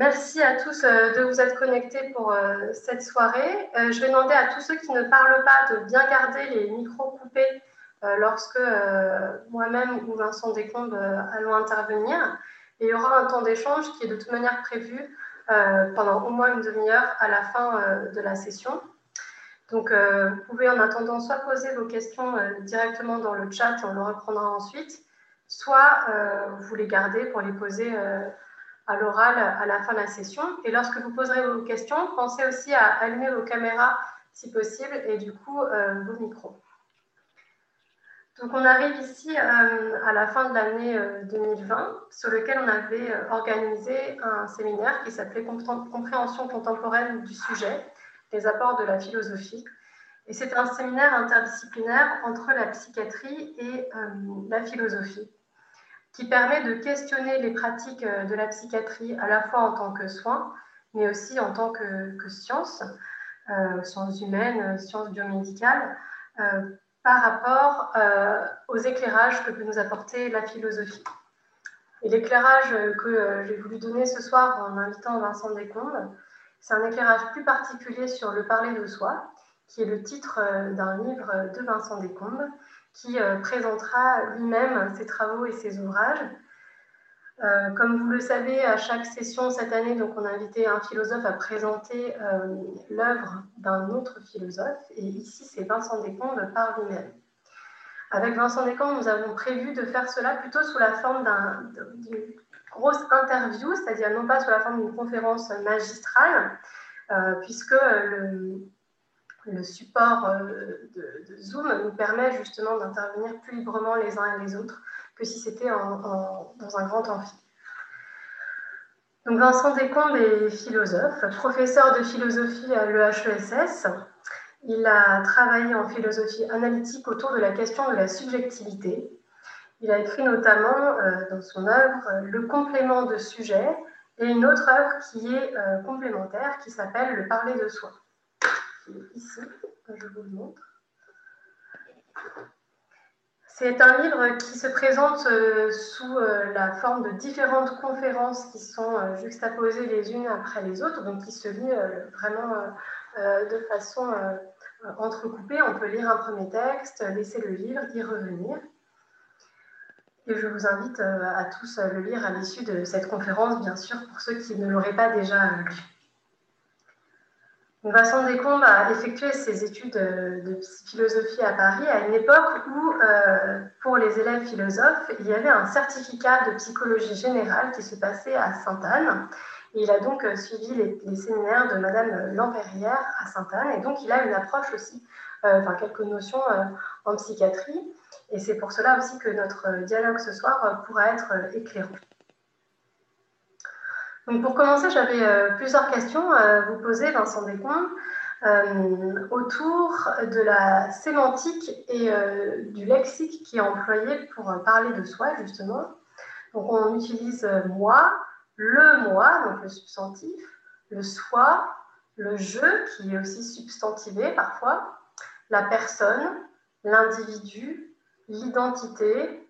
merci à tous de vous être connectés pour cette soirée. je vais demander à tous ceux qui ne parlent pas de bien garder les micros coupés lorsque moi-même ou Vincent Descombes allons intervenir. Il y aura un temps d'échange qui est de toute manière prévu pendant au moins une demi-heure à la fin de la session. Donc, vous pouvez en attendant soit poser vos questions directement dans le chat et on le reprendra ensuite, soit vous les gardez pour les poser à l'oral à la fin de la session. Et lorsque vous poserez vos questions, pensez aussi à allumer vos caméras si possible et du coup euh, vos micros. Donc on arrive ici euh, à la fin de l'année 2020 euh, sur lequel on avait organisé un séminaire qui s'appelait Compréhension contemporaine du sujet, les apports de la philosophie. Et c'est un séminaire interdisciplinaire entre la psychiatrie et la philosophie qui permet de questionner les pratiques euh, de la psychiatrie à la fois en tant que soin, mais aussi en tant que, science, euh, sciences humaines, sciences biomédicales, euh, par rapport aux éclairages que peut nous apporter la philosophie. Et l'éclairage que j'ai voulu donner ce soir en invitant Vincent Descombes, c'est un éclairage plus particulier sur le parler de soi, qui est le titre d'un livre de Vincent Descombes, qui euh, présentera lui-même ses travaux et ses ouvrages. Euh, comme vous le savez, à chaque session cette année, donc on a invité un philosophe à présenter euh, l'œuvre d'un autre philosophe. Et ici, c'est Vincent Descombes par lui-même. Avec Vincent Descombes, nous avons prévu de faire cela plutôt sous la forme d'une grosse interview, c'est-à-dire non pas sous la forme d'une conférence magistrale, puisque le, le support euh, de, Zoom nous permet justement d'intervenir plus librement les uns et les autres que si c'était dans un grand amphi. Donc Vincent Descombes est philosophe, professeur de philosophie à l'EHESS. Il a travaillé en philosophie analytique autour de la question de la subjectivité. Il a écrit notamment euh, dans son œuvre Le complément de sujet et une autre œuvre qui est euh, complémentaire qui s'appelle Le parler de soi ici, je vous le montre. C'est un livre qui se présente euh, sous euh, la forme de différentes conférences qui sont euh, juxtaposées les unes après les autres, donc qui se lit vraiment de façon entrecoupée. On peut lire un premier texte, laisser le livre, y revenir. Et je vous invite à tous à le lire à l'issue de cette conférence, bien sûr, pour ceux qui ne l'auraient pas déjà lu. Vincent Descombes a effectué ses études de philosophie à Paris à une époque où, euh, pour les élèves philosophes, il y avait un certificat de psychologie générale qui se passait à Sainte-Anne. il a donc euh, suivi les, séminaires de Madame Lampérière à Sainte-Anne. Et donc, il a une approche aussi, euh, enfin, quelques notions en psychiatrie. Et c'est pour cela aussi que notre dialogue ce soir pourra être éclairant pour commencer, j'avais euh, plusieurs questions à vous poser, Vincent Descombes, euh, autour de la sémantique et euh, du lexique qui est employé pour parler de soi, justement. Donc, on utilise moi, le moi, donc le substantif, le soi, le je, qui est aussi substantivé parfois, la personne, l'individu, l'identité,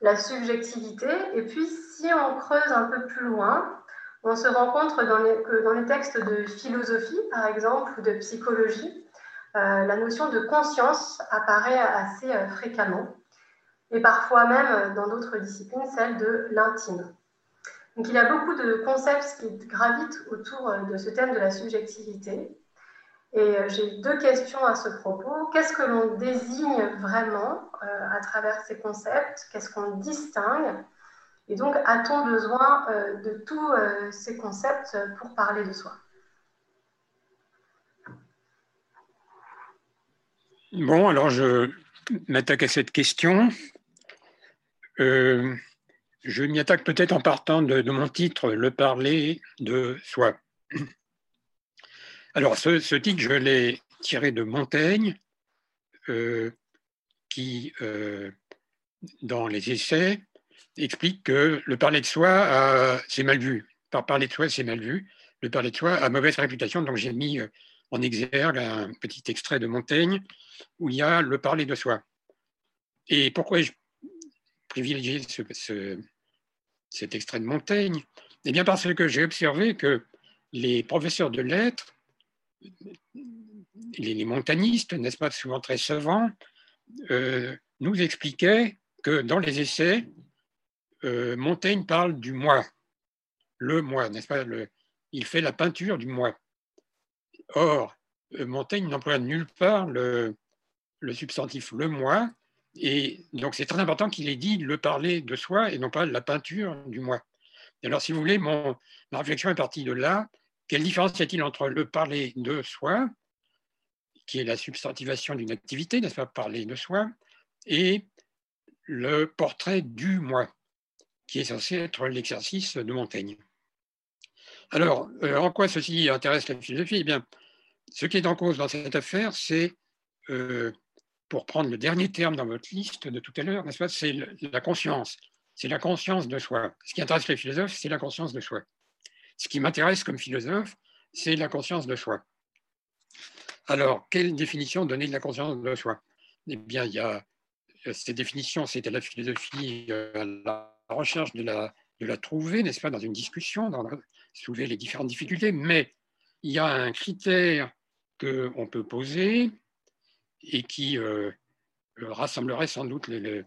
la subjectivité. Et puis, si on creuse un peu plus loin, on se rend compte dans les, que dans les textes de philosophie, par exemple, ou de psychologie, euh, la notion de conscience apparaît assez euh, fréquemment, et parfois même euh, dans d'autres disciplines, celle de l'intime. Donc il y a beaucoup de concepts qui gravitent autour de ce thème de la subjectivité. Et j'ai deux questions à ce propos. Qu'est-ce que l'on désigne vraiment à travers ces concepts? Qu'est-ce qu'on distingue? Et donc, a-t-on besoin euh, de tous euh, ces concepts pour parler de soi? Bon, alors je m'attaque à cette question. Euh, je m'y attaque peut-être en partant de, mon titre, Le parler de soi. Alors, ce titre, je l'ai tiré de Montaigne, qui, dans les essais, explique que le parler de soi, c'est mal vu. Par parler de soi, c'est mal vu. Le parler de soi a mauvaise réputation. Donc j'ai mis euh, en exergue un petit extrait de Montaigne où il y a le parler de soi. Et pourquoi ai-je privilégié cet extrait de Montaigne? Eh bien, parce que j'ai observé que les professeurs de lettres, les, montagnistes, n'est-ce pas, souvent très savants, euh, nous expliquaient que dans les essais, euh, Montaigne parle du moi, le moi, n'est-ce pas? Il fait la peinture du moi. Or, euh, Montaigne n'emploie nulle part le, substantif le moi, et donc c'est très important qu'il ait dit le parler de soi et non pas la peinture du moi. alors, si vous voulez, mon, ma réflexion est partie de là. Quelle différence y a-t-il entre le parler de soi, qui est la substantivation d'une activité, n'est-ce pas, parler de soi, et le portrait du moi, qui est censé être l'exercice de Montaigne. Alors, euh, en quoi ceci intéresse la philosophie? Eh bien, ce qui est en cause dans cette affaire, c'est, euh, pour prendre le dernier terme dans votre liste de tout à l'heure, c'est la conscience. C'est la conscience de soi. Ce qui intéresse les philosophes, c'est la conscience de soi. Ce qui m'intéresse comme philosophe, c'est la conscience de soi. Alors, quelle définition donner de la conscience de soi? Eh bien, il y a euh, ces définitions, c'était la philosophie, euh, la recherche de la, de la trouver, n'est-ce pas, dans une discussion, dans soulever les différentes difficultés, mais il y a un critère qu'on peut poser et qui euh, rassemblerait sans doute les,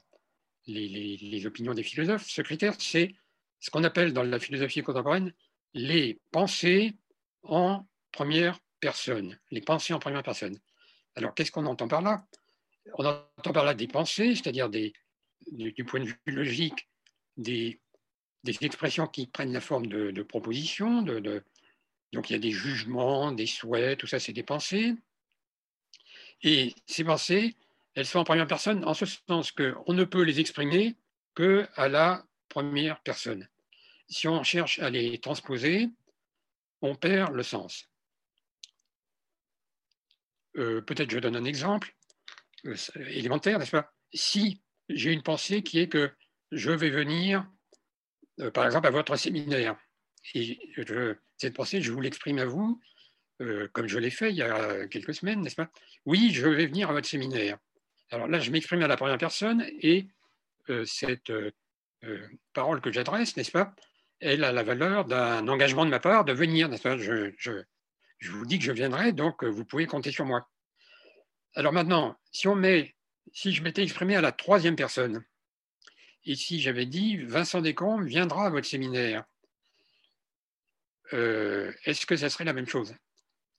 les, opinions des philosophes. Ce critère, c'est ce qu'on appelle dans la philosophie contemporaine les pensées en première personne, les pensées en première personne. Alors, qu'est-ce qu'on entend par là? On entend par là des pensées, c'est-à-dire des, du, point de vue logique, des, expressions qui prennent la forme de, propositions, donc il y a des jugements, des souhaits, tout ça, c'est des pensées. Et ces pensées, elles sont en première personne en ce sens qu'on ne peut les exprimer qu'à la première personne. Si on cherche à les transposer, on perd le sens. Euh, peut-être je donne un exemple euh, élémentaire, n'est-ce pas? Si j'ai une pensée qui est que je vais venir, euh, par exemple, à votre séminaire, et cette pensée, je vous l'exprime à vous, euh, comme je l'ai fait il y a quelques semaines, n'est-ce pas? Oui, je vais venir à votre séminaire. Alors là, je m'exprime à la première personne et euh, cette parole que j'adresse, n'est-ce pas? Elle a la valeur d'un engagement de ma part de venir, n'est-ce pas? Je, je, vous dis que je viendrai, donc vous pouvez compter sur moi. Alors maintenant, si on met, si je m'étais exprimé à la troisième personne, si j'avais dit Vincent Descombes viendra à votre séminaire, euh, est-ce que ça serait la même chose?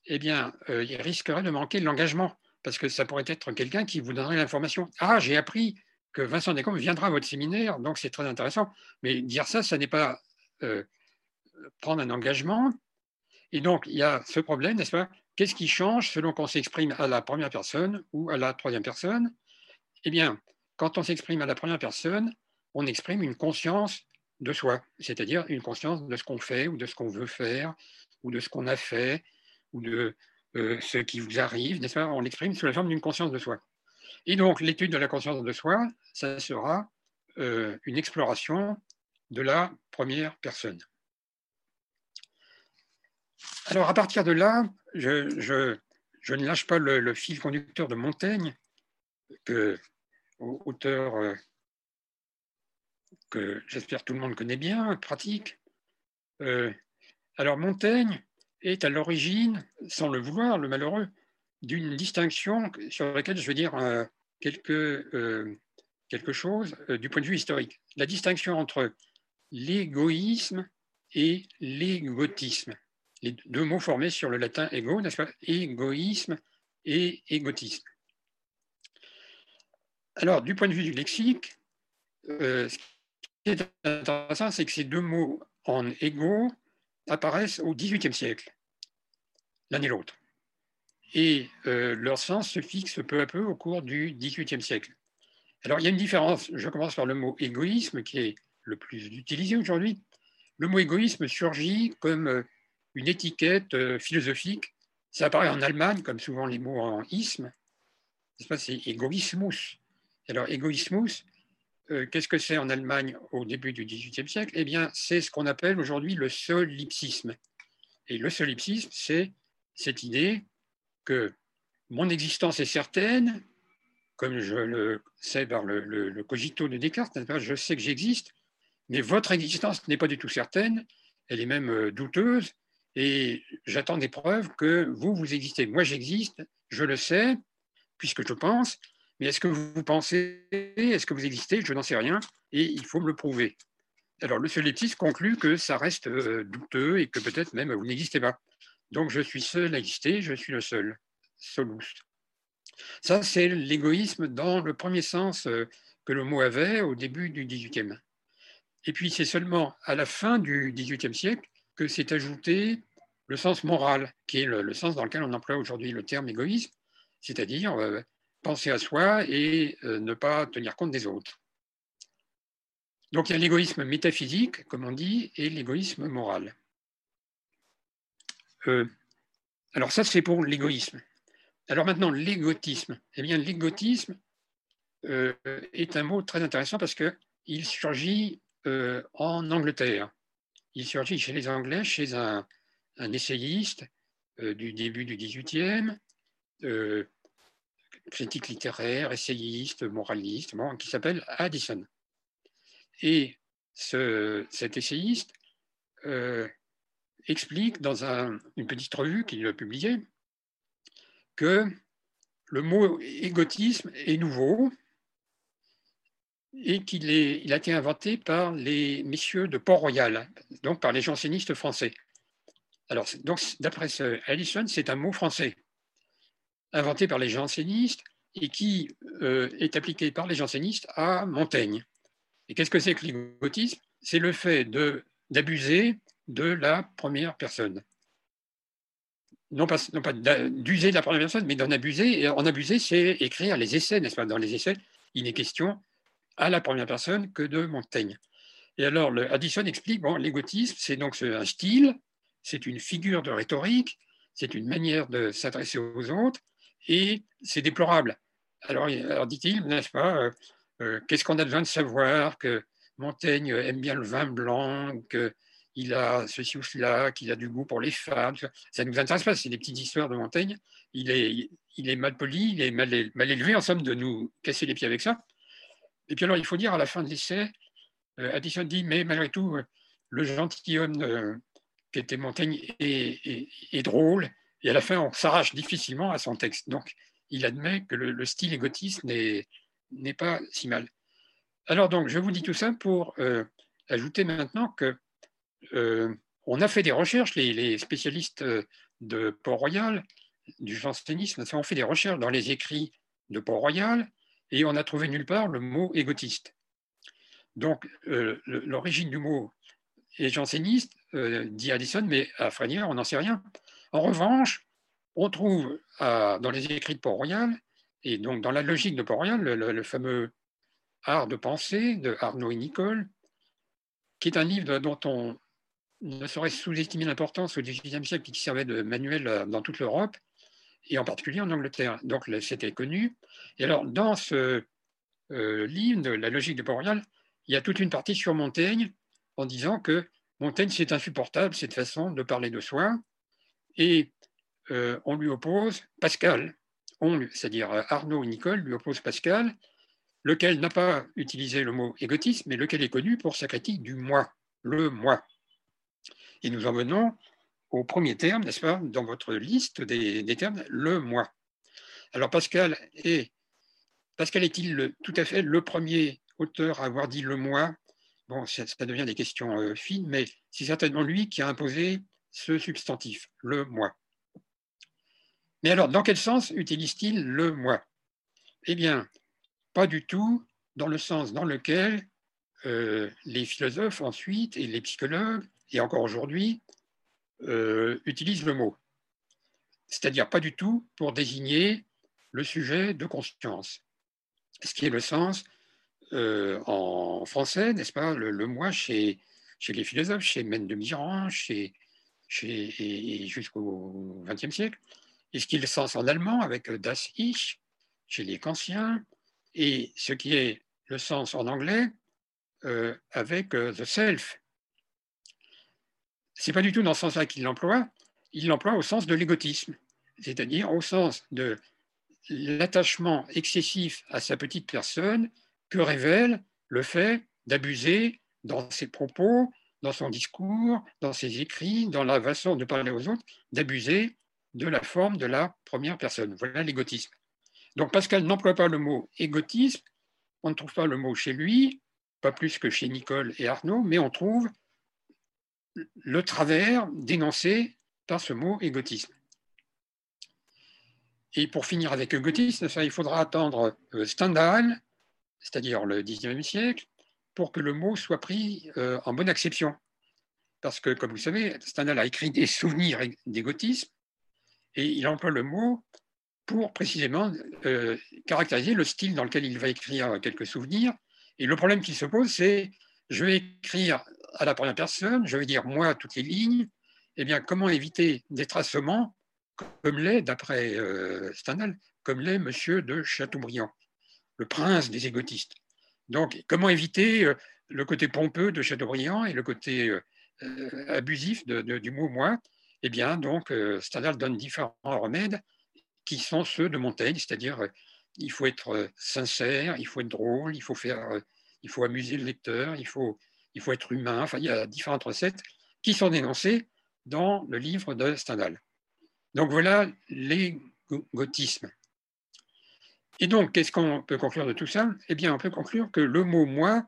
Eh bien, euh, il risquerait de manquer l'engagement, parce que ça pourrait être quelqu'un qui vous donnerait l'information. Ah, j'ai appris que Vincent Descombes viendra à votre séminaire, donc c'est très intéressant. Mais dire ça, ça n'est pas euh, prendre un engagement. Et donc, il y a ce problème, n'est-ce pas? Qu'est-ce qui change selon qu'on s'exprime à la première personne ou à la troisième personne? Eh bien, quand on s'exprime à la première personne, on exprime une conscience de soi, c'est-à-dire une conscience de ce qu'on fait ou de ce qu'on veut faire ou de ce qu'on a fait ou de euh, ce qui vous arrive, n'est-ce pas? On l'exprime sous la forme d'une conscience de soi. Et donc, l'étude de la conscience de soi, ça sera euh, une exploration de la première personne. Alors, à partir de là, je, ne lâche pas le, fil conducteur de Montaigne, que, auteur euh, que j'espère tout le monde connaît bien, pratique. Euh, alors Montaigne est à l'origine, sans le vouloir, le malheureux, d'une distinction sur laquelle je veux dire euh, quelque, euh, quelque chose du point de vue historique. La distinction entre l'égoïsme et l'égotisme. Les deux mots formés sur le latin ego, n'est-ce pas? Égoïsme et égotisme. Alors, du point de vue du lexique, qui est intéressant, c'est que ces deux mots en égo apparaissent au XVIIIe siècle, l'un et l'autre. Et euh, leur sens se fixe peu à peu au cours du XVIIIe siècle. Alors, il y a une différence. Je commence par le mot égoïsme, qui est le plus utilisé aujourd'hui. Le mot égoïsme surgit comme euh, une étiquette euh, philosophique. Ça apparaît en Allemagne, comme souvent les mots en isme. C'est égoïsmus. Alors, égoïsmus, euh, qu'est-ce que c'est en Allemagne au début du XVIIIe siècle? Eh bien, c'est ce qu'on appelle aujourd'hui le solipsisme. Et le solipsisme, c'est cette idée que mon existence est certaine, comme je le sais par le, cogito de Descartes, je sais que j'existe, mais votre existence n'est pas du tout certaine, elle est même douteuse, et j'attends des preuves que vous, vous existez. Moi, j'existe, je le sais, puisque je pense, mais est-ce que vous pensez, est-ce que vous existez? Je n'en sais rien, et il faut me le prouver. Alors, le solipsiste conclut que ça reste douteux et que peut-être même vous n'existez pas. Donc, je suis seul à exister, je suis le seul. Solus. Ça, c'est l'égoïsme dans le premier sens euh, que le mot avait au début du XVIIIe. Et puis, c'est seulement à la fin du XVIIIe siècle que s'est ajouté le sens moral, qui est le, sens dans lequel on emploie aujourd'hui le terme égoïsme, c'est-à-dire euh, penser à soi et euh, ne pas tenir compte des autres. Donc il y a l'égoïsme métaphysique, comme on dit, et l'égoïsme moral. alors ça, c'est pour l'égoïsme. Alors maintenant, l'égotisme. Eh bien, l'égotisme euh, est un mot très intéressant parce qu'il surgit euh, en Angleterre. Il surgit chez les Anglais, chez un, essayiste euh, du début du XVIIIe, critique littéraire, essayiste, moraliste, qui s'appelle Addison. Et cet essayiste explique dans une petite revue qu'il a publiée que le mot égotisme est nouveau et qu'il il a été inventé par les messieurs de Port-Royal, donc par les jansénistes français. Alors, d'après Allison, c'est un mot français, inventé par les jansénistes et qui euh, est appliqué par les jansénistes à Montaigne. Et qu'est-ce que c'est que l'égotisme C'est le fait d'abuser de la première personne non pas, d'user de la première personne, mais d'en abuser. Et en abuser, c'est écrire les essais, n'est-ce pas? Dans les essais, il n'est question à la première personne que de Montaigne. Et alors, Addison explique, bon, l'égotisme, c'est donc un style, c'est une figure de rhétorique, c'est une manière de s'adresser aux autres, et c'est déplorable. Alors, dit-il, n'est-ce pas, euh, euh, qu'est-ce qu'on a besoin de savoir que Montaigne aime bien le vin blanc, que il a ceci ou cela, qu'il a du goût pour les femmes. Ça ne nous intéresse pas, c'est des petites histoires de Montaigne. Il est, il mal poli, il est mal, élevé, en somme, de nous casser les pieds avec ça. Et puis alors, il faut dire à la fin de l'essai, euh, Addison dit, mais malgré tout, euh, le gentilhomme euh, qui était Montaigne est, drôle, et à la fin, on s'arrache difficilement à son texte. Donc, il admet que le, style égotiste n'est pas si mal. Alors donc, je vous dis tout ça pour ajouter maintenant que euh, on a fait des recherches, les, spécialistes euh, de Port-Royal, du jansénisme, ont fait des recherches dans les écrits de Port-Royal et on n'a trouvé nulle part le mot égotiste. Donc, euh, l'origine du mot est janséniste, dit Addison, mais à Frénière, on n'en sait rien. En revanche, on trouve dans les écrits de Port-Royal, et donc dans la logique de Port-Royal, le, fameux Art de pensée de Arnaud et Nicole, qui est un livre dont on, ne saurait sous-estimer l'importance au XVIIIe siècle qui servait de manuel euh, dans toute l'Europe et en particulier en Angleterre. Donc c'était connu. Et alors dans ce euh, livre la logique de Port-Royal, il y a toute une partie sur Montaigne en disant que Montaigne c'est insupportable cette façon de parler de soi et euh, on lui oppose Pascal, c'est-à-dire Arnaud et Nicole lui oppose Pascal, lequel n'a pas utilisé le mot égotisme, mais lequel est connu pour sa critique du moi, le moi. Et nous en venons au premier terme, n'est-ce pas, dans votre liste des, termes, le moi. Alors Pascal est, Pascal est-il tout à fait le premier auteur à avoir dit le moi? Bon, ça, devient des questions euh, fines, mais c'est certainement lui qui a imposé ce substantif, le moi. Mais alors, dans quel sens utilise-t-il le moi? Eh bien, pas du tout dans le sens dans lequel euh, les philosophes ensuite et les psychologues et encore aujourd'hui, euh, utilise le mot. C'est-à-dire pas du tout pour désigner le sujet de conscience. Ce qui est le sens euh, en français, n'est-ce pas, le, moi chez, chez les philosophes, chez Mène de Mirand, chez, jusqu'au XXe siècle, et ce qui est le sens en allemand avec Das Ich, chez les kantiens, et ce qui est le sens en anglais euh, avec The Self, c'est pas du tout dans ce sens-là qu'il l'emploie, il l'emploie au sens de l'égotisme, c'est-à-dire au sens de l'attachement excessif à sa petite personne que révèle le fait d'abuser dans ses propos, dans son discours, dans ses écrits, dans la façon de parler aux autres, d'abuser de la forme de la première personne. Voilà l'égotisme. Donc Pascal n'emploie pas le mot égotisme, on ne trouve pas le mot chez lui, pas plus que chez Nicole et Arnaud, mais on trouve le travers dénoncé par ce mot égotisme. Et pour finir avec égotisme, il faudra attendre euh, Stendhal, c'est-à-dire le 19e siècle, pour que le mot soit pris euh, en bonne acception. Parce que, comme vous savez, Stendhal a écrit des souvenirs d'égotisme et il emploie le mot pour précisément euh, caractériser le style dans lequel il va écrire quelques souvenirs. Et le problème qui se pose, c'est je vais écrire à la première personne, je vais dire moi toutes les lignes. Eh bien, comment éviter des tracements comme l'est, d'après euh, Stendhal, comme l'est Monsieur de Chateaubriand, le prince des égotistes? Donc, comment éviter euh, le côté pompeux de Chateaubriand et le côté euh, abusif du mot moi Eh bien, donc, Stendhal donne différents remèdes qui sont ceux de Montaigne, c'est-à-dire il faut être sincère, il faut être drôle, il faut faire, il faut amuser le lecteur, il faut, il faut être humain. Enfin, il y a différentes recettes qui sont dénoncées dans le livre de Stendhal. Donc voilà l'égotisme. Et donc, qu'est-ce qu'on peut conclure de tout ça? Eh bien, on peut conclure que le mot moi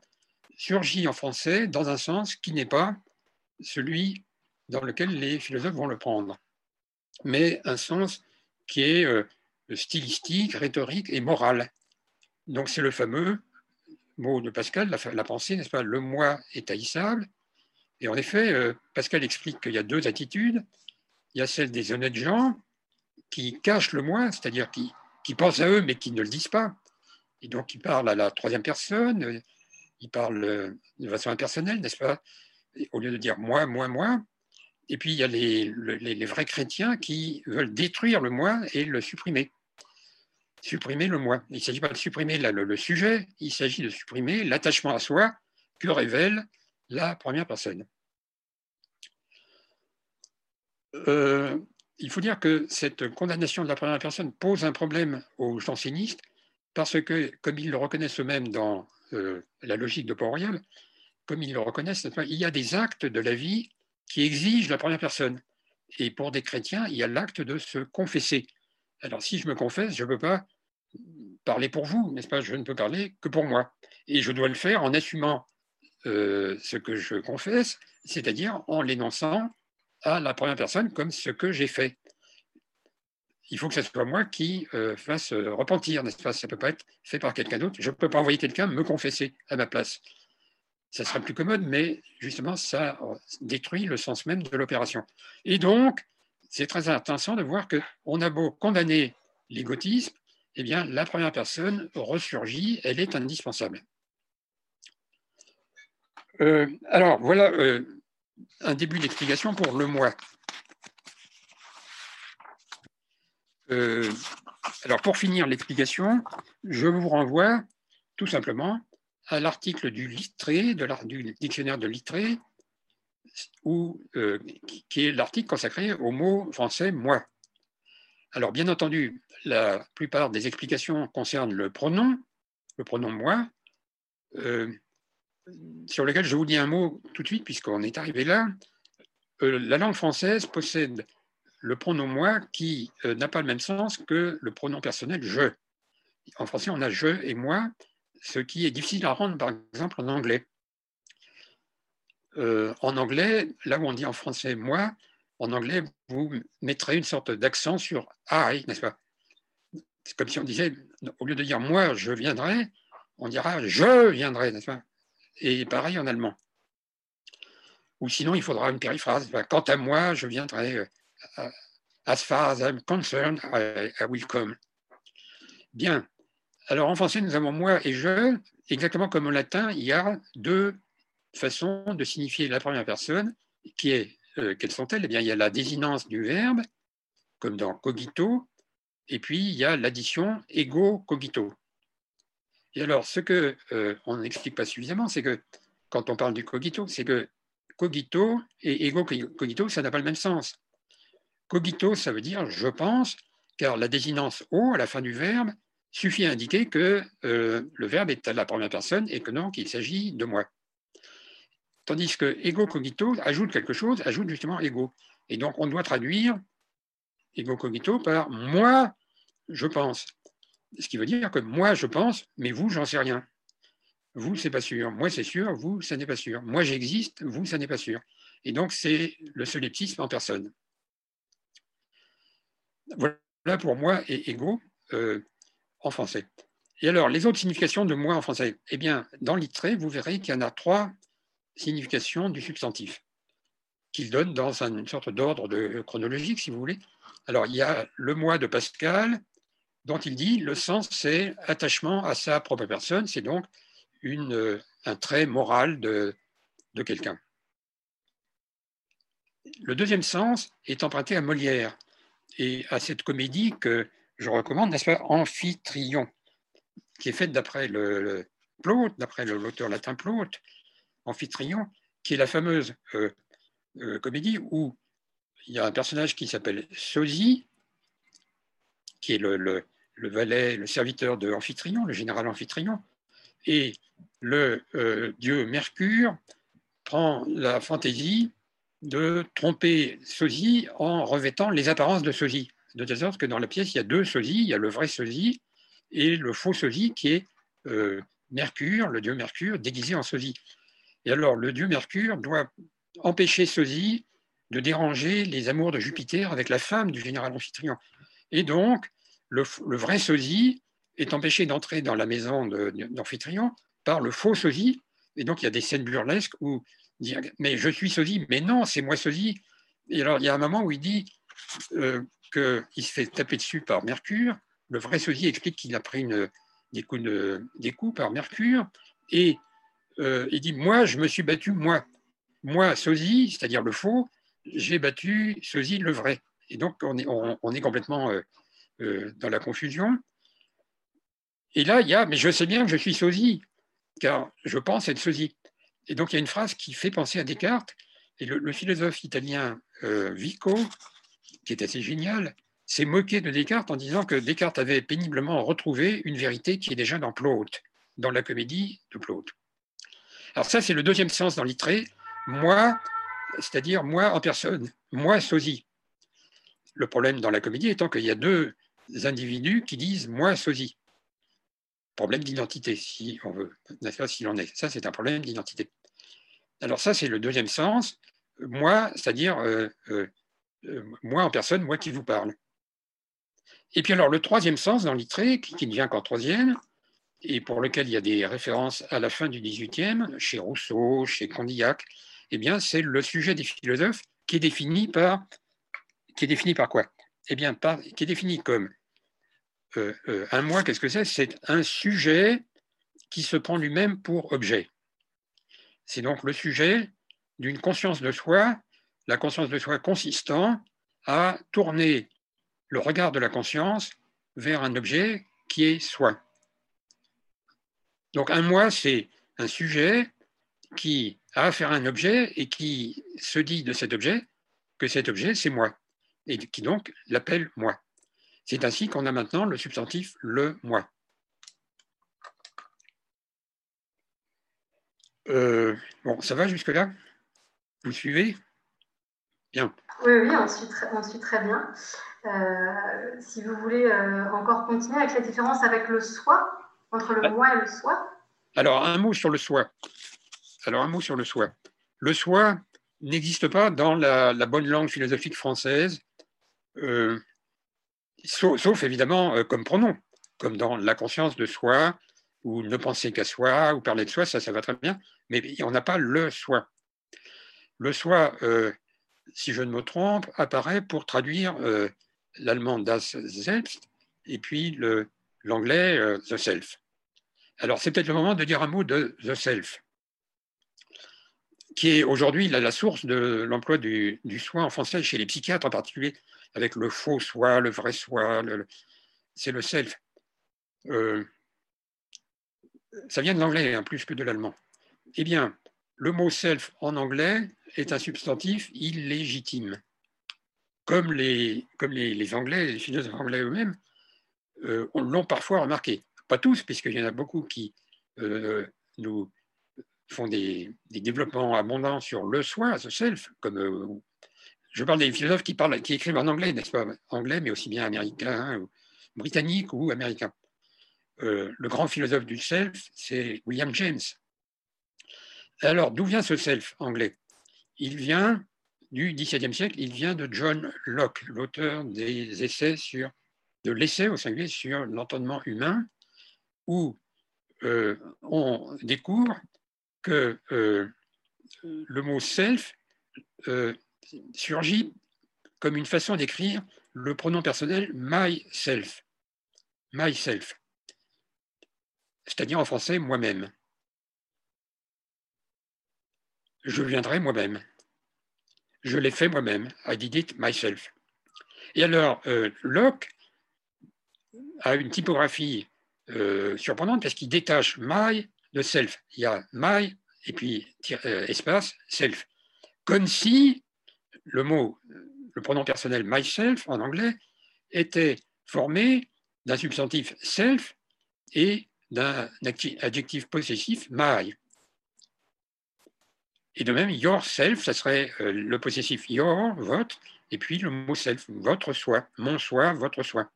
surgit en français dans un sens qui n'est pas celui dans lequel les philosophes vont le prendre, mais un sens qui est euh, stylistique, rhétorique et moral. Donc c'est le fameux mot de Pascal, la, pensée, n'est-ce pas? Le moi est haïssable. Et en effet, euh, Pascal explique qu'il y a deux attitudes. Il y a celle des honnêtes gens qui cachent le moi, c'est-à-dire qui, qui pensent à eux mais qui ne le disent pas. Et donc ils parlent à la troisième personne, ils parlent de façon impersonnelle, n'est-ce pas? Au lieu de dire moi, moi, moi. Et puis il y a les, vrais chrétiens qui veulent détruire le moi et le supprimer. Supprimer le moi. Il ne s'agit pas de supprimer le, le sujet, il s'agit de supprimer l'attachement à soi que révèle la première personne. Euh, il faut dire que cette condamnation de la première personne pose un problème aux jansénistes parce que, comme ils le reconnaissent eux-mêmes dans euh, la logique de Port-Royal, comme ils le reconnaissent, il y a des actes de la vie qui exigent la première personne. Et pour des chrétiens, il y a l'acte de se confesser. Alors, si je me confesse, je ne peux pas parler pour vous, n'est-ce pas Je ne peux parler que pour moi. Et je dois le faire en assumant euh, ce que je confesse, c'est-à-dire en l'énonçant à la première personne comme ce que j'ai fait. Il faut que ce soit moi qui euh, fasse euh, repentir, n'est-ce pas? Ça ne peut pas être fait par quelqu'un d'autre. Je ne peux pas envoyer quelqu'un me confesser à ma place. Ça serait plus commode, mais justement, ça détruit le sens même de l'opération. Et donc, c'est très intéressant de voir qu'on a beau condamner l'égotisme, eh bien, la première personne ressurgit, elle est indispensable. Euh, alors, voilà un début d'explication pour le moi. Euh, alors, pour finir l'explication, je vous renvoie tout simplement à l'article du Littré, de du dictionnaire de Littré, euh, qui est l'article consacré au mot français moi. Alors, bien entendu, la plupart des explications concernent le pronom, le pronom moi. Euh, sur lequel je vous dis un mot tout de suite, puisqu'on est arrivé là. Euh, la langue française possède le pronom moi qui euh, n'a pas le même sens que le pronom personnel je. En français, on a je et moi, ce qui est difficile à rendre, par exemple, en anglais. Euh, en anglais, là où on dit en français moi, en anglais, vous mettrez une sorte d'accent sur I, n'est-ce pas? C'est comme si on disait, au lieu de dire moi, je viendrai, on dira je viendrai, n'est-ce pas? Et pareil en allemand. Ou sinon, il faudra une périphrase. Quant à moi, je viendrai. Euh, as far as I'm concerned, I, will come. Bien. Alors en français, nous avons moi et je. Exactement comme en latin, il y a deux façons de signifier la première personne, qui est, euh, quelles sont-elles? Eh bien, il y a la désinence du verbe, comme dans cogito, et puis il y a l'addition ego cogito. Et alors, ce qu'on euh, n'explique pas suffisamment, c'est que quand on parle du cogito, c'est que cogito et ego cogito, ça n'a pas le même sens. Cogito, ça veut dire je pense, car la désinence o à la fin du verbe suffit à indiquer que euh, le verbe est à la première personne et que non, qu'il s'agit de moi. Tandis que ego cogito ajoute quelque chose, ajoute justement ego. Et donc, on doit traduire ego cogito par moi, je pense. Ce qui veut dire que moi, je pense, mais vous, j'en sais rien. Vous, c'est pas sûr. Moi, c'est sûr. Vous, ça n'est pas sûr. Moi, j'existe. Vous, ça n'est pas sûr. Et donc, c'est le solipsisme en personne. Voilà pour moi et ego euh, en français. Et alors, les autres significations de moi en français? Eh bien, dans l'itré, vous verrez qu'il y en a trois significations du substantif qu'il donne dans une sorte d'ordre chronologique, si vous voulez. Alors, il y a le moi de Pascal, dont il dit le sens, c'est attachement à sa propre personne, c'est donc une, un trait moral de, de quelqu'un. Le deuxième sens est emprunté à Molière et à cette comédie que je recommande, n'est-ce pas, Amphitryon, qui est faite d'après le, Plaute, d'après l'auteur latin Plaute, Amphitryon, qui est la fameuse euh, euh, comédie où il y a un personnage qui s'appelle Sosie, qui est le, valet, le serviteur de Amphitryon, le général Amphitryon, et le euh, dieu Mercure prend la fantaisie de tromper Sosie en revêtant les apparences de Sosie. De telle sorte que dans la pièce, il y a deux sosies, il y a le vrai sosie et le faux sosie qui est euh, Mercure, le dieu Mercure, déguisé en sosie. Et alors, le dieu Mercure doit empêcher sosie de déranger les amours de Jupiter avec la femme du général Amphitryon. Et donc, le, vrai sosie est empêché d'entrer dans la maison d'Amphitryon par le faux sosie. Et donc, il y a des scènes burlesques où dire Mais je suis sosie, mais non, c'est moi sosie. Et alors, il y a un moment où il dit euh, qu'il se fait taper dessus par Mercure. Le vrai sosie explique qu'il a pris des, coups des, coups par Mercure. Et euh, il dit Moi, je me suis battu, moi. Moi, sosie, c'est-à-dire le faux, j'ai battu sosie, le vrai. Et donc, on est, on, est complètement euh, dans la confusion. Et là, il y a Mais je sais bien que je suis sosie, car je pense être sosie. Et donc, il y a une phrase qui fait penser à Descartes. Et le, philosophe italien euh, Vico, qui est assez génial, s'est moqué de Descartes en disant que Descartes avait péniblement retrouvé une vérité qui est déjà dans Plaute, dans la comédie de Plaute. Alors ça, c'est le deuxième sens dans l'itré. Moi, c'est-à-dire moi en personne, moi sosie. Le problème dans la comédie étant qu'il y a deux individus qui disent moi sosie problème d'identité, si on veut, s'il en est. Ça, c'est un problème d'identité. Alors ça, c'est le deuxième sens. Moi, c'est-à-dire euh, euh, euh, moi en personne, moi qui vous parle. Et puis alors le troisième sens dans l'itré, qui, qui ne vient qu'en troisième, et pour lequel il y a des références à la fin du XVIIIe, chez Rousseau, chez Condillac, eh bien c'est le sujet des philosophes qui est défini par, qui est défini par quoi? Eh bien, par, qui est défini comme euh, euh, un moi, qu'est-ce que c'est? C'est un sujet qui se prend lui-même pour objet. C'est donc le sujet d'une conscience de soi, la conscience de soi consistant à tourner le regard de la conscience vers un objet qui est soi. Donc un moi, c'est un sujet qui a affaire à un objet et qui se dit de cet objet que cet objet, c'est moi, et qui donc l'appelle moi. C'est ainsi qu'on a maintenant le substantif le moi. Euh, bon, ça va jusque-là? Vous suivez? Bien. Oui, oui, on suit très, très bien. Euh, si vous voulez euh, encore continuer avec la différence avec le soi, entre le ah. moi et le soi. Alors, un mot sur le soi. Alors, un mot sur le soi. Le soi n'existe pas dans la, bonne langue philosophique française sauf, évidemment euh, comme pronom, comme dans la conscience de soi, ou ne penser qu'à soi, ou parler de soi, ça, ça va très bien, mais on n'a pas le soi. Le soi, euh, si je ne me trompe, apparaît pour traduire euh, l'allemand das Selbst et puis l'anglais the self. Alors c'est peut-être le moment de dire un mot de the self, qui est aujourd'hui la, source de l'emploi du, du, soi en français chez les psychiatres en particulier, avec le faux soi, le vrai soi, c'est le self. Euh, ça vient de l'anglais hein, plus que de l'allemand. Eh bien, le mot self en anglais est un substantif illégitime. Comme les, comme les, Anglais, les philosophes anglais eux-mêmes euh, l'ont parfois remarqué. Pas tous, puisqu'il y en a beaucoup qui euh, nous font des, développements abondants sur le soi, the self, comme je parle des philosophes qui, écrivent en anglais, n'est-ce pas? Anglais, mais aussi bien américain, britannique ou américain. Euh, le grand philosophe du self, c'est William James. Alors, d'où vient ce self anglais? Il vient du XVIIe siècle, il vient de John Locke, l'auteur des essais sur, de l'essai au singulier sur l'entendement humain, où euh, on découvre que euh, le mot self surgit comme une façon d'écrire le pronom personnel myself. Myself. C'est-à-dire en français moi-même. Je viendrai moi-même. Je l'ai fait moi-même. I did it myself. Et alors, euh, Locke a une typographie surprenante parce qu'il détache my de self. Il y a my et puis euh, espace self. Comme si le mot, le pronom personnel myself en anglais était formé d'un substantif self et d'un adjectif possessif my. Et de même, yourself, ça serait euh, le possessif your, votre, et puis le mot self, votre soi, mon soi, votre soi.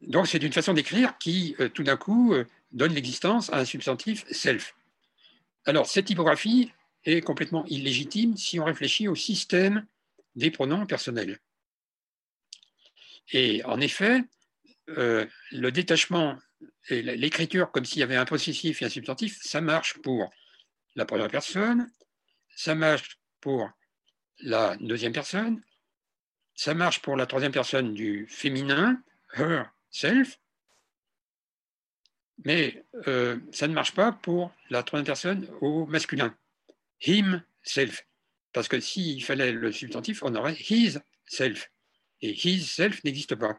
Donc c'est une façon d'écrire qui, euh, tout d'un coup, euh, donne l'existence à un substantif self. Alors cette typographie est complètement illégitime si on réfléchit au système des pronoms personnels. Et en effet, euh, le détachement et l'écriture comme s'il y avait un possessif et un substantif, ça marche pour la première personne, ça marche pour la deuxième personne, ça marche pour la troisième personne du féminin, her, self, mais euh, ça ne marche pas pour la troisième personne au masculin, him, self, parce que s'il fallait le substantif, on aurait his self, et his self n'existe pas.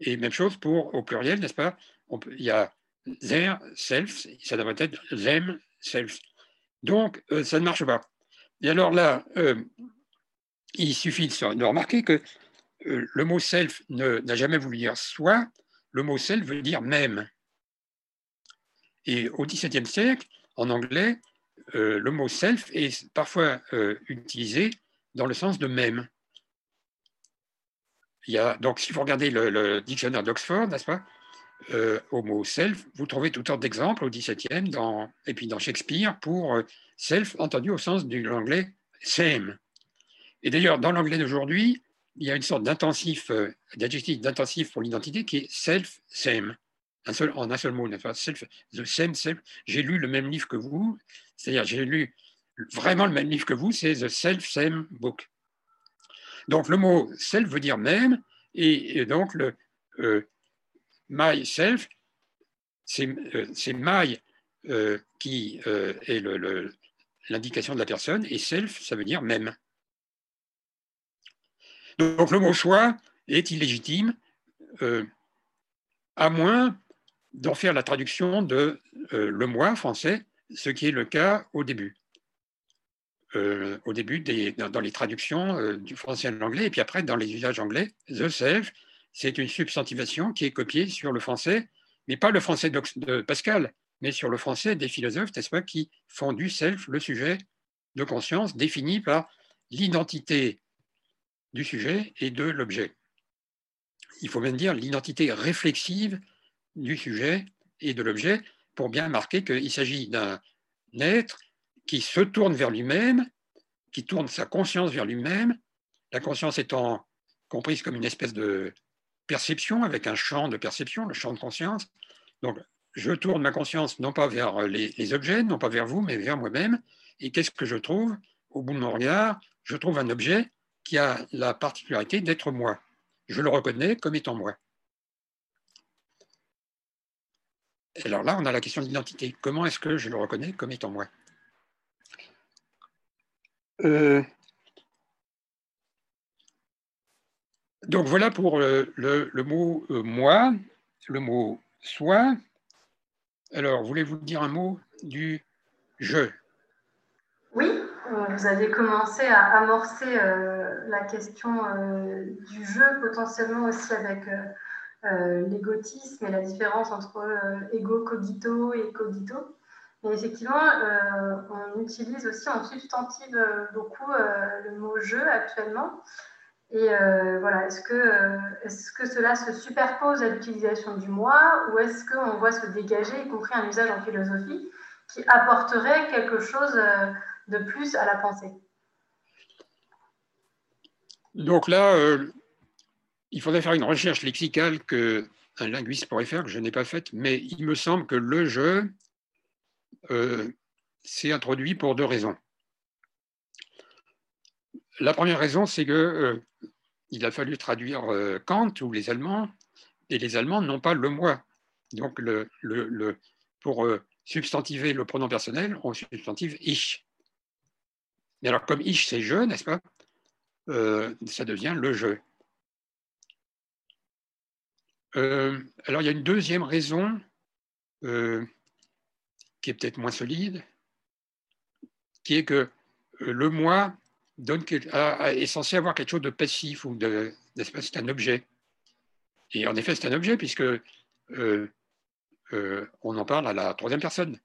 Et même chose pour au pluriel, n'est-ce pas? Il y a their self, ça devrait être them self. Donc, euh, ça ne marche pas. Et alors là, euh, il suffit de remarquer que euh, le mot self n'a jamais voulu dire soi, le mot self veut dire même. Et au XVIIe siècle, en anglais, euh, le mot self est parfois euh, utilisé dans le sens de même. Il y a, donc, si vous regardez le, dictionnaire d'Oxford, n'est-ce pas, au mot self, vous trouvez tout ordre d'exemples au XVIIe, dans, et puis dans Shakespeare, pour self entendu au sens de l'anglais same. Et d'ailleurs, dans l'anglais d'aujourd'hui, il y a une sorte d'intensif, euh, d'adjectif d'intensif pour l'identité qui est self, same, en un seul mot, the same, self. J'ai lu le même livre que vous, c'est-à-dire j'ai lu vraiment le même livre que vous, c'est the self, same book. Donc le mot self veut dire même, et, donc le euh, my self, c'est euh, my qui est l'indication de la personne, et self, ça veut dire même. Donc le mot soi est illégitime, euh, à moins d'en faire la traduction de euh, le moi français, ce qui est le cas au début. Euh, au début dans les traductions du français à l'anglais, et puis après dans les usages anglais, the self, c'est une substantivation qui est copiée sur le français, mais pas le français de Pascal, mais sur le français des philosophes, n'est-ce pas, qui font du self le sujet de conscience défini par l'identité du sujet et de l'objet. Il faut même dire l'identité réflexive du sujet et de l'objet pour bien marquer qu'il s'agit d'un être qui se tourne vers lui-même, qui tourne sa conscience vers lui-même, la conscience étant comprise comme une espèce de perception avec un champ de perception, le champ de conscience. Donc, je tourne ma conscience non pas vers les, objets, non pas vers vous, mais vers moi-même. Et qu'est-ce que je trouve Au bout de mon regard, je trouve un objet qui a la particularité d'être moi. Je le reconnais comme étant moi. Alors là, on a la question de l'identité. Comment est-ce que je le reconnais comme étant moi? Euh, Donc voilà pour le, mot euh, moi, le mot soi. Alors, voulez-vous dire un mot du je? Oui, vous avez commencé à amorcer euh, la question euh, du jeu potentiellement aussi avec euh, l'égotisme et la différence entre ego cogito et cogito. Mais effectivement, on utilise aussi en substantive beaucoup le mot jeu actuellement. Et voilà, est-ce que, est que cela se superpose à l'utilisation du moi ou est-ce qu'on voit se dégager, y compris un usage en philosophie, qui apporterait quelque chose de plus à la pensée? Donc là, euh, il faudrait faire une recherche lexicale que un linguiste pourrait faire, que je n'ai pas faite, mais il me semble que le jeu euh, s'est introduit pour deux raisons. La première raison, c'est que euh, il a fallu traduire Kant ou les Allemands, et les Allemands n'ont pas le moi. Donc, pour substantiver le pronom personnel, on substantive ich. Mais alors, comme ich, c'est je, n'est-ce pas? Euh, ça devient le jeu. Euh, alors il y a une deuxième raison euh, qui est peut-être moins solide, qui est que le moi est censé avoir quelque chose de passif ou de, c'est un objet. Et en effet, c'est un objet puisque on en parle à la troisième personne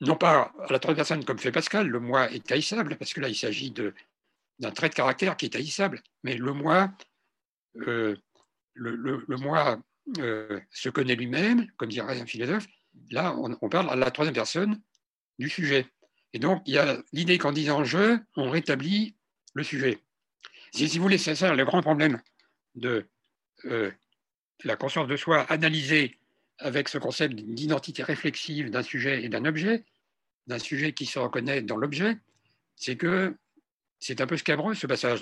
non pas à la troisième personne comme fait Pascal, le moi est haïssable, parce que là, il s'agit d'un trait de caractère qui est haïssable, mais le moi, euh, le, moi euh, se connaît lui-même, comme dirait un philosophe. Là, on, parle à la troisième personne du sujet. Et donc, il y a l'idée qu'en disant je, on rétablit le sujet. Si, vous voulez, c'est ça le grand problème de euh, la conscience de soi analysée avec ce concept d'identité réflexive d'un sujet et d'un objet, d'un sujet qui se reconnaît dans l'objet, c'est que c'est un peu scabreux ce passage.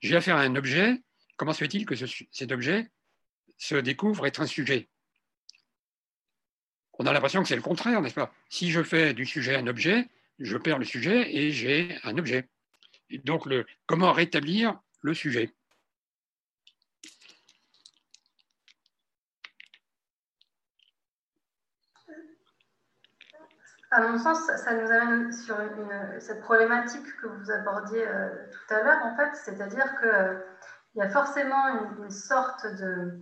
J'ai affaire à un objet, comment se fait-il que cet objet se découvre être un sujet? On a l'impression que c'est le contraire, n'est-ce pas? Si je fais du sujet un objet, je perds le sujet et j'ai un objet. Et donc, comment rétablir le sujet? À mon sens, ça nous amène sur cette problématique que vous abordiez euh, tout à l'heure, en fait, c'est-à-dire qu'il euh, y a forcément une, sorte de,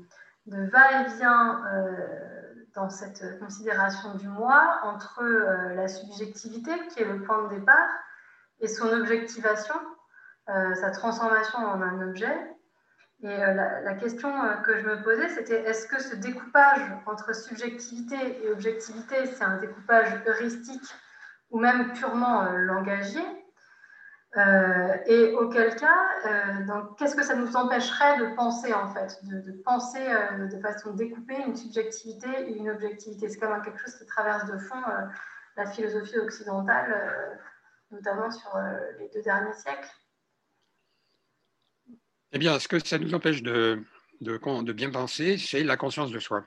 va-et-vient euh, dans cette considération du moi entre la subjectivité, qui est le point de départ, et son objectivation, sa transformation en un objet, et euh, la, question euh, que je me posais, c'était est-ce que ce découpage entre subjectivité et objectivité, c'est un découpage heuristique ou même purement euh, Et auquel cas, qu'est-ce que ça nous empêcherait de penser en fait, de, penser de façon découpée une subjectivité et une objectivité? C'est quand même quelque chose qui traverse de fond la philosophie occidentale, notamment sur les deux derniers siècles. Eh bien, ce que ça nous empêche de, bien penser, c'est la conscience de soi.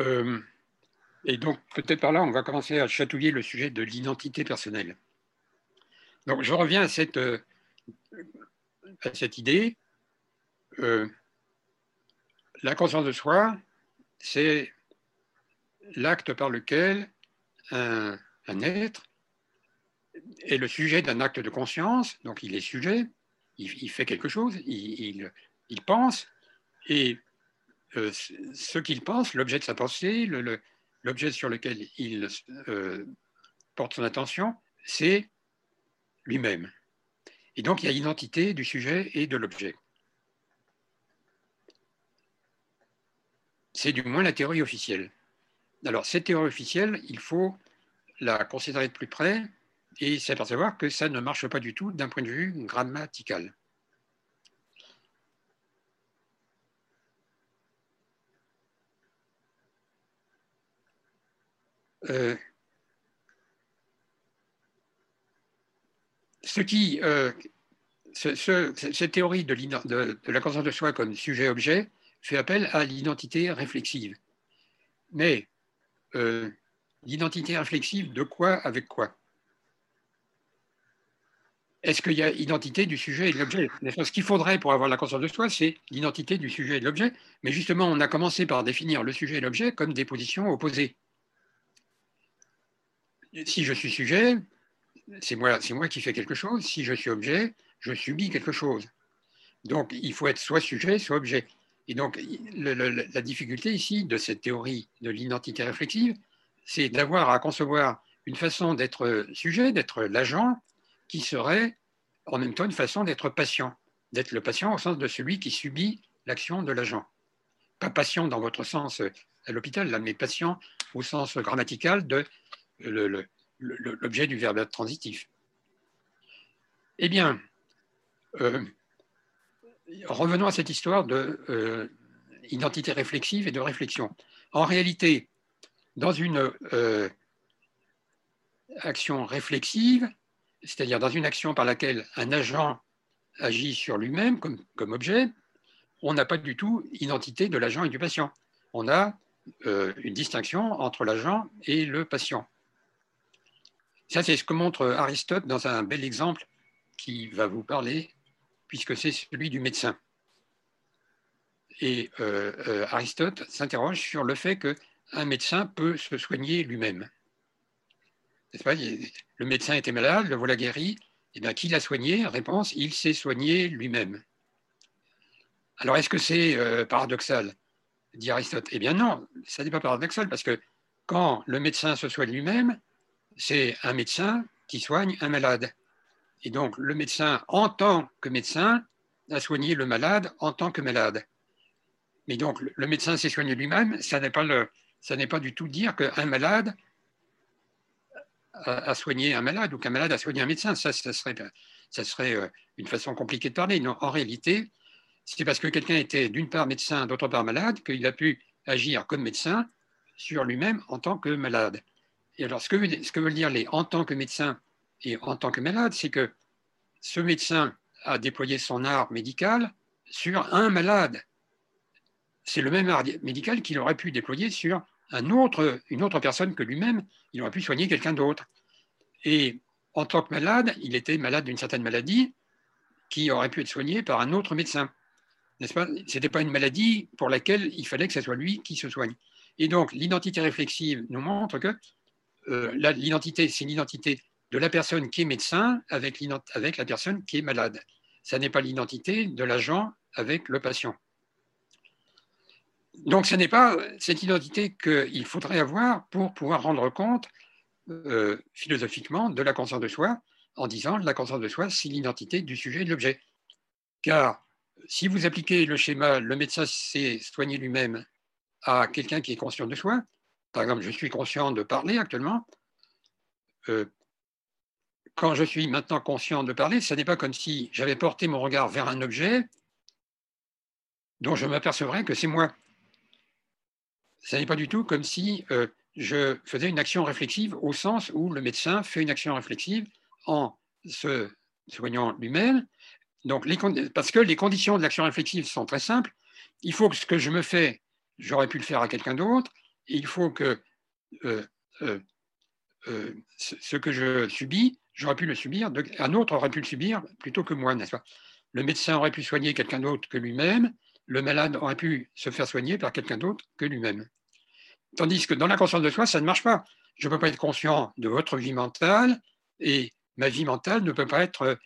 Euh, et donc, peut-être par là, on va commencer à chatouiller le sujet de l'identité personnelle. Donc, je reviens à cette, euh, à cette idée. Euh, la conscience de soi, c'est l'acte par lequel un, un être est le sujet d'un acte de conscience, donc il est sujet, il, fait quelque chose, il, pense, et euh, ce qu'il pense, l'objet de sa pensée, l'objet sur lequel il euh, porte son attention, c'est lui-même. Et donc il y a l'identité du sujet et de l'objet. C'est du moins la théorie officielle. Alors cette théorie officielle, il faut la considérer de plus près et s'apercevoir que ça ne marche pas du tout d'un point de vue grammatical. Euh, ce qui, euh, cette théorie de, la conscience de soi comme sujet-objet fait appel à l'identité réflexive. Mais euh, l'identité réflexive de quoi avec quoi? Est-ce qu'il y a identité du sujet et de l'objet? Ce qu'il faudrait pour avoir la conscience de soi, c'est l'identité du sujet et de l'objet. Mais justement, on a commencé par définir le sujet et l'objet comme des positions opposées. Si je suis sujet, c'est moi, moi qui fais quelque chose. Si je suis objet, je subis quelque chose. Donc, il faut être soit sujet, soit objet. Et donc, la difficulté ici de cette théorie de l'identité réflexive, c'est d'avoir à concevoir une façon d'être sujet, d'être l'agent, qui serait en même temps une façon d'être patient, d'être le patient au sens de celui qui subit l'action de l'agent. Pas patient dans votre sens à l'hôpital, mais patient au sens grammatical de l'objet du verbe transitif. Eh bien, euh, revenons à cette histoire d'identité euh, réflexive et de réflexion. En réalité, dans une euh, action réflexive, c'est-à-dire dans une action par laquelle un agent agit sur lui-même comme, objet, on n'a pas du tout identité de l'agent et du patient. On a une distinction entre l'agent et le patient. Ça, c'est ce que montre Aristote dans un bel exemple qui va vous parler, puisque c'est celui du médecin. Et euh, euh, Aristote s'interroge sur le fait qu'un médecin peut se soigner lui-même. Le médecin était malade, le voilà guéri. Et eh bien, qui l'a soigné? Réponse il s'est soigné lui-même. Alors, est-ce que c'est paradoxal? Dit Aristote. Eh bien non, ça n'est pas paradoxal parce que quand le médecin se soigne lui-même, c'est un médecin qui soigne un malade. Et donc le médecin, en tant que médecin, a soigné le malade en tant que malade. Mais donc le médecin s'est soigné lui-même, ça n'est pas, pas du tout dire qu'un malade a, soigné un malade ou qu'un malade a soigné un médecin. Ça, ça serait, ça serait euh, une façon compliquée de parler. Non, en réalité, c'est parce que quelqu'un était d'une part médecin, d'autre part malade, qu'il a pu agir comme médecin sur lui-même en tant que malade. Et alors, ce que, veulent dire les en tant que médecin et en tant que malade, c'est que ce médecin a déployé son art médical sur un malade. C'est le même art médical qu'il aurait pu déployer sur un autre, une autre personne que lui-même. Il aurait pu soigner quelqu'un d'autre. Et en tant que malade, il était malade d'une certaine maladie qui aurait pu être soignée par un autre médecin n'est-ce pas? Ce n'était pas une maladie pour laquelle il fallait que ce soit lui qui se soigne. Et donc, l'identité réflexive nous montre que euh, l'identité, c'est l'identité de la personne qui est médecin avec, la personne qui est malade. Ça n'est pas l'identité de l'agent avec le patient. Donc, ce n'est pas cette identité qu'il faudrait avoir pour pouvoir rendre compte euh, philosophiquement de la conscience de soi, en disant la conscience de soi, c'est l'identité du sujet et de l'objet. Car si vous appliquez le schéma, le médecin s'est soigné lui-même à quelqu'un qui est conscient de soi, par exemple, je suis conscient de parler actuellement, euh, quand je suis maintenant conscient de parler, ce n'est pas comme si j'avais porté mon regard vers un objet dont je m'apercevrais que c'est moi. Ce n'est pas du tout comme si euh, je faisais une action réflexive au sens où le médecin fait une action réflexive en se soignant lui-même parce que les conditions de l'action réflexive sont très simples. Il faut que ce que je me fais, j'aurais pu le faire à quelqu'un d'autre. Il faut que euh, euh, euh, ce que je subis, j'aurais pu le subir, un autre aurait pu le subir plutôt que moi, n'est-ce pas? Le médecin aurait pu soigner quelqu'un d'autre que lui-même, le malade aurait pu se faire soigner par quelqu'un d'autre que lui-même. Tandis que dans la conscience de soi, ça ne marche pas. Je ne peux pas être conscient de votre vie mentale et ma vie mentale ne peut pas être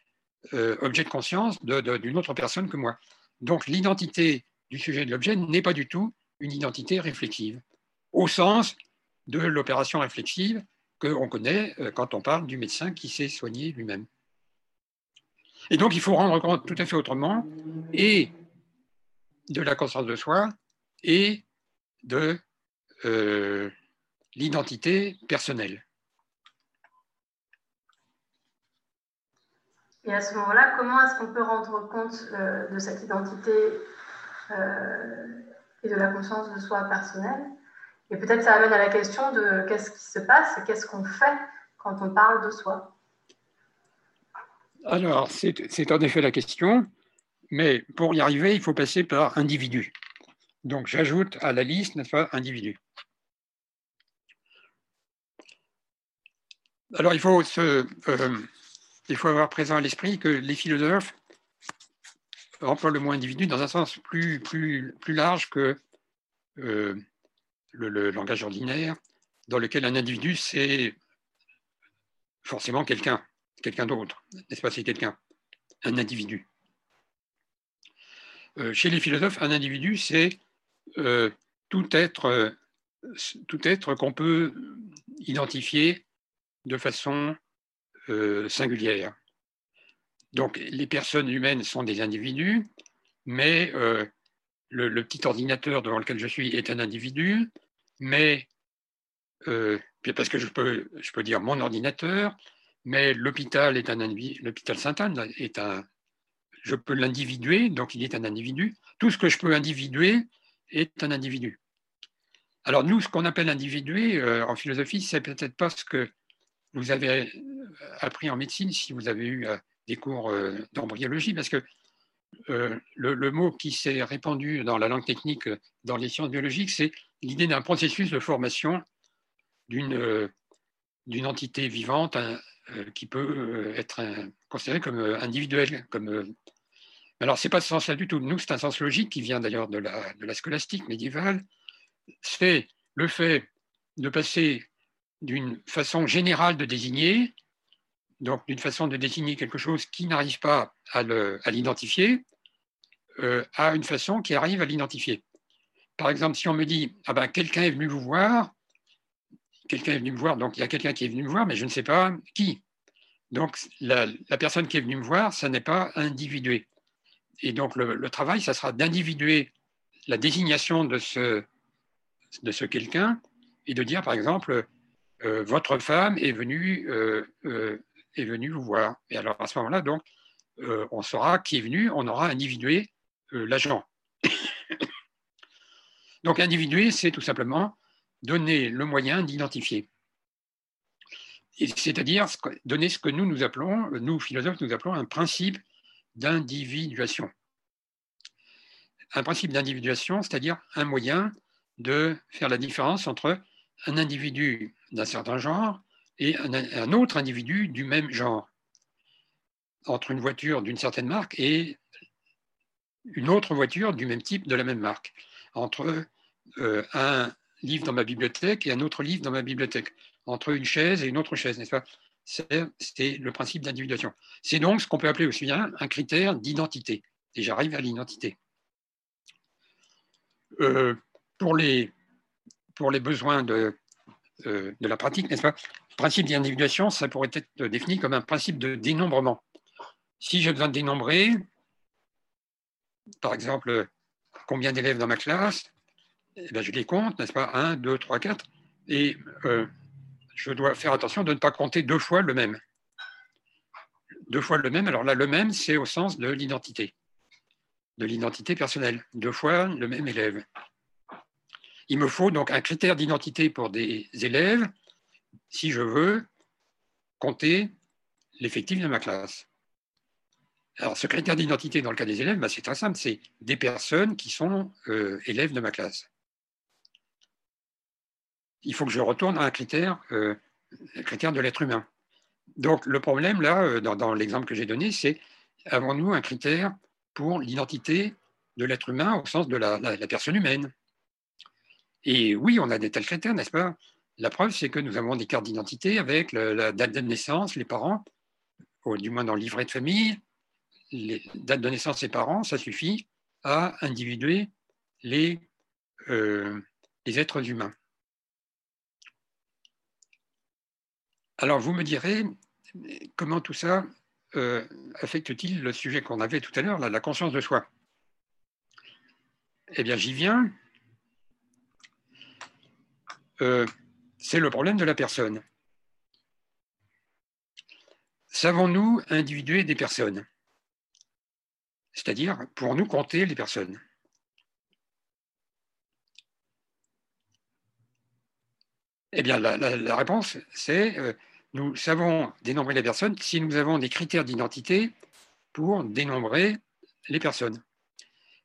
objet de conscience d'une autre personne que moi. Donc l'identité du sujet de l'objet n'est pas du tout une identité réflexive, au sens de l'opération réflexive qu'on connaît euh, quand on parle du médecin qui s'est soigné lui-même. Et donc il faut rendre compte tout à fait autrement et de la conscience de soi et de euh, l'identité personnelle. Et à ce moment-là, comment est-ce qu'on peut rendre compte euh, de cette identité et de la conscience de soi personnelle? Et peut-être ça amène à la question de qu'est-ce qui se passe et qu'est-ce qu'on fait quand on parle de soi Alors, c'est en effet la question, mais pour y arriver, il faut passer par individu. Donc, j'ajoute à la liste, n'est-ce pas, individu. Alors, il faut se, euh, il faut avoir présent à l'esprit que les philosophes emploient le mot individu dans un sens plus, plus, plus large que euh, le, langage ordinaire, dans lequel un individu, c'est forcément quelqu'un, quelqu'un d'autre, n'est-ce pas, c'est quelqu'un, un individu. chez les philosophes, un individu, c'est tout être, tout être qu'on peut identifier de façon singulière. Donc, les personnes humaines sont des individus, mais le, petit ordinateur devant lequel je suis est un individu, mais parce que je peux, je peux dire mon ordinateur, mais l'hôpital est un l'hôpital Sainte-Anne est un, je peux l'individuer, donc il est un individu. Tout ce que je peux individuer est un individu. Alors nous, ce qu'on appelle individuer euh, en philosophie, c'est peut-être pas ce que vous avez appris en médecine si vous avez eu euh, des cours euh, d'embryologie, parce que le, mot qui s'est répandu dans la langue technique, dans les sciences biologiques, c'est l'idée d'un processus de formation d'une d'une entité vivante qui peut être considérée comme individuelle. Comme, alors, ce n'est pas ce sens-là du tout. Nous, c'est un sens logique qui vient d'ailleurs de la, de la scolastique médiévale. C'est le fait de passer d'une façon générale de désigner, donc d'une façon de désigner quelque chose qui n'arrive pas à l'identifier, euh, à une façon qui arrive à l'identifier. Par exemple, si on me dit ah ben, quelqu'un est venu vous voir, quelqu'un est venu me voir, donc il y a quelqu'un qui est venu me voir, mais je ne sais pas qui. Donc la, personne qui est venue me voir, ça n'est pas individué. Et donc le, travail, ça sera d'individuer la désignation de ce, de ce quelqu'un et de dire, par exemple, euh, votre femme est venue, euh, est venue vous voir. Et alors à ce moment-là, donc, on saura qui est venu, on aura individué l'agent. Donc individuer, c'est tout simplement donner le moyen d'identifier. C'est-à-dire donner ce que nous, nous appelons, nous philosophes, nous appelons un principe d'individuation. Un principe d'individuation, c'est-à-dire un moyen de faire la différence entre un individu d'un certain genre et un, autre individu du même genre, entre une voiture d'une certaine marque et une autre voiture du même type, de la même marque, entre euh, un livre dans ma bibliothèque et un autre livre dans ma bibliothèque, entre une chaise et une autre chaise, n'est-ce pas? C'est le principe d'individuation. C'est donc ce qu'on peut appeler aussi bien un critère d'identité. Et j'arrive à l'identité. Euh, pour, les, pour les besoins de, euh, de la pratique, n'est-ce pas? Le principe d'individuation, ça pourrait être défini comme un principe de dénombrement. Si j'ai besoin de dénombrer, par exemple, combien d'élèves dans ma classe, ben, je les compte, n'est-ce pas? 1, 2, 3, 4. Et euh, je dois faire attention de ne pas compter deux fois le même. Deux fois le même, alors là, le même, c'est au sens de l'identité, de l'identité personnelle. Deux fois le même élève. Il me faut donc un critère d'identité pour des élèves si je veux compter l'effectif de ma classe. Alors, ce critère d'identité dans le cas des élèves, bah, c'est très simple, c'est des personnes qui sont euh, élèves de ma classe. Il faut que je retourne à un critère, euh, critère de l'être humain. Donc, le problème, là, euh, dans, l'exemple que j'ai donné, c'est avons-nous un critère pour l'identité de l'être humain au sens de la, personne humaine? Et oui, on a des tels critères, n'est-ce pas? La preuve, c'est que nous avons des cartes d'identité avec la date de naissance, les parents, ou du moins dans le livret de famille, les dates de naissance des parents, ça suffit à individuer les, euh, les êtres humains. Alors vous me direz, comment tout ça euh, affecte-t-il le sujet qu'on avait tout à l'heure, la conscience de soi? Eh bien j'y viens. Euh, c'est le problème de la personne. Savons-nous individuer des personnes? C'est-à-dire pour nous compter les personnes. Eh bien, la, réponse, c'est euh, nous savons dénombrer les personnes si nous avons des critères d'identité pour dénombrer les personnes.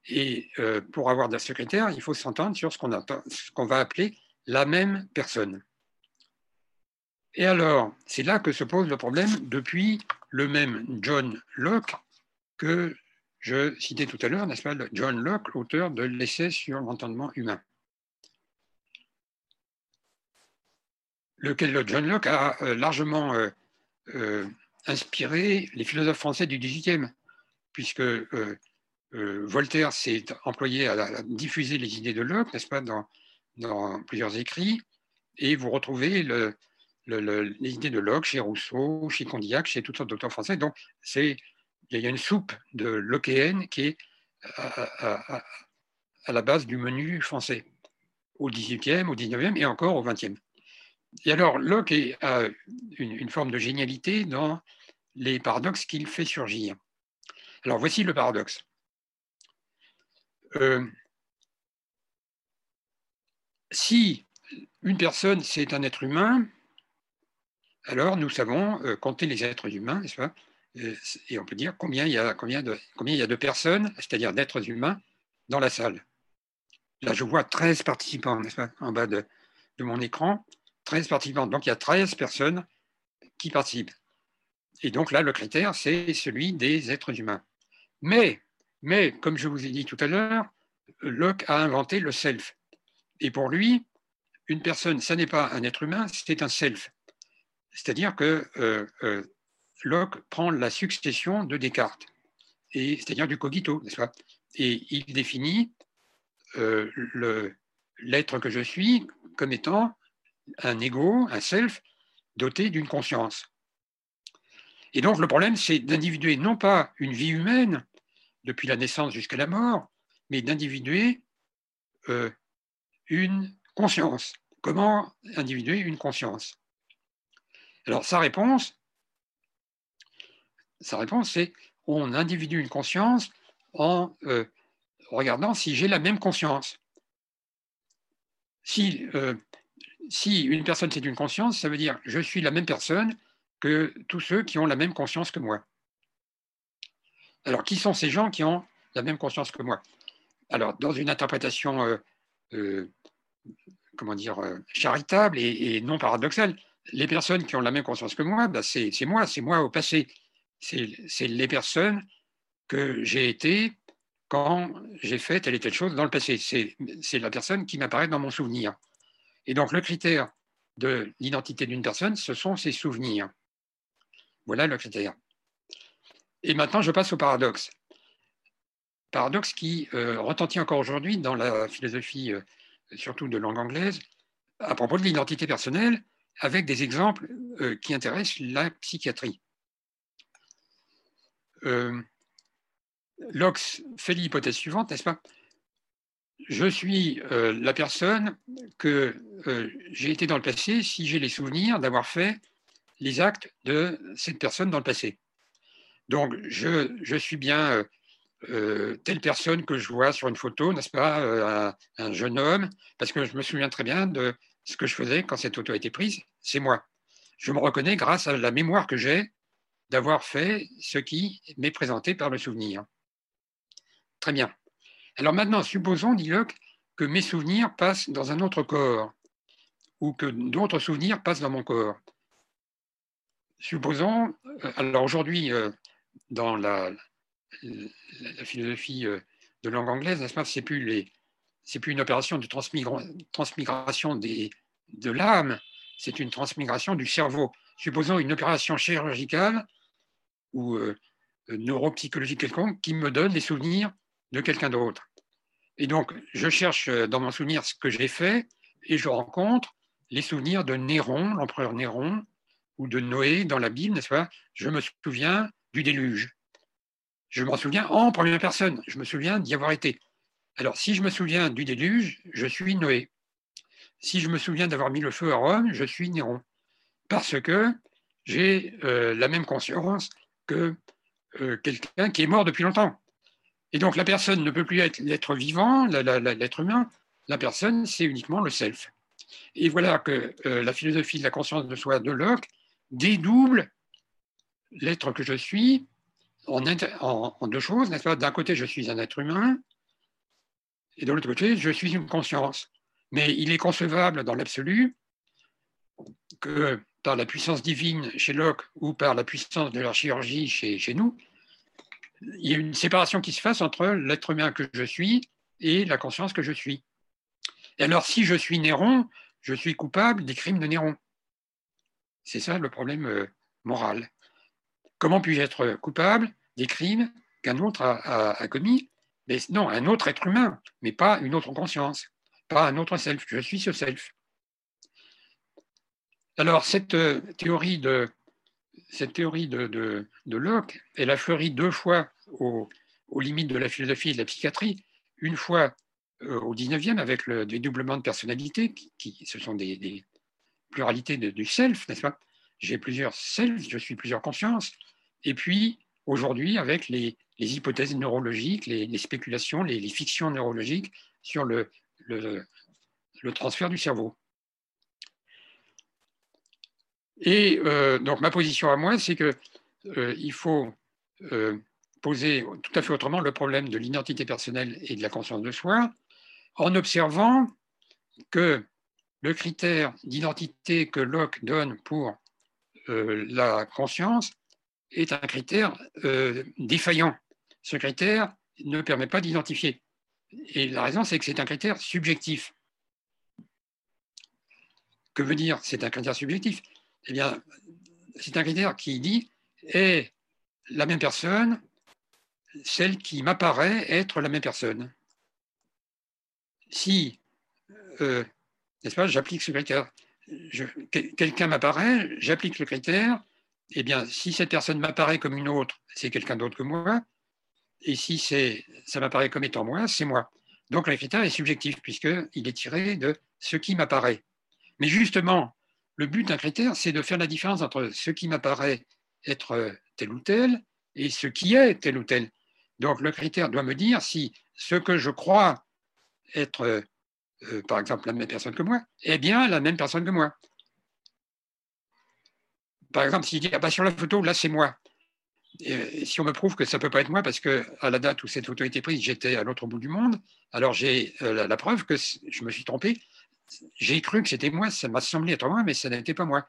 Et euh, pour avoir ce critère, il faut s'entendre sur ce qu'on va appeler la même personne. Et alors, c'est là que se pose le problème depuis le même John Locke que je citais tout à l'heure, n'est-ce pas, John Locke, auteur de l'essai sur l'entendement humain. Lequel John Locke a euh, largement euh, euh, inspiré les philosophes français du XVIIIe, puisque Voltaire s'est employé à, diffuser les idées de Locke, n'est-ce pas, dans, plusieurs écrits, et vous retrouvez le, les idées de Locke chez Rousseau, chez Condillac, chez toutes sortes d'auteurs français. Donc, il y a une soupe de lockéenne qui est à, la base du menu français, au XVIIIe, au XIXe et encore au XXe. Et alors, Locke a une, forme de génialité dans les paradoxes qu'il fait surgir. Alors, voici le paradoxe. Euh, si une personne, c'est un être humain, alors nous savons euh, compter les êtres humains, n'est-ce pas? Euh, Et on peut dire combien il y a, combien de, combien il y a de personnes, c'est-à-dire d'êtres humains, dans la salle. Là, je vois 13 participants, n'est-ce pas, en bas de, de mon écran, 13 participants. Donc, il y a 13 personnes qui participent. Et donc là, le critère, c'est celui des êtres humains. Mais, mais, comme je vous ai dit tout à l'heure, Locke a inventé le self. Et pour lui, une personne, ça n'est pas un être humain, c'est un self. C'est-à-dire que euh, euh, Locke prend la succession de Descartes, et, c'est-à-dire du cogito, n'est-ce pas? Et il définit euh, l'être que je suis comme étant un ego, un self, doté d'une conscience. Et donc le problème, c'est d'individuer non pas une vie humaine depuis la naissance jusqu'à la mort, mais d'individuer une conscience. Comment individuer une conscience? Alors sa réponse, sa réponse, c'est on individue une conscience en euh, regardant si j'ai la même conscience. Si, euh, si une personne c'est une conscience, ça veut dire je suis la même personne que tous ceux qui ont la même conscience que moi. Alors, qui sont ces gens qui ont la même conscience que moi? Alors, dans une interprétation euh, comment dire, euh, charitable et, non paradoxale. Les personnes qui ont la même conscience que moi, bah, c'est moi, c'est moi au passé. C'est les personnes que j'ai été quand j'ai fait telle et telle chose dans le passé. C'est la personne qui m'apparaît dans mon souvenir. Et donc le critère de l'identité d'une personne, ce sont ses souvenirs. Voilà le critère. Et maintenant, je passe au paradoxe. Paradoxe qui euh, retentit encore aujourd'hui dans la philosophie euh, surtout de langue anglaise, à propos de l'identité personnelle, avec des exemples euh, qui intéressent la psychiatrie. Locke fait l'hypothèse suivante, n'est-ce pas? Je suis euh, la personne que j'ai été dans le passé si j'ai les souvenirs d'avoir fait les actes de cette personne dans le passé. Donc, je, je suis bien euh, telle personne que je vois sur une photo, n'est-ce pas, euh, un, jeune homme, parce que je me souviens très bien de ce que je faisais quand cette photo a été prise, c'est moi. Je me reconnais grâce à la mémoire que j'ai d'avoir fait ce qui m'est présenté par le souvenir. Très bien. Alors maintenant, supposons, dit Locke, que mes souvenirs passent dans un autre corps, ou que d'autres souvenirs passent dans mon corps. Supposons, euh, alors aujourd'hui, dans la, philosophie euh, de langue anglaise, n'est-ce pas C'est plus une opération de transmigration de l'âme, c'est une transmigration du cerveau. Supposons une opération chirurgicale ou euh, neuropsychologique quelconque qui me donne des souvenirs de quelqu'un d'autre. Et donc, je cherche dans mon souvenir ce que j'ai fait et je rencontre les souvenirs de Néron, l'empereur Néron, ou de Noé dans la Bible, n'est-ce pas? Je me souviens du déluge je m'en souviens en première personne, je me souviens d'y avoir été. Alors, si je me souviens du déluge, je suis Noé. Si je me souviens d'avoir mis le feu à Rome, je suis Néron. Parce que j'ai euh, la même conscience que euh, quelqu'un qui est mort depuis longtemps. Et donc, la personne ne peut plus être l'être vivant, l'être humain. La personne, c'est uniquement le self. Et voilà que euh, la philosophie de la conscience de soi de Locke dédouble l'être que je suis en, deux choses, n'est-ce pas? D'un côté, je suis un être humain, et de l'autre côté, je suis une conscience. Mais il est concevable dans l'absolu que par la puissance divine chez Locke ou par la puissance de la chirurgie chez, chez nous, il y a une séparation qui se fasse entre l'être humain que je suis et la conscience que je suis. Et alors, si je suis Néron, je suis coupable des crimes de Néron. C'est ça le problème euh, moral. Comment puis-je être coupable des crimes qu'un autre a, commis? Non, un autre être humain, mais pas une autre conscience, pas un autre self. Je suis ce self. Alors, cette euh, théorie de, cette théorie de, Locke, elle a fleuri deux fois aux, limites de la philosophie et de la psychiatrie. Une fois euh, au 19e avec le dédoublement de personnalité, qui, ce sont des, pluralités du self, n'est-ce pas? J'ai plusieurs selfs, je suis plusieurs consciences. Et puis, aujourd'hui, avec les, hypothèses neurologiques, les, spéculations, les, fictions neurologiques sur le, le, transfert du cerveau. Et euh, donc, ma position à moi, c'est qu'il euh, faut euh, poser tout à fait autrement le problème de l'identité personnelle et de la conscience de soi en observant que le critère d'identité que Locke donne pour euh, la conscience est un critère défaillant. Ce critère ne permet pas d'identifier. Et la raison, c'est que c'est un critère subjectif. Que veut dire c'est un critère subjectif? Eh bien, c'est un critère qui dit est la même personne, celle qui m'apparaît être la même personne. Si euh, n'est-ce pas, j'applique ce critère. quelqu'un m'apparaît, j'applique le critère, eh bien, si cette personne m'apparaît comme une autre, c'est quelqu'un d'autre que moi, et si ça m'apparaît comme étant moi, c'est moi. Donc le critère est subjectif, puisqu'il est tiré de ce qui m'apparaît. Mais justement, le but d'un critère, c'est de faire la différence entre ce qui m'apparaît être tel ou tel et ce qui est tel ou tel. Donc le critère doit me dire si ce que je crois être euh, par exemple, la même personne que moi, est bien la même personne que moi. Par exemple, si je dis, ah bah, sur la photo, là, c'est moi. Si on me prouve que ça ne peut pas être moi, parce qu'à la date où cette photo a été prise, j'étais à l'autre bout du monde, alors j'ai euh, la, preuve que je me suis trompé. J'ai cru que c'était moi, ça m'a semblé être moi, mais ça n'était pas moi.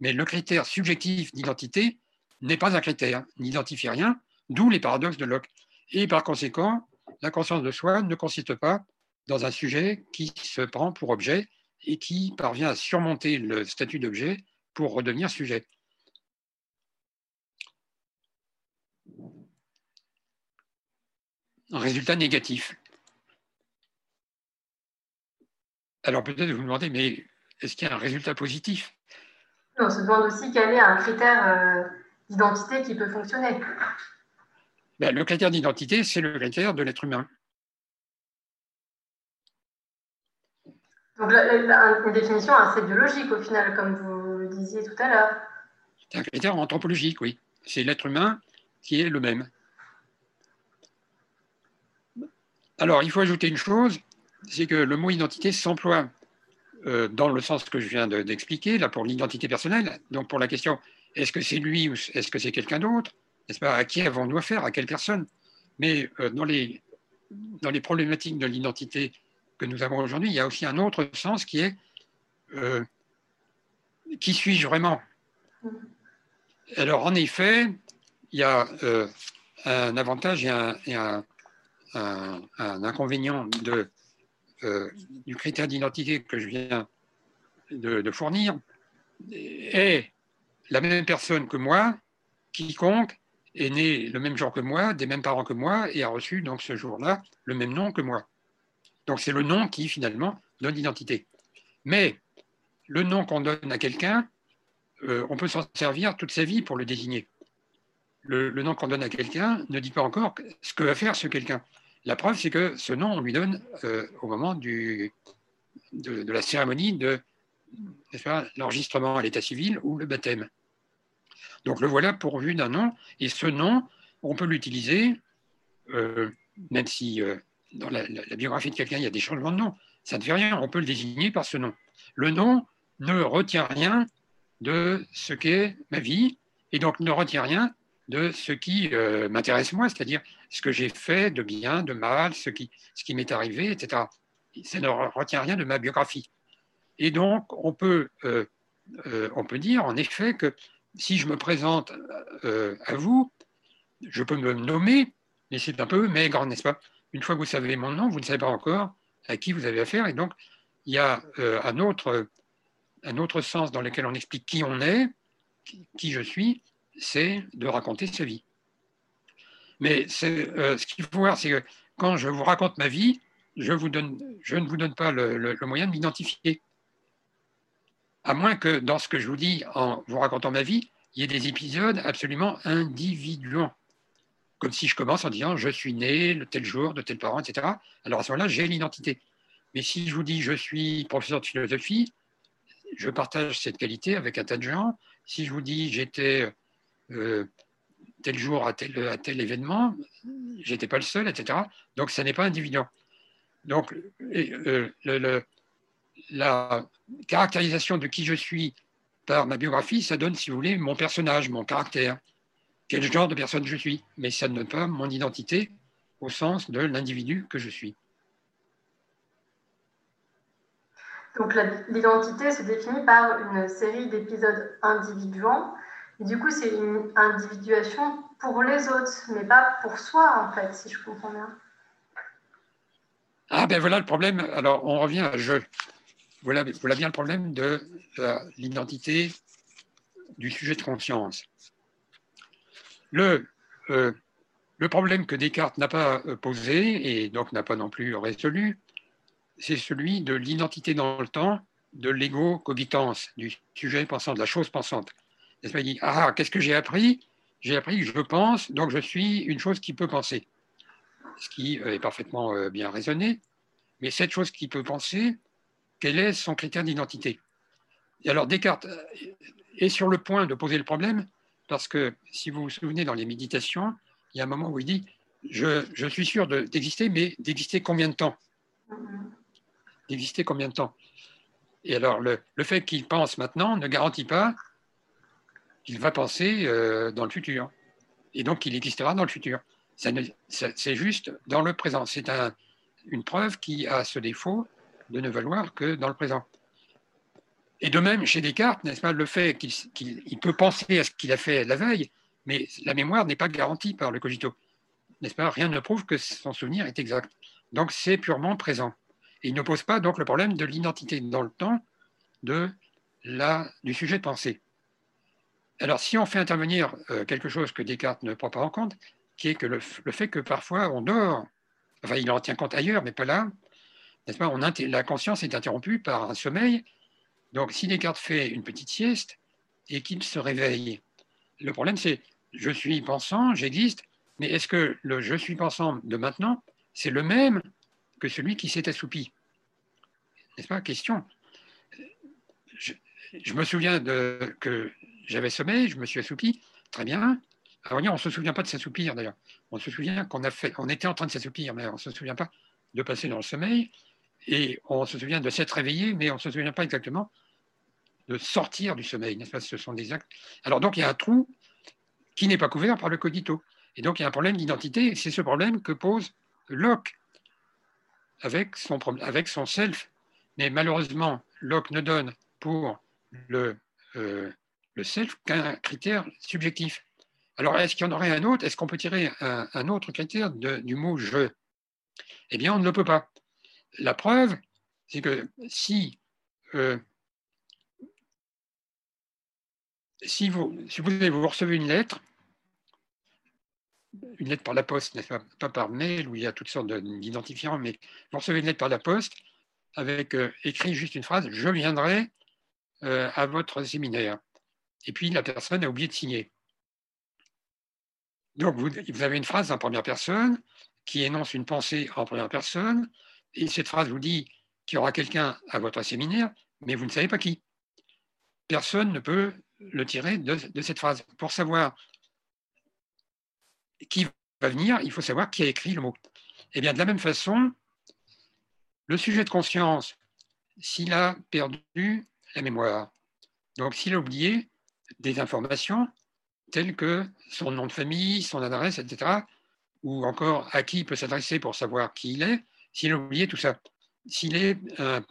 Mais le critère subjectif d'identité n'est pas un critère, n'identifie rien, d'où les paradoxes de Locke. Et par conséquent, la conscience de soi ne consiste pas dans un sujet qui se prend pour objet et qui parvient à surmonter le statut d'objet pour redevenir sujet. Résultat négatif. Alors peut-être vous me demandez, mais est-ce qu'il y a un résultat positif? On se demande aussi quel est un critère euh, d'identité qui peut fonctionner. Ben, le critère d'identité, c'est le critère de l'être humain. Donc, une définition assez biologique au final, comme vous le disiez tout à l'heure. C'est un critère anthropologique, oui. C'est l'être humain qui est le même. Alors, il faut ajouter une chose, c'est que le mot identité s'emploie euh, dans le sens que je viens d'expliquer, là pour l'identité personnelle, donc pour la question est-ce que c'est lui ou est-ce que c'est quelqu'un d'autre N'est-ce pas À qui avons-nous affaire À quelle personne? Mais euh, dans, les, dans les problématiques de l'identité que nous avons aujourd'hui, il y a aussi un autre sens qui est euh, qui suis-je vraiment? Alors, en effet, il y a un avantage et un, inconvénient de, euh, du critère d'identité que je viens de, fournir. Est la même personne que moi, quiconque est né le même jour que moi, des mêmes parents que moi, et a reçu donc ce jour-là le même nom que moi. Donc c'est le nom qui finalement donne l'identité. Mais le nom qu'on donne à quelqu'un, euh, on peut s'en servir toute sa vie pour le désigner. Le, nom qu'on donne à quelqu'un ne dit pas encore ce que va faire ce quelqu'un. La preuve, c'est que ce nom, on lui donne euh, au moment de, la cérémonie de l'enregistrement à l'état civil ou le baptême. Donc le voilà pourvu d'un nom, et ce nom, on peut l'utiliser, euh, même si dans la, biographie de quelqu'un, il y a des changements de nom. Ça ne fait rien, on peut le désigner par ce nom. Le nom ne retient rien de ce qu'est ma vie et donc ne retient rien de ce qui euh, m'intéresse moi, c'est-à-dire ce que j'ai fait de bien, de mal, ce qui, ce qui m'est arrivé, etc. Ça ne retient rien de ma biographie. Et donc, on peut, euh, euh, on peut dire en effet que si je me présente à vous, je peux me nommer, mais c'est un peu maigre, n'est-ce pas? Une fois que vous savez mon nom, vous ne savez pas encore à qui vous avez affaire. Et donc, il y a un, autre, un autre sens dans lequel on explique qui on est, qui, je suis, c'est de raconter sa vie. Mais euh, ce qu'il faut voir, c'est que quand je vous raconte ma vie, je, vous donne, je ne vous donne pas le, moyen de m'identifier. À moins que dans ce que je vous dis en vous racontant ma vie, il y ait des épisodes absolument individuants. Comme si je commence en disant je suis né le tel jour, de tel parent, etc. Alors à ce moment-là, j'ai l'identité. Mais si je vous dis je suis professeur de philosophie, je partage cette qualité avec un tas de gens. Si je vous dis j'étais euh, tel jour à tel, événement, j'étais pas le seul, etc. Donc ça n'est pas individuel. Donc euh, la caractérisation de qui je suis par ma biographie, ça donne, si vous voulez, mon personnage, mon caractère, quel genre de personne je suis. Mais ça ne donne pas mon identité au sens de l'individu que je suis. Donc l'identité se définit par une série d'épisodes individuants. Du coup, c'est une individuation pour les autres, mais pas pour soi, en fait, si je comprends bien. Ah ben voilà le problème. Alors on revient à je. Voilà, voilà bien le problème de l'identité du sujet de conscience. Le, euh, le problème que Descartes n'a pas posé et donc n'a pas non plus résolu, c'est celui de l'identité dans le temps, de l'ego-cogitance, du sujet pensant, de la chose pensante. Il dit Ah, qu'est-ce que j'ai appris? J'ai appris que je pense, donc je suis une chose qui peut penser. Ce qui est parfaitement euh, bien raisonné. Mais cette chose qui peut penser, quel est son critère d'identité? Et alors Descartes est sur le point de poser le problème, parce que si vous vous souvenez dans les méditations, il y a un moment où il dit je suis sûr d'exister, mais d'exister combien de temps? D'exister combien de temps? Et alors, le, fait qu'il pense maintenant ne garantit pas qu'il va penser euh, dans le futur. Et donc, qu'il existera dans le futur. C'est juste dans le présent. C'est un, une preuve qui a ce défaut de ne valoir que dans le présent. Et de même, chez Descartes, n'est-ce pas, le fait qu'il peut penser à ce qu'il a fait la veille, mais la mémoire n'est pas garantie par le cogito. N'est-ce pas Rien ne prouve que son souvenir est exact. Donc, c'est purement présent il ne pose pas donc le problème de l'identité dans le temps de la, du sujet de pensée. Alors, si on fait intervenir euh, quelque chose que Descartes ne prend pas en compte, qui est que le, fait que parfois on dort, enfin, il en tient compte ailleurs, mais pas là, n'est-ce pas on, La conscience est interrompue par un sommeil. Donc, si Descartes fait une petite sieste et qu'il se réveille, le problème c'est je suis pensant, j'existe, mais est-ce que le je suis pensant de maintenant, c'est le même que celui qui s'est assoupi? N'est-ce pas? Question. Je, me souviens de, que j'avais sommeil, je me suis assoupi, très bien. Alors, on ne se souvient pas de s'assoupir d'ailleurs. On se souvient qu'on a fait, on était en train de s'assoupir, mais on ne se souvient pas de passer dans le sommeil. Et on se souvient de s'être réveillé, mais on ne se souvient pas exactement de sortir du sommeil, n'est-ce sont des. Alors donc il y a un trou qui n'est pas couvert par le cogito. Et donc il y a un problème d'identité, c'est ce problème que pose Locke avec son, avec son self. Mais malheureusement, Locke ne donne pour le, euh, le self qu'un critère subjectif. Alors, est-ce qu'il y en aurait un autre? Est-ce qu'on peut tirer un, autre critère du mot je Eh bien, on ne le peut pas. La preuve, c'est que si, euh, si, vous, vous recevez une lettre, une lettre par la poste, n'est-ce pas, pas par mail où il y a toutes sortes d'identifiants, mais vous recevez une lettre par la poste avec euh, écrit juste une phrase Je viendrai euh, à votre séminaire. Et puis la personne a oublié de signer. Donc vous, avez une phrase en première personne qui énonce une pensée en première personne, et cette phrase vous dit qu'il y aura quelqu'un à votre séminaire, mais vous ne savez pas qui. Personne ne peut le tirer de, de cette phrase. Pour savoir qui va venir, il faut savoir qui a écrit le mot. Eh bien, de la même façon, le sujet de conscience, s'il a perdu la mémoire, donc s'il a oublié des informations telles que son nom de famille, son adresse, etc., ou encore à qui il peut s'adresser pour savoir qui il est, s'il a oublié tout ça, s'il est un,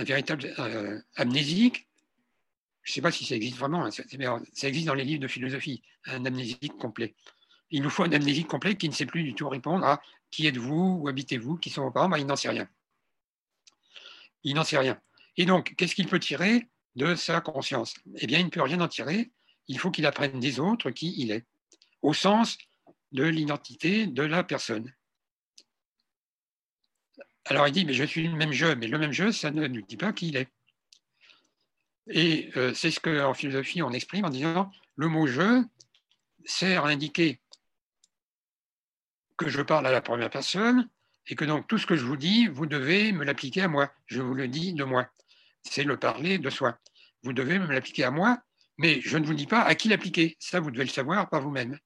véritable euh, amnésique, je ne sais pas si ça existe vraiment, hein, ça existe dans les livres de philosophie, un amnésique complet il nous faut un amnésique complet qui ne sait plus du tout répondre à qui êtes-vous, où habitez-vous, qui sont vos parents, ben, il n'en sait rien. Il n'en sait rien. Et donc, qu'est-ce qu'il peut tirer? De sa conscience Eh bien, il ne peut rien en tirer. Il faut qu'il apprenne des autres qui il est, au sens de l'identité de la personne. Alors il dit, mais je suis le même jeu, mais le même jeu, ça ne nous dit pas qui il est. Et euh, c'est ce qu'en philosophie on exprime en disant, le mot je sert à indiquer que je parle à la première personne et que donc tout ce que je vous dis, vous devez me l'appliquer à moi. Je vous le dis de moi. C'est le parler de soi. Vous devez me l'appliquer à moi, mais je ne vous dis pas à qui l'appliquer. Ça, vous devez le savoir par vous-même.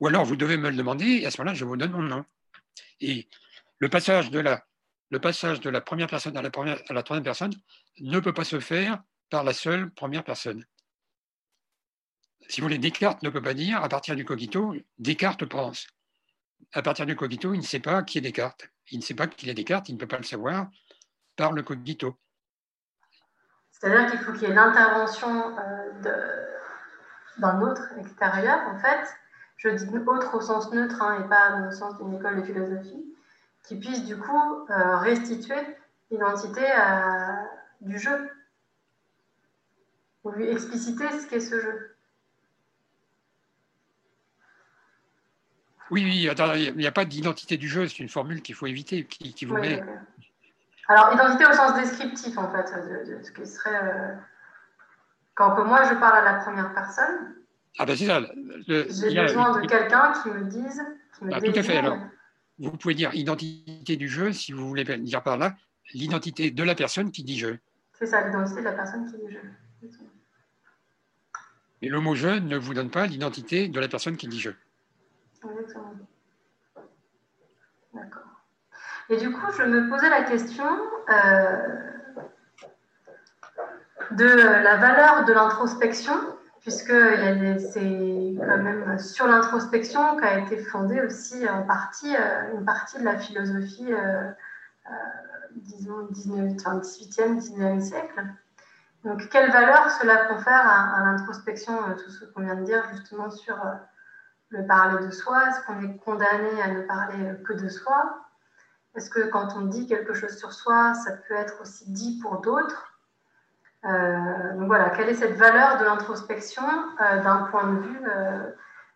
Ou alors, vous devez me le demander, et à ce moment-là, je vous donne mon nom. Et le passage de la, première personne à la, à la troisième personne ne peut pas se faire par la seule première personne. Si vous voulez, Descartes ne peut pas dire, à partir du cogito, Descartes pense. À partir du cogito, il ne sait pas qui est Descartes. Il ne sait pas qu'il est Descartes, il ne peut pas le savoir par le cogito. C'est-à-dire qu'il faut qu'il y ait l'intervention euh, d'un autre extérieur, en fait, je dis autre au sens neutre hein, et pas au sens d'une école de philosophie, qui puisse du coup euh, restituer l'identité euh, du jeu, ou lui expliciter ce qu'est ce jeu. Oui, oui, il n'y a pas d'identité du jeu, c'est une formule qu'il faut éviter, qui, vous met. Alors, identité au sens descriptif, en fait, de, ce qui serait. Euh, quand moi je parle à la première personne, ah ben c'est ça. J'ai besoin de quelqu'un qui me dise, qui me ah, Tout à fait. Alors, vous pouvez dire identité du jeu, si vous voulez dire par là, l'identité de la personne qui dit jeu. C'est ça, l'identité de la personne qui dit jeu. Mais le mot jeu ne vous donne pas l'identité de la personne qui dit jeu. Exactement. D'accord. Et du coup, je me posais la question euh, de la valeur de l'introspection puisque c'est quand même sur l'introspection qu'a été fondée aussi en partie euh, une partie de la philosophie, euh, disons, 18e, 19e siècle. Donc, quelle valeur cela confère à, l'introspection, tout ce qu'on vient de dire justement sur le parler de soi? Est-ce qu'on est condamné à ne parler que de soi? Est-ce que quand on dit quelque chose sur soi, ça peut être aussi dit pour d'autres euh, donc voilà, quelle est cette valeur de l'introspection euh, d'un point de vue, euh,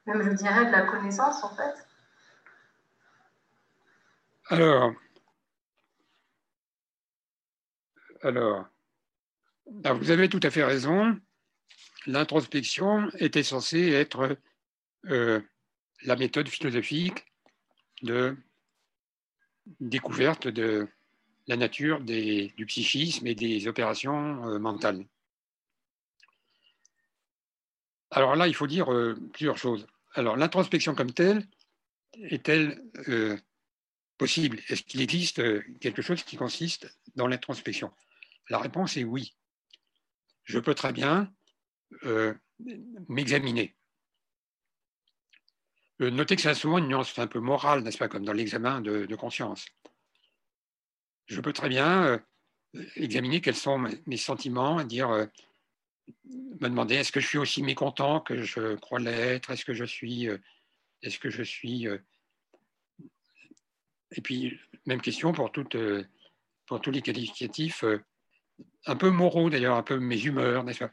même je dirais, de la connaissance en fait? Alors, alors ah, vous avez tout à fait raison. L'introspection était censée être la méthode philosophique de découverte de, la nature du psychisme et des opérations euh, mentales. Alors là, il faut dire euh, plusieurs choses. Alors, l'introspection comme telle est-elle euh, possible? Est-ce qu'il existe quelque chose qui consiste dans l'introspection? La réponse est oui. Je peux très bien m'examiner. Notez que a souvent une nuance un peu morale, n'est-ce pas, comme dans l'examen de conscience. Je peux très bien euh, examiner quels sont mes sentiments, dire, euh, me demander est-ce que je suis aussi mécontent que je crois l'être, est-ce que je suis, euh, est-ce que je suis, et puis même question pour tous les qualificatifs, un peu moraux d'ailleurs, un peu mes humeurs, n'est-ce pas?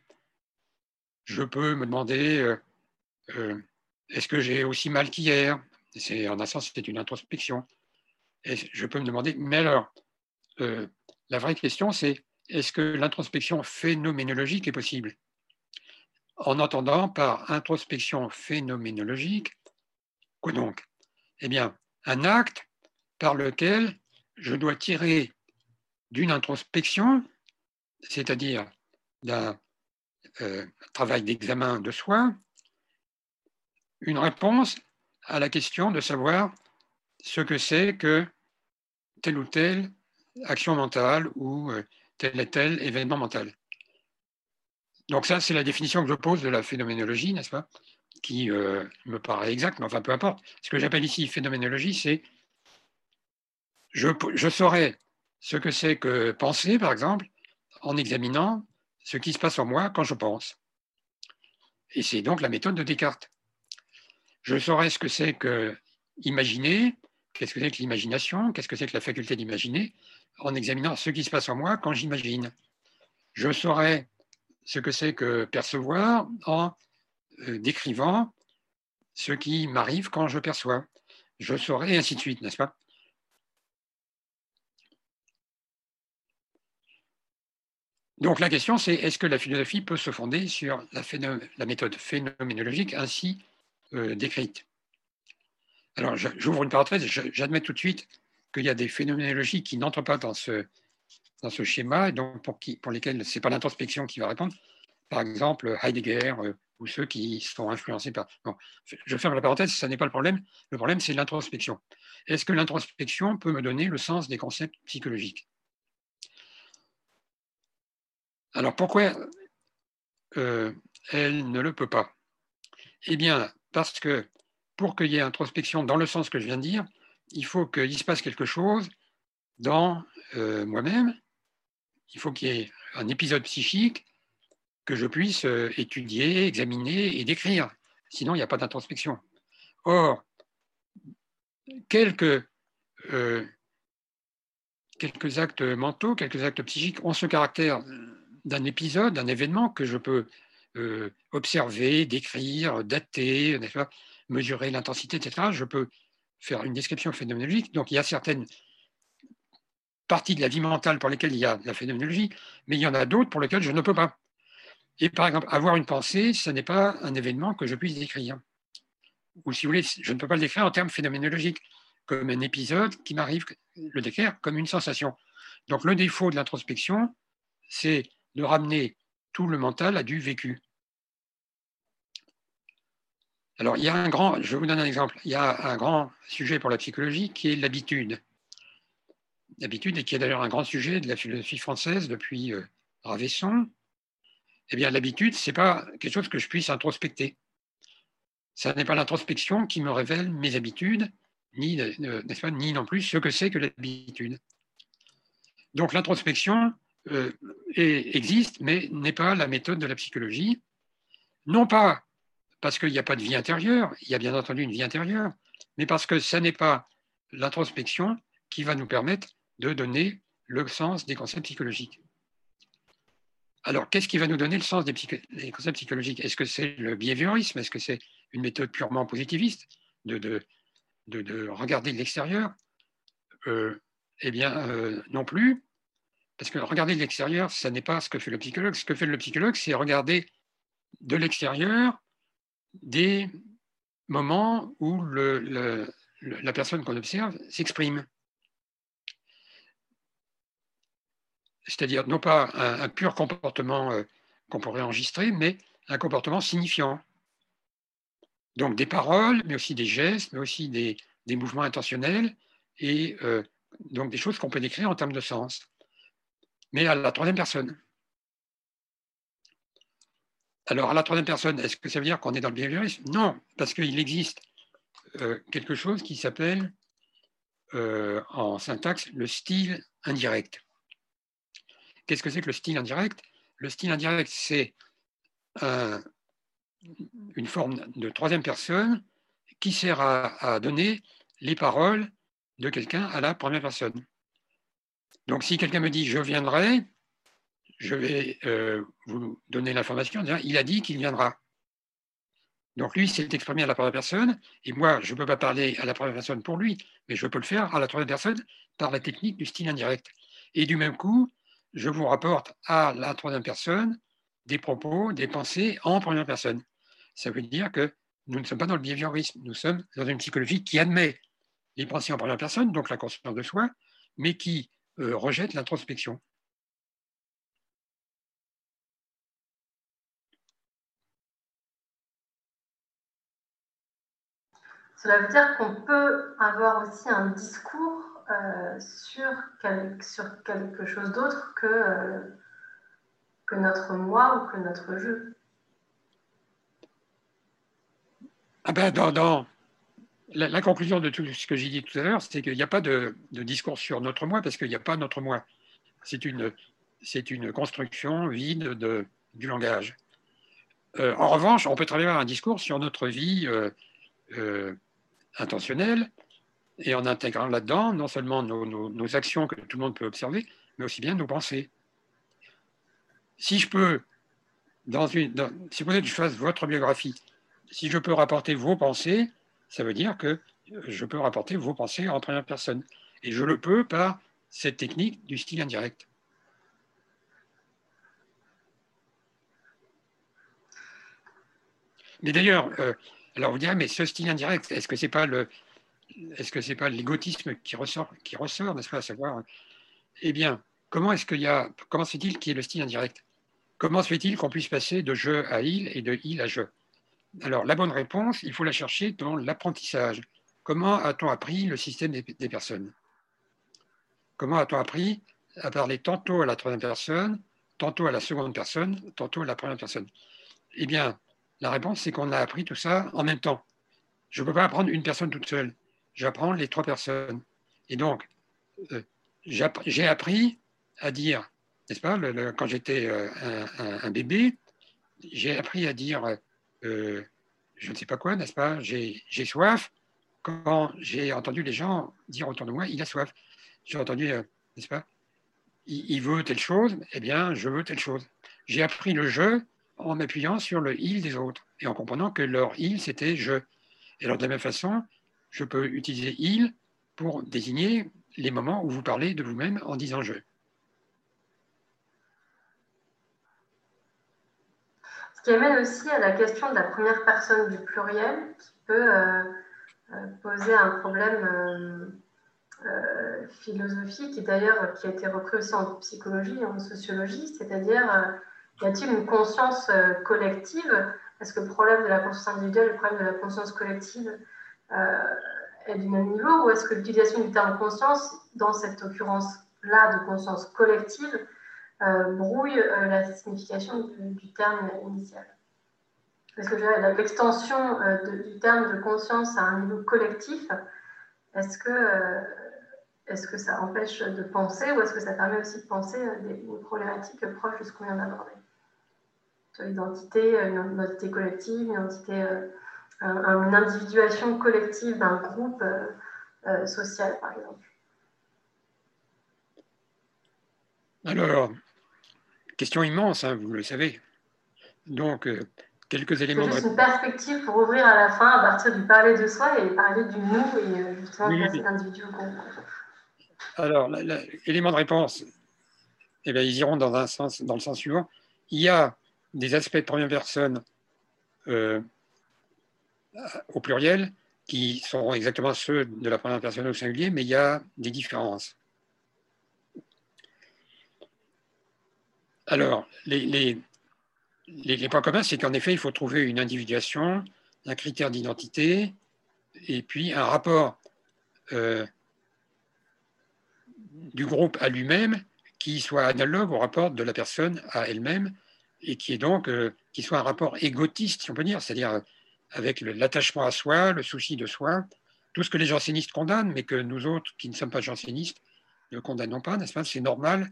Je peux me demander est-ce que j'ai aussi mal qu'hier? C'est en un sens c'est une introspection. Et je peux me demander mais alors euh, la vraie question, c'est est-ce que l'introspection phénoménologique est possible? En entendant par introspection phénoménologique, quoi donc? Eh bien, un acte par lequel je dois tirer d'une introspection, c'est-à-dire d'un euh, travail d'examen de soi, une réponse à la question de savoir ce que c'est que tel ou tel action mentale ou euh, tel et tel événement mental. Donc ça, c'est la définition que je pose de la phénoménologie, n'est-ce pas Qui euh, me paraît exacte, mais enfin peu importe. Ce que j'appelle ici phénoménologie, c'est je, je saurais ce que c'est que penser, par exemple, en examinant ce qui se passe en moi quand je pense. Et c'est donc la méthode de Descartes je saurais ce que c'est que imaginer, qu'est-ce que c'est que l'imagination, qu'est-ce que c'est que la faculté d'imaginer, en examinant ce qui se passe en moi quand j'imagine. Je saurais ce que c'est que percevoir en euh, décrivant ce qui m'arrive quand je perçois. Je saurais, et ainsi de suite, n'est-ce pas? Donc la question, c'est est-ce que la philosophie peut se fonder sur la, la méthode phénoménologique ainsi euh, Alors j'ouvre une parenthèse, j'admets tout de suite qu'il y a des phénoménologies qui n'entrent pas dans ce, schéma, et donc pour, lesquelles ce n'est pas l'introspection qui va répondre. Par exemple, Heidegger euh, ou ceux qui sont influencés par... je ferme la parenthèse, ce n'est pas le problème. Le problème, c'est l'introspection. Est-ce que l'introspection peut me donner le sens des concepts psychologiques? Alors pourquoi euh, elle ne le peut pas? Eh bien, parce que pour qu'il y ait introspection dans le sens que je viens de dire, il faut qu'il se passe quelque chose dans euh, moi-même. Il faut qu'il y ait un épisode psychique que je puisse euh, étudier, examiner et décrire. Sinon, il n'y a pas d'introspection. Or, quelques, euh, quelques actes mentaux, quelques actes psychiques ont ce caractère d'un épisode, d'un événement que je peux observer, décrire, dater, mesurer l'intensité, etc. Je peux faire une description phénoménologique. Donc il y a certaines parties de la vie mentale pour lesquelles il y a la phénoménologie, mais il y en a d'autres pour lesquelles je ne peux pas. Et par exemple, avoir une pensée, ce n'est pas un événement que je puisse décrire. Ou si vous voulez, je ne peux pas le décrire en termes phénoménologiques, comme un épisode qui m'arrive, le décrire comme une sensation. Donc le défaut de l'introspection, c'est de ramener tout le mental à du vécu. Alors, il y a un grand, je vous donne un exemple, il y a un grand sujet pour la psychologie qui est l'habitude. L'habitude, et qui est d'ailleurs un grand sujet de la philosophie française depuis euh, Ravesson. Eh bien, l'habitude, ce n'est pas quelque chose que je puisse introspecter. Ce n'est pas l'introspection qui me révèle mes habitudes, ni, euh, pas, ni non plus ce que c'est que l'habitude. Donc, l'introspection euh, existe, mais n'est pas la méthode de la psychologie. Non pas parce qu'il n'y a pas de vie intérieure, il y a bien entendu une vie intérieure, mais parce que ce n'est pas l'introspection qui va nous permettre de donner le sens des concepts psychologiques. Alors, qu'est-ce qui va nous donner le sens des, concepts psychologiques? Est-ce que c'est le behaviorisme? Est-ce que c'est une méthode purement positiviste de, de, regarder de l'extérieur? Euh, Eh bien, euh, non plus. Parce que regarder de l'extérieur, ce n'est pas ce que fait le psychologue. Ce que fait le psychologue, c'est regarder de l'extérieur des moments où la personne qu'on observe s'exprime. C'est-à-dire non pas un, pur comportement euh, qu'on pourrait enregistrer, mais un comportement signifiant. Donc des paroles, mais aussi des gestes, mais aussi des, mouvements intentionnels, et euh, donc des choses qu'on peut décrire en termes de sens, mais à la troisième personne. Alors, à la troisième personne, est-ce que ça veut dire qu'on est dans le behaviorisme? Non, parce qu'il existe euh, quelque chose qui s'appelle euh, en syntaxe le style indirect. Qu'est-ce que c'est que le style indirect? Le style indirect, c'est une forme de troisième personne qui sert à, donner les paroles de quelqu'un à la première personne. Donc, si quelqu'un me dit je viendrai, je vais euh, vous donner l'information il a dit qu'il viendra. Donc lui s'est exprimé à la première personne, et moi, je ne peux pas parler à la première personne pour lui, mais je peux le faire à la troisième personne par la technique du style indirect. Et du même coup, je vous rapporte à la troisième personne des propos, des pensées en première personne. Ça veut dire que nous ne sommes pas dans le behaviorisme, nous sommes dans une psychologie qui admet les pensées en première personne, donc la conscience de soi, mais qui euh, rejette l'introspection. Cela veut dire qu'on peut avoir aussi un discours euh, sur, sur, quelque chose d'autre que, euh, que notre moi ou que notre jeu. Ah ben dans, la, conclusion de tout ce que j'ai dit tout à l'heure, c'est qu'il n'y a pas de, discours sur notre moi parce qu'il n'y a pas notre moi. C'est une, construction vide de, du langage. Euh, en revanche, on peut travailler un discours sur notre vie intentionnel et en intégrant là-dedans non seulement nos, actions que tout le monde peut observer, mais aussi bien nos pensées. Si je peux, dans une, si vous voulez que je fasse votre biographie, si je peux rapporter vos pensées, ça veut dire que euh, je peux rapporter vos pensées en première personne. Et je le peux par cette technique du style indirect. Mais d'ailleurs, euh, alors vous direz, mais ce style indirect, est-ce que ce n'est pas le, est-ce que c'est pas l'égotisme qui ressort, qui ressort, n'est-ce pas, à savoir, euh, eh bien, comment est-ce qu'il y a, comment se fait-il qu'il y ait le style indirect? Comment se fait-il qu'on puisse passer de je à il et de il à je alors, la bonne réponse, il faut la chercher dans l'apprentissage. Comment a-t-on appris le système des, personnes? Comment a-t-on appris? À parler tantôt à la troisième personne, tantôt à la seconde personne, tantôt à la première personne Eh bien, la réponse, c'est qu'on a appris tout ça en même temps. Je ne peux pas apprendre une personne toute seule. J'apprends les trois personnes. Et donc, euh, j'ai appris à dire, n'est-ce pas, quand j'étais euh, un, bébé, j'ai appris à dire, euh, je ne sais pas quoi, n'est-ce pas, j'ai soif, quand j'ai entendu les gens dire autour de moi, il a soif. J'ai entendu, n'est-ce pas, il, il, veut telle chose, eh bien, je veux telle chose. J'ai appris le jeu en m'appuyant sur le il des autres et en comprenant que leur il, c'était je. Et alors, de la même façon, je peux utiliser il pour désigner les moments où vous parlez de vous-même en disant je. Ce qui amène aussi à la question de la première personne du pluriel, qui peut euh, euh, poser un problème euh, philosophique et d'ailleurs qui a été repris aussi en psychologie et en sociologie, c'est-à-dire y a-t-il une conscience collective? Est-ce que le problème de la conscience individuelle et le problème de la conscience collective est du même niveau? Ou est-ce que l'utilisation du terme conscience, dans cette occurrence-là de conscience collective, brouille la signification du, terme initial Est-ce que l'extension du terme de conscience à un niveau collectif, est-ce que est-ce que ça empêche de penser ou est-ce que ça permet aussi de penser des, problématiques proches de ce qu'on vient d'aborder? Sur l'identité, une identité collective, une, identité, euh, une individuation collective d'un groupe euh, euh, social, par exemple. Alors, question immense, hein, vous le savez. Donc, quelques éléments. C'est une perspective pour ouvrir à la fin à partir du parler de soi et parler du nous et justement oui, passer l'individu au groupe. Alors, l'élément de réponse, eh bien, ils iront dans, un sens, dans le sens suivant. Il y a des aspects de première personne euh, au pluriel qui sont exactement ceux de la première personne au singulier, mais il y a des différences. Alors, les, points communs, c'est qu'en effet, il faut trouver une individuation, un critère d'identité, et puis un rapport euh, du groupe à lui-même qui soit analogue au rapport de la personne à elle-même et qui est donc euh, qui soit un rapport égotiste, si on peut dire, c'est-à-dire avec l'attachement à soi, le souci de soi, tout ce que les jansénistes condamnent, mais que nous autres qui ne sommes pas jansénistes ne condamnons pas, n'est-ce pas? C'est normal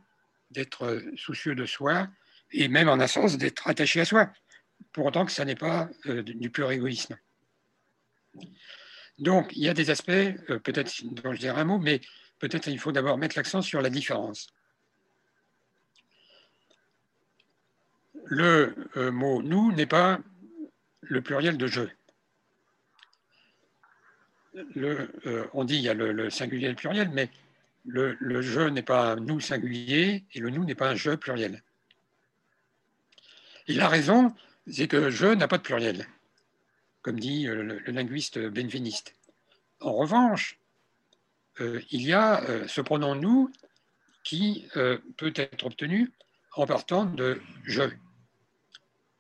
d'être euh, soucieux de soi et même en un sens d'être attaché à soi, pour autant que ça n'est pas du pur égoïsme. Donc, il y a des aspects, peut-être dont je dirai un mot, mais peut-être il faut d'abord mettre l'accent sur la différence. le euh, mot nous n'est pas le pluriel de je. Euh, on dit il y a le, singulier et le pluriel, mais le, je n'est pas un nous singulier et le nous n'est pas un je pluriel. Et la raison, c'est que je n'a pas de pluriel, comme dit euh, le, linguiste benveniste. En revanche, il y a ce pronom nous qui peut être obtenu en partant de je.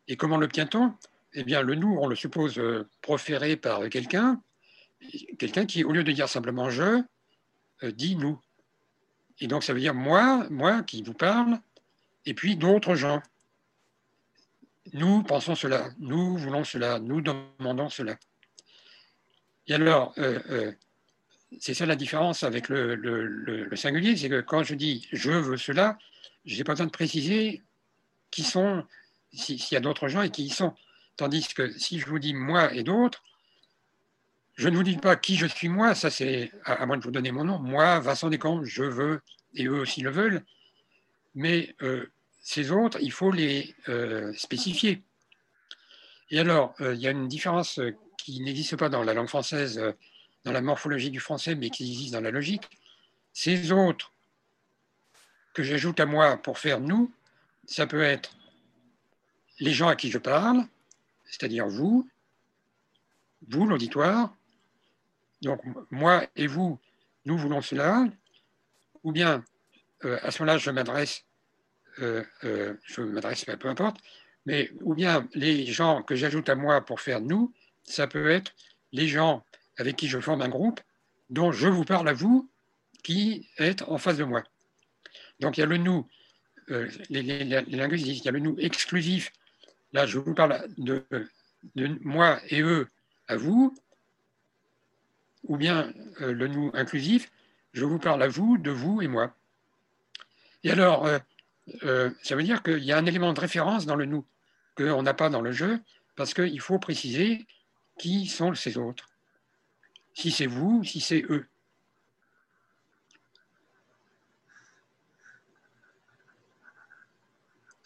Et comment l'obtient-on? Eh bien, le nous, on le suppose euh, proféré par quelqu'un, quelqu'un qui, au lieu de dire simplement je, euh, dit nous. Et donc, ça veut dire moi, moi qui vous parle, et puis d'autres gens. Nous pensons cela, nous voulons cela, nous demandons cela. Et alors, euh, c'est ça la différence avec le singulier, c'est que quand je dis je veux cela, je n'ai pas besoin de préciser qui sont s'il y a d'autres gens et qui y sont. Tandis que si je vous dis moi et d'autres, je ne vous dis pas qui je suis moi, ça c'est à, moins de vous donner mon nom. Moi, Vincent Descamps, je veux, et eux aussi le veulent, mais euh, ces autres, il faut les euh, spécifier. Et alors, euh, il y a une différence qui n'existe pas dans la langue française, dans la morphologie du français, mais qui existe dans la logique. Ces autres que j'ajoute à moi pour faire nous, ça peut être les gens à qui je parle, c'est-à-dire vous, vous, l'auditoire, donc moi et vous, nous voulons cela, ou bien euh, à ce moment-là, je m'adresse, euh, euh, je m'adresse, peu importe, mais ou bien les gens que j'ajoute à moi pour faire nous, ça peut être les gens avec qui je forme un groupe, dont je vous parle à vous, qui êtes en face de moi. Donc il y a le nous, les, linguistes disent qu'il y a le nous exclusif. Là, je vous parle de moi et eux à vous, ou bien le nous inclusif, je vous parle à vous, de vous et moi. Et alors, euh, euh, ça veut dire qu'il y a un élément de référence dans le nous qu'on n'a pas dans le jeu, parce qu'il faut préciser qui sont ces autres. Si c'est vous, si c'est eux.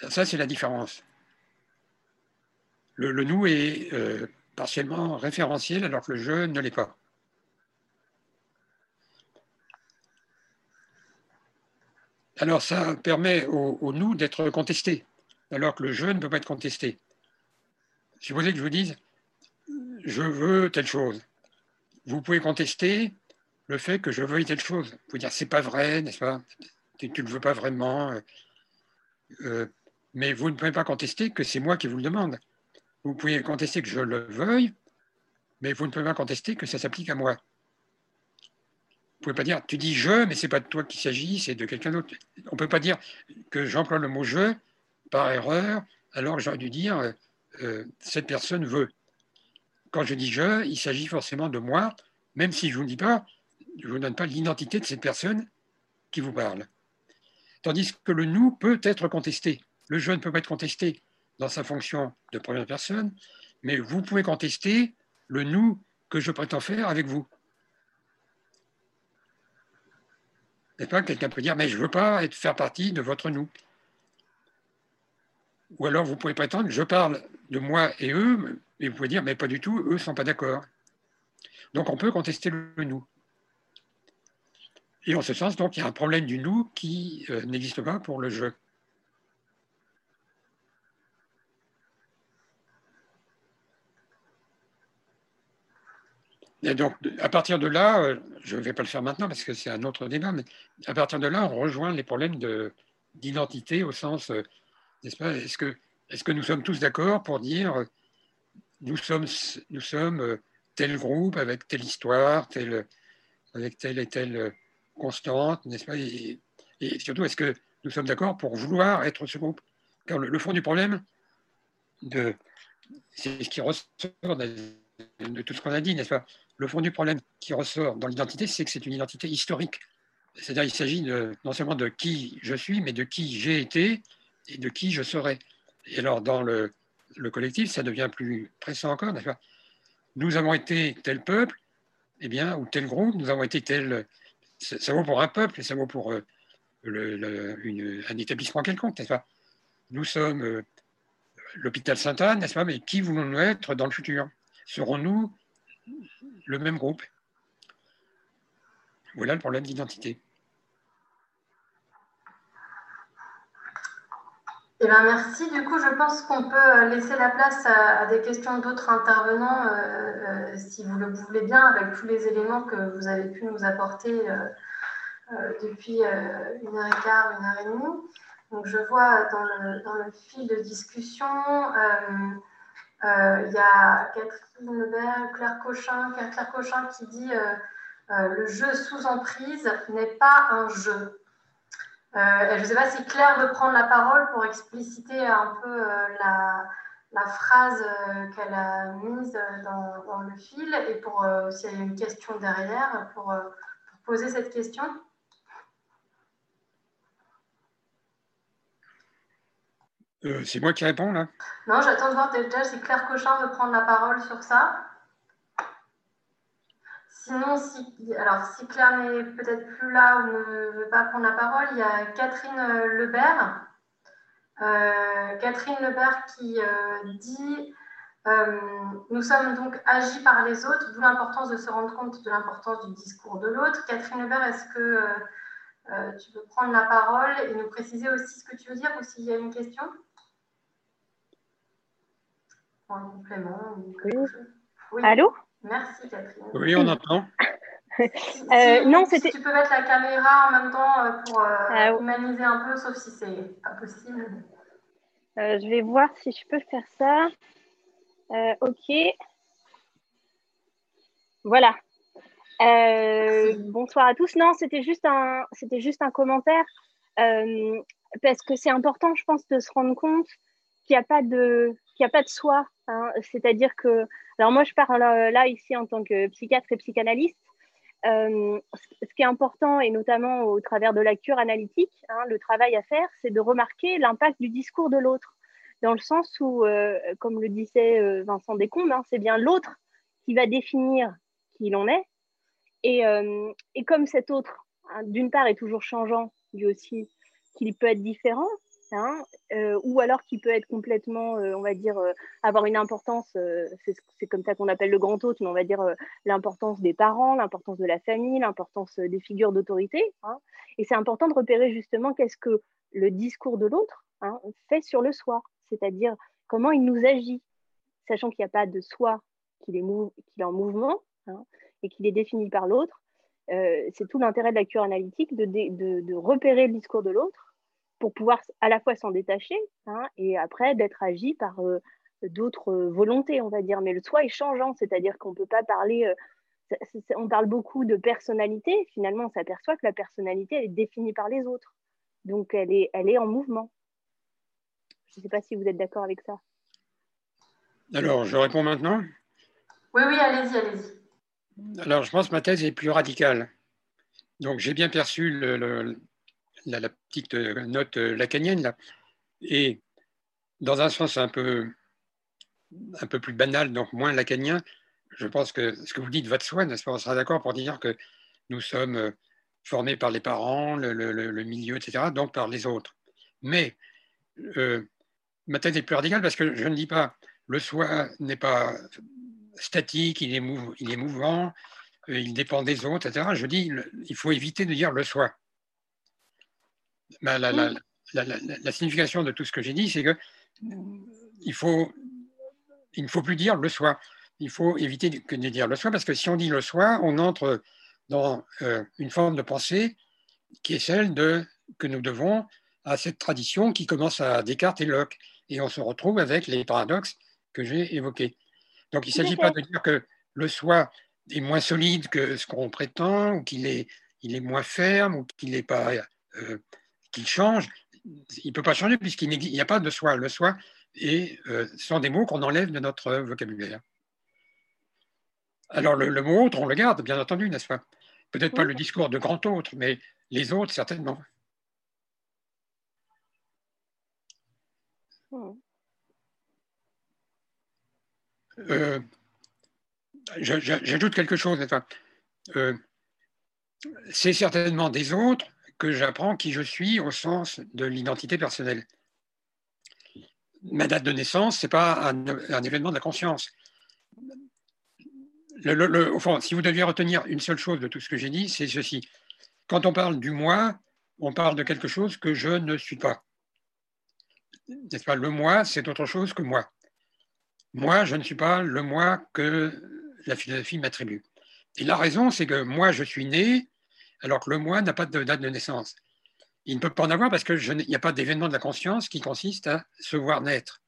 Ça, c'est la différence. Le, nous est euh, partiellement référentiel alors que le jeu ne l'est pas. Alors ça permet au, nous d'être contesté, alors que le je ne peut pas être contesté. Supposez que je vous dise, je veux telle chose. Vous pouvez contester le fait que je veuille telle chose. Vous pouvez dire, c'est pas vrai, n'est-ce pas? Tu ne le veux pas vraiment. Euh, euh, mais vous ne pouvez pas contester que c'est moi qui vous le demande. Vous pouvez contester que je le veuille, mais vous ne pouvez pas contester que ça s'applique à moi ne pouvez pas dire, tu dis je, mais c'est pas de toi qu'il s'agit, c'est de quelqu'un d'autre. On ne peut pas dire que j'emploie le mot je par erreur, alors j'aurais dû dire euh, euh, cette personne veut. Quand je dis je, il s'agit forcément de moi, même si je ne vous dis pas, je ne vous donne pas l'identité de cette personne qui vous parle. Tandis que le nous peut être contesté. Le je ne peut pas être contesté dans sa fonction de première personne, mais vous pouvez contester le nous que je prétends faire avec vous. N'est-ce pas Quelqu'un peut dire, mais je ne veux pas être, faire partie de votre nous. Ou alors vous pouvez prétendre, je parle de moi et eux, et vous pouvez dire, mais pas du tout, eux ne sont pas d'accord. Donc on peut contester le nous. Et en ce sens, donc, il y a un problème du nous qui euh, n'existe pas pour le je. Et donc, à partir de là, euh, je ne vais pas le faire maintenant parce que c'est un autre débat, mais à partir de là, on rejoint les problèmes d'identité au sens, euh, n'est-ce pas, est-ce que, nous sommes tous d'accord pour dire euh, nous sommes, nous sommes tel groupe avec telle histoire, avec telle et telle constante, n'est-ce pas et, surtout, est-ce que nous sommes d'accord pour vouloir être ce groupe? Car le, fond du problème, c'est ce qui ressort de tout ce qu'on a dit, n'est-ce pas? Le fond du problème qui ressort dans l'identité, c'est que c'est une identité historique. C'est-à-dire qu'il s'agit non seulement de qui je suis, mais de qui j'ai été et de qui je serai. Et alors, dans le, collectif, ça devient plus pressant encore. Nous avons été tel peuple, eh bien, ou tel groupe, nous avons été tel. Ça, vaut pour un peuple et ça vaut pour euh, un établissement quelconque, n'est-ce Nous sommes euh, l'hôpital Sainte-Anne, n'est-ce pas? Mais qui voulons-nous être dans le futur? Serons-nous le même groupe. Voilà le problème d'identité. Eh bien, merci. Du coup, je pense qu'on peut laisser la place à, des questions d'autres intervenants, euh, euh, si vous le voulez bien, avec tous les éléments que vous avez pu nous apporter euh, depuis une heure et quart, une heure et demie. Donc, je vois dans le, fil de discussion euh, il y a Catherine Claire Cochin, Claire Cochin qui dit euh, euh, le jeu sous emprise n'est pas un jeu. je ne sais pas si Claire veut prendre la parole pour expliciter un peu la, phrase qu'elle a mise dans, le fil et pour s'il y a une question derrière, pour poser cette question. Euh, c'est moi qui réponds là Non, j'attends de voir déjà si Claire Cochin veut prendre la parole sur ça. Sinon, si, Claire n'est peut-être plus là ou ne veut pas prendre la parole, il y a Catherine euh, Lebert. Euh, Catherine Lebert qui dit Nous sommes donc agis par les autres, d'où l'importance de se rendre compte de l'importance du discours de l'autre. Catherine Lebert, est-ce que tu peux prendre la parole et nous préciser aussi ce que tu veux dire ou s'il y a une question? Allô? Merci Catherine. Oui, on entend. Euh, non, c'était. tu peux mettre la caméra en même temps pour ah humaniser un peu, sauf si c'est pas possible. je vais voir si je peux faire ça. ok. Voilà. bonsoir à tous. Non, c'était juste un, c'était juste un commentaire parce que c'est important, je pense, de se rendre compte qu'il n'y a pas de, qu'il a pas de soi. Hein. C'est-à-dire que, alors moi, je parle euh, là ici en tant que psychiatre et psychanalyste. Euh, ce qui est important, et notamment au travers de la cure analytique, hein, le travail à faire, c'est de remarquer l'impact du discours de l'autre, dans le sens où, euh, comme le disait Vincent Descombes, hein, c'est bien l'autre qui va définir qui l'on est. Et, et, comme cet autre, d'une part, est toujours changeant, lui aussi, qu'il peut être différent, hein, euh, ou alors qu'il peut être complètement, euh, on va dire, euh, avoir une importance, c'est comme ça qu'on appelle le grand hôte, mais on va dire l'importance des parents, l'importance de la famille, l'importance des figures d'autorité. Hein. et c'est important de repérer justement qu'est-ce que le discours de l'autre hein, fait sur le soi, c'est-à-dire comment il nous agit, sachant qu'il n'y a pas de soi qu'il est, en mouvement et qu'il est défini par l'autre, euh, c'est tout l'intérêt de la cure analytique de, repérer le discours de l'autre pour pouvoir à la fois s'en détacher hein, et après d'être agi par euh, d'autres volontés, on va dire. Mais le soi est changeant, c'est-à-dire qu'on ne peut pas parler. Euh, on parle beaucoup de personnalité, finalement, on s'aperçoit que la personnalité, elle est définie par les autres. Donc, elle est, elle est en mouvement. Je ne sais pas si vous êtes d'accord avec ça. Alors, je réponds maintenant? Oui, oui, allez-y, allez-y. Alors, je pense que ma thèse est plus radicale. Donc, j'ai bien perçu la, petite note lacanienne, là. Et dans un sens un peu, un peu plus banal, donc moins lacanien, je pense que ce que vous dites va de soi, n'est-ce pas? On sera d'accord pour dire que nous sommes formés par les parents, le, milieu, etc., donc par les autres. Mais euh, ma thèse est plus radicale parce que je ne dis pas le soi n'est pas statique, il est, il est mouvant, euh, il dépend des autres, etc. Je dis, il faut éviter de dire le soi. La, signification de tout ce que j'ai dit, c'est que il, faut, il ne faut plus dire le soi. Il faut éviter de dire le soi, parce que si on dit le soi, on entre dans euh, une forme de pensée qui est celle de, que nous devons à cette tradition qui commence à Descartes et Locke. Et on se retrouve avec les paradoxes que j'ai évoqués. Donc il ne s'agit pas de dire que le soi est moins solide que ce qu'on prétend, ou qu'il est, il est moins ferme, ou qu'il est pas, euh, qu'il change. Il ne peut pas changer puisqu'il n'y a pas de soi. Le soi et euh, sont des mots qu'on enlève de notre vocabulaire. Alors le, mot autre, on le garde, bien entendu, n'est-ce pas? Peut-être pas le discours de grand autre, mais les autres, certainement. Hmm. Euh, j'ajoute quelque chose. Euh, c'est certainement des autres que j'apprends qui je suis au sens de l'identité personnelle. Ma date de naissance, ce n'est pas un, événement de la conscience. au fond, si vous deviez retenir une seule chose de tout ce que j'ai dit, c'est ceci. Quand on parle du moi, on parle de quelque chose que je ne suis pas. N'est-ce pas? Le moi, c'est autre chose que moi. Moi, je ne suis pas le moi que la philosophie m'attribue. Et la raison, c'est que moi, je suis né, alors que le moi n'a pas de date de naissance. Il ne peut pas en avoir parce qu'il n'y a pas d'événement de la conscience qui consiste à se voir naître.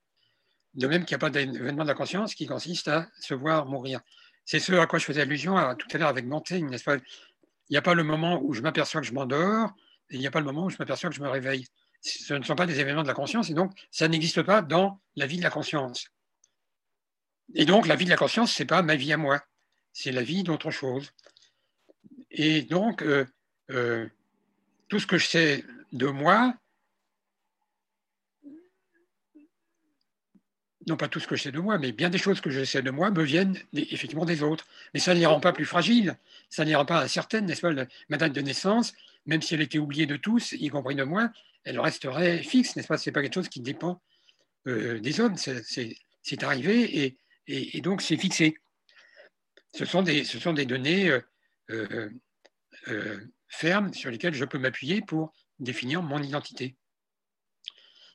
De même qu'il n'y a pas d'événement de la conscience qui consiste à se voir mourir. C'est ce à quoi je faisais allusion tout à l'heure avec Montaigne, n'est-ce pas? Il n'y a pas le moment où je m'aperçois que je m'endors, et il n'y a pas le moment où je m'aperçois que je me réveille. Ce ne sont pas des événements de la conscience, et donc ça n'existe pas dans la vie de la conscience. Et donc, la vie de la conscience, ce n'est pas ma vie à moi, c'est la vie d'autre chose. Et donc, euh, euh, tout ce que je sais de moi, non pas tout ce que je sais de moi, mais bien des choses que je sais de moi me viennent effectivement des autres. Mais ça ne les rend pas plus fragiles, ça ne les rend pas incertaines, n'est-ce pas Ma date de naissance, même si elle était oubliée de tous, y compris de moi, elle resterait fixe, n'est-ce pas? Ce n'est pas quelque chose qui dépend euh, des hommes, c'est arrivé et donc c'est fixé. Ce sont des, données euh, fermes sur lesquelles je peux m'appuyer pour définir mon identité.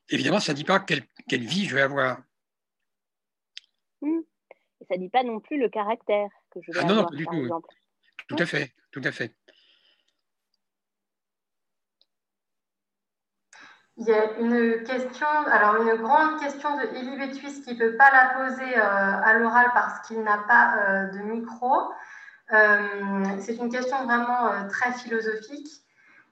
Évidemment, ça ne dit pas quelle, quelle, vie je vais avoir. Hmm. Et ça ne dit pas non plus le caractère. que je vais ah, non, avoir, non, pas du par tout. exemple. Tout à fait, tout à fait. Il y a une question, alors une grande question de Elie Bétuis qui ne peut pas la poser euh, à l'oral parce qu'il n'a pas euh, de micro. Euh, c'est une question vraiment très philosophique.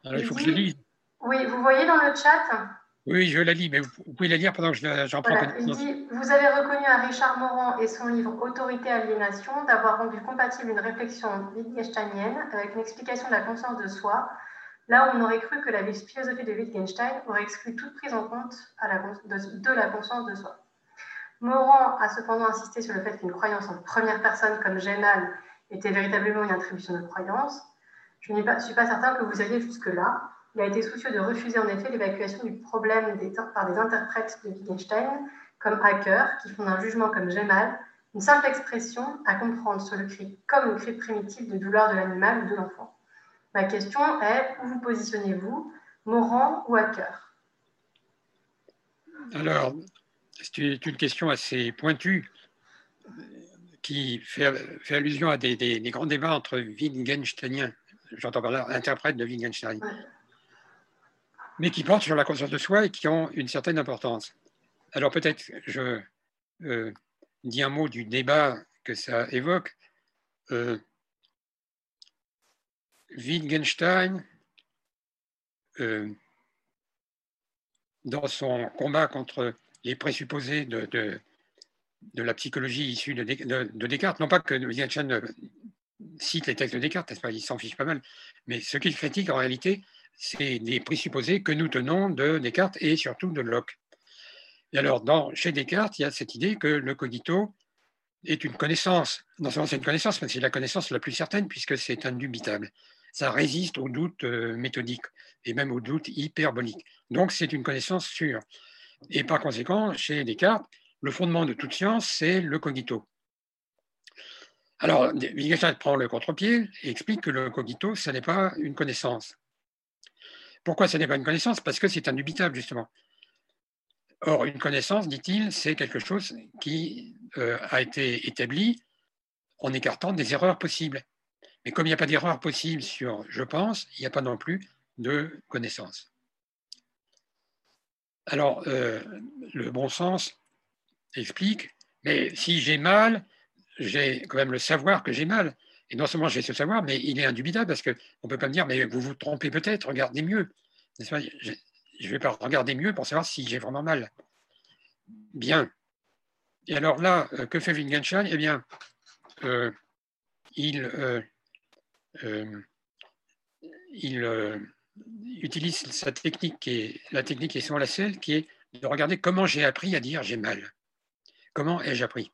Alors, il faut que je lise. Oui, vous voyez dans le chat? Oui, je la lis, mais vous pouvez la lire pendant que j'en prends voilà, Il dit Vous avez reconnu à Richard Morand et son livre Autorité aliénation d'avoir rendu compatible une réflexion wittgensteinienne avec une explication de la conscience de soi Là où on aurait cru que la philosophie de Wittgenstein aurait exclu toute prise en compte à la, de, de, la conscience de soi. Morand a cependant insisté sur le fait qu'une croyance en première personne comme mal était véritablement une attribution de croyance. Je ne suis pas certain que vous alliez jusque-là. Il a été soucieux de refuser en effet l'évacuation du problème des, par des interprètes de Wittgenstein comme hacker qui font un jugement comme j'ai mal, une simple expression à comprendre sur le cri comme le cri primitif de douleur de l'animal ou de l'enfant. Ma question est, où vous positionnez-vous, Morand ou Hacker? Alors, c'est une question assez pointue qui fait, fait allusion à des, des, grands débats entre Wittgensteiniens, j'entends par là, interprètes de Wittgenstein, mais qui portent sur la conscience de soi et qui ont une certaine importance. Alors peut-être je euh, dis un mot du débat que ça évoque. Euh, Wittgenstein, euh, dans son combat contre les présupposés de, de, la psychologie issue de, de, Descartes, non pas que Wittgenstein cite les textes de Descartes, il s'en fiche pas mal, mais ce qu'il critique en réalité, c'est des présupposés que nous tenons de Descartes et surtout de Locke. Et alors, chez Descartes, il y a cette idée que le cogito est une connaissance. Non seulement c'est une connaissance, mais c'est la connaissance la plus certaine puisque c'est indubitable ça résiste aux doutes euh, méthodiques et même aux doutes hyperboliques. Donc, c'est une connaissance sûre. Et par conséquent, chez Descartes, le fondement de toute science, c'est le cogito. Alors, Wittgenstein prend le contre-pied et explique que le cogito, ce n'est pas une connaissance. Pourquoi ce n'est pas une connaissance? Parce que c'est indubitable, justement. Or, une connaissance, dit-il, c'est quelque chose qui euh, a été établi en écartant des erreurs possibles. Mais comme il n'y a pas d'erreur possible sur je pense, il n'y a pas non plus de connaissance. Alors, euh, le bon sens explique, mais si j'ai mal, j'ai quand même le savoir que j'ai mal. Et non seulement j'ai ce savoir, mais il est indubitable parce qu'on ne peut pas me dire, mais vous vous trompez peut-être, regardez mieux. je ne vais pas regarder mieux pour savoir si j'ai vraiment mal. Bien. Et alors là, euh, que fait Wittgenstein? Eh bien, il, euh, il euh, utilise sa technique, qui est, la technique qui est souvent la seule, qui est de regarder comment j'ai appris à dire j'ai mal. Comment ai-je appris?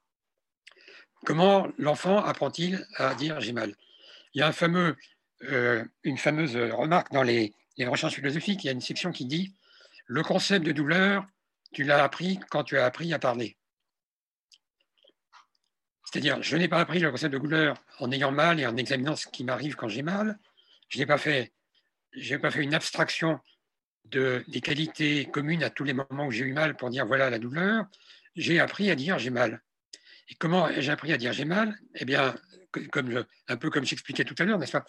Comment l'enfant apprend-il à dire j'ai mal? Il y a euh, une fameuse remarque dans les, recherches philosophiques, il y a une section qui dit le concept de douleur, tu l'as appris quand tu as appris à parler. C'est-à-dire, je n'ai pas appris le concept de douleur en ayant mal et en examinant ce qui m'arrive quand j'ai mal. Je n'ai pas fait, une abstraction de, des qualités communes à tous les moments où j'ai eu mal pour dire voilà la douleur. J'ai appris à dire j'ai mal. Et comment j'ai appris à dire j'ai mal? Eh bien, comme un peu comme j'expliquais tout à l'heure, n'est-ce pas?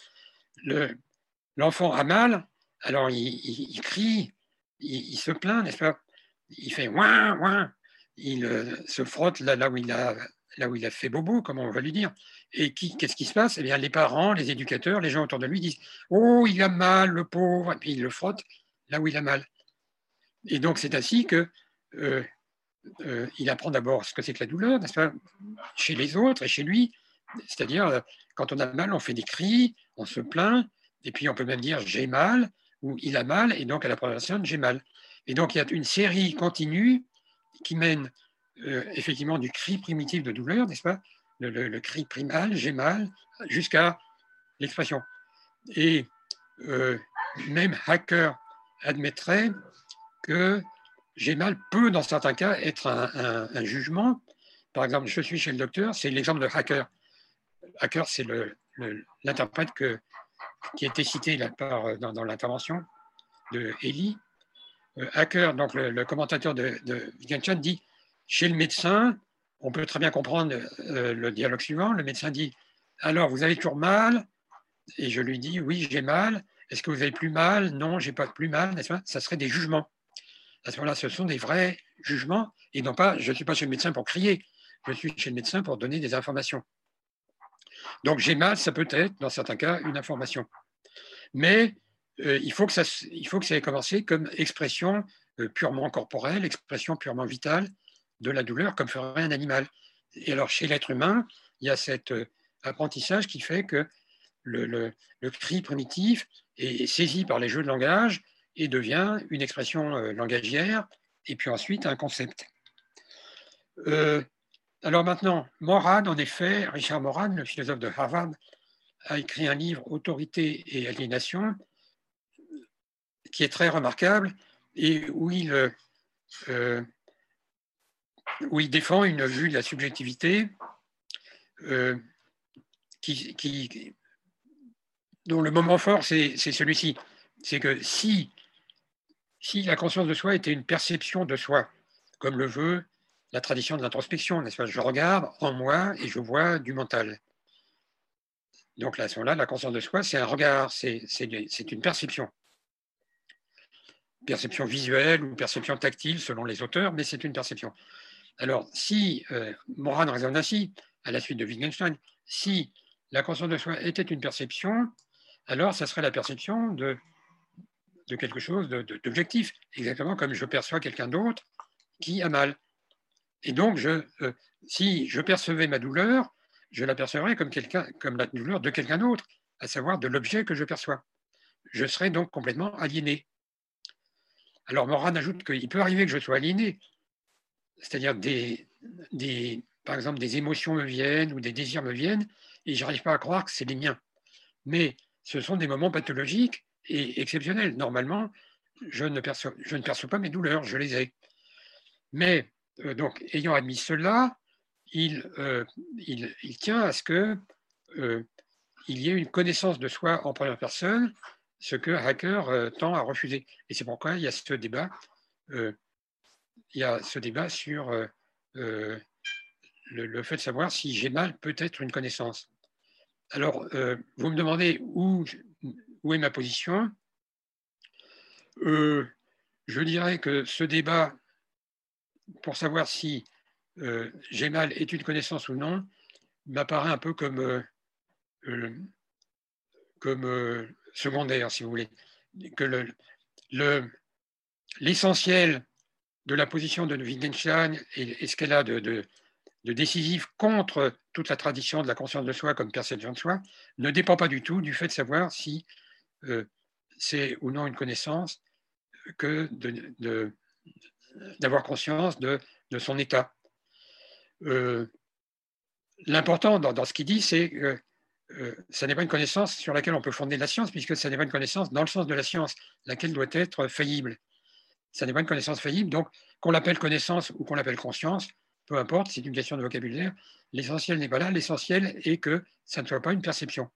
L'enfant a mal, alors il, crie, il, se plaint, n'est-ce pas? Il fait ouin, ouin, il euh, se frotte là, où il a là où il a fait bobo, comment on va lui dire. Et qu'est-ce qui se passe? Eh bien, les parents, les éducateurs, les gens autour de lui disent Oh, il a mal, le pauvre, et puis il le frotte là où il a mal. Et donc, c'est ainsi que euh, euh, il apprend d'abord ce que c'est que la douleur, n'est-ce pas, chez les autres et chez lui. C'est-à-dire, euh, quand on a mal, on fait des cris, on se plaint, et puis on peut même dire j'ai mal, ou il a mal, et donc à la première personne, j'ai mal. Et donc, il y a une série continue qui mène euh, effectivement du cri primitif de douleur, n'est-ce pas le, cri primal, j'ai mal, jusqu'à l'expression. Et même hacker admettrait que j'ai mal peut, dans certains cas, être un, jugement. Par exemple, je suis chez le docteur, c'est l'exemple de hacker. Hacker, c'est l'interprète qui a été cité dans, l'intervention de Eli. Euh, hacker, donc le, commentateur de, de dit chez le médecin, on peut très bien comprendre euh, le dialogue suivant. Le médecin dit alors vous avez toujours mal? Et je lui dis, oui, j'ai mal. Est-ce que vous avez plus mal? Non, j'ai pas plus mal. Ça serait des jugements. À ce moment-là, ce sont des vrais jugements et non pas, je ne suis pas chez le médecin pour crier, je suis chez le médecin pour donner des informations. Donc j'ai mal, ça peut être, dans certains cas, une information. Mais euh, il, faut que ça, il faut que ça ait commencé comme expression euh, purement corporelle, expression purement vitale de la douleur, comme ferait un animal. Et alors chez l'être humain, il y a cet euh, apprentissage qui fait que le, le, cri primitif est saisi par les jeux de langage et devient une expression langagière et puis ensuite un concept. alors maintenant, Morad, en effet, Richard Morad, le philosophe de Harvard, a écrit un livre Autorité et aliénation qui est très remarquable et où il, euh, où il défend une vue de la subjectivité euh, qui, dont le moment fort, c'est celui-ci. C'est que si, si la conscience de soi était une perception de soi, comme le veut la tradition de l'introspection, n'est-ce Je regarde en moi et je vois du mental. Donc là, à ce moment-là, la conscience de soi, c'est un regard, c'est une perception. Perception visuelle ou perception tactile selon les auteurs, mais c'est une perception. Alors, si euh, Moran raisonne ainsi, à la suite de Wittgenstein, si la conscience de soi était une perception, alors ça serait la perception de, de quelque chose d'objectif, exactement comme je perçois quelqu'un d'autre qui a mal. Et donc, euh, si je percevais ma douleur, je l'apercevrais comme, comme la douleur de quelqu'un d'autre, à savoir de l'objet que je perçois. Je serais donc complètement aliéné. Alors Moran ajoute qu'il peut arriver que je sois aliéné, c'est-à-dire des, par exemple des émotions me viennent ou des désirs me viennent et je n'arrive pas à croire que c'est les miens. Mais ce sont des moments pathologiques et exceptionnels. Normalement, je ne perçois, pas mes douleurs, je les ai. Mais euh, donc, ayant admis cela, euh, il, tient à ce qu'il euh, y ait une connaissance de soi en première personne, ce que Hacker euh, tend à refuser. Et c'est pourquoi il y a ce débat, il y a ce débat sur le, fait de savoir si j'ai mal peut être une connaissance. Alors, vous me demandez où, où est ma position? je dirais que ce débat, pour savoir si euh, j'ai mal est une connaissance ou non, m'apparaît un peu comme, euh, euh, secondaire, si vous voulez. Que le, l'essentiel de la position de Wittgenstein et, ce qu'elle a de, de, décisif contre toute la tradition de la conscience de soi comme perception de soi ne dépend pas du tout du fait de savoir si c'est ou non une connaissance que d'avoir conscience de, de, son état. Euh, l'important dans, ce qu'il dit, c'est que euh, ça n'est pas une connaissance sur laquelle on peut fonder la science, puisque ça n'est pas une connaissance dans le sens de la science, laquelle doit être faillible. Ça n'est pas une connaissance faillible, donc qu'on l'appelle connaissance ou qu'on l'appelle conscience, peu importe, c'est une question de vocabulaire. L'essentiel n'est pas là, l'essentiel est que ça ne soit pas une perception.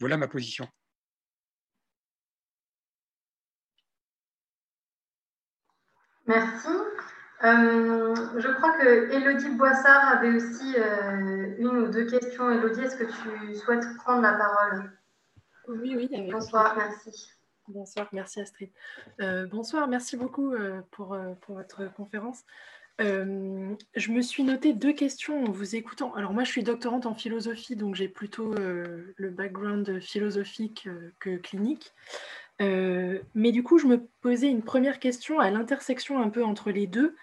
Voilà ma position. Merci. Euh, je crois que Elodie Boissard avait aussi euh, une ou deux questions. Elodie, est-ce que tu souhaites prendre la parole? Oui, oui. Bonsoir, merci. Bonsoir, merci Astrid. Euh, bonsoir, merci beaucoup pour, pour, votre conférence. je me suis noté deux questions en vous écoutant. Alors moi, je suis doctorante en philosophie, donc j'ai plutôt le background philosophique que clinique. Euh, mais du coup, je me posais une première question à l'intersection un peu entre les deux.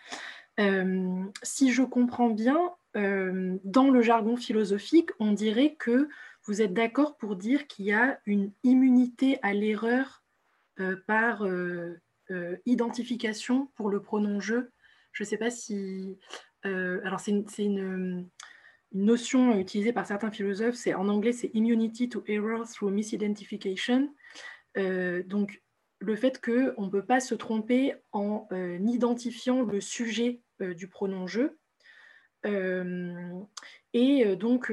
Euh, si je comprends bien, euh, dans le jargon philosophique, on dirait que vous êtes d'accord pour dire qu'il y a une immunité à l'erreur par identification pour le pronom je. Je ne sais pas si... alors, c'est une, notion utilisée par certains philosophes, c'est en anglais c'est immunity to error through misidentification. Euh, donc, le fait qu'on ne peut pas se tromper en euh, identifiant le sujet euh, du pronom je. et donc,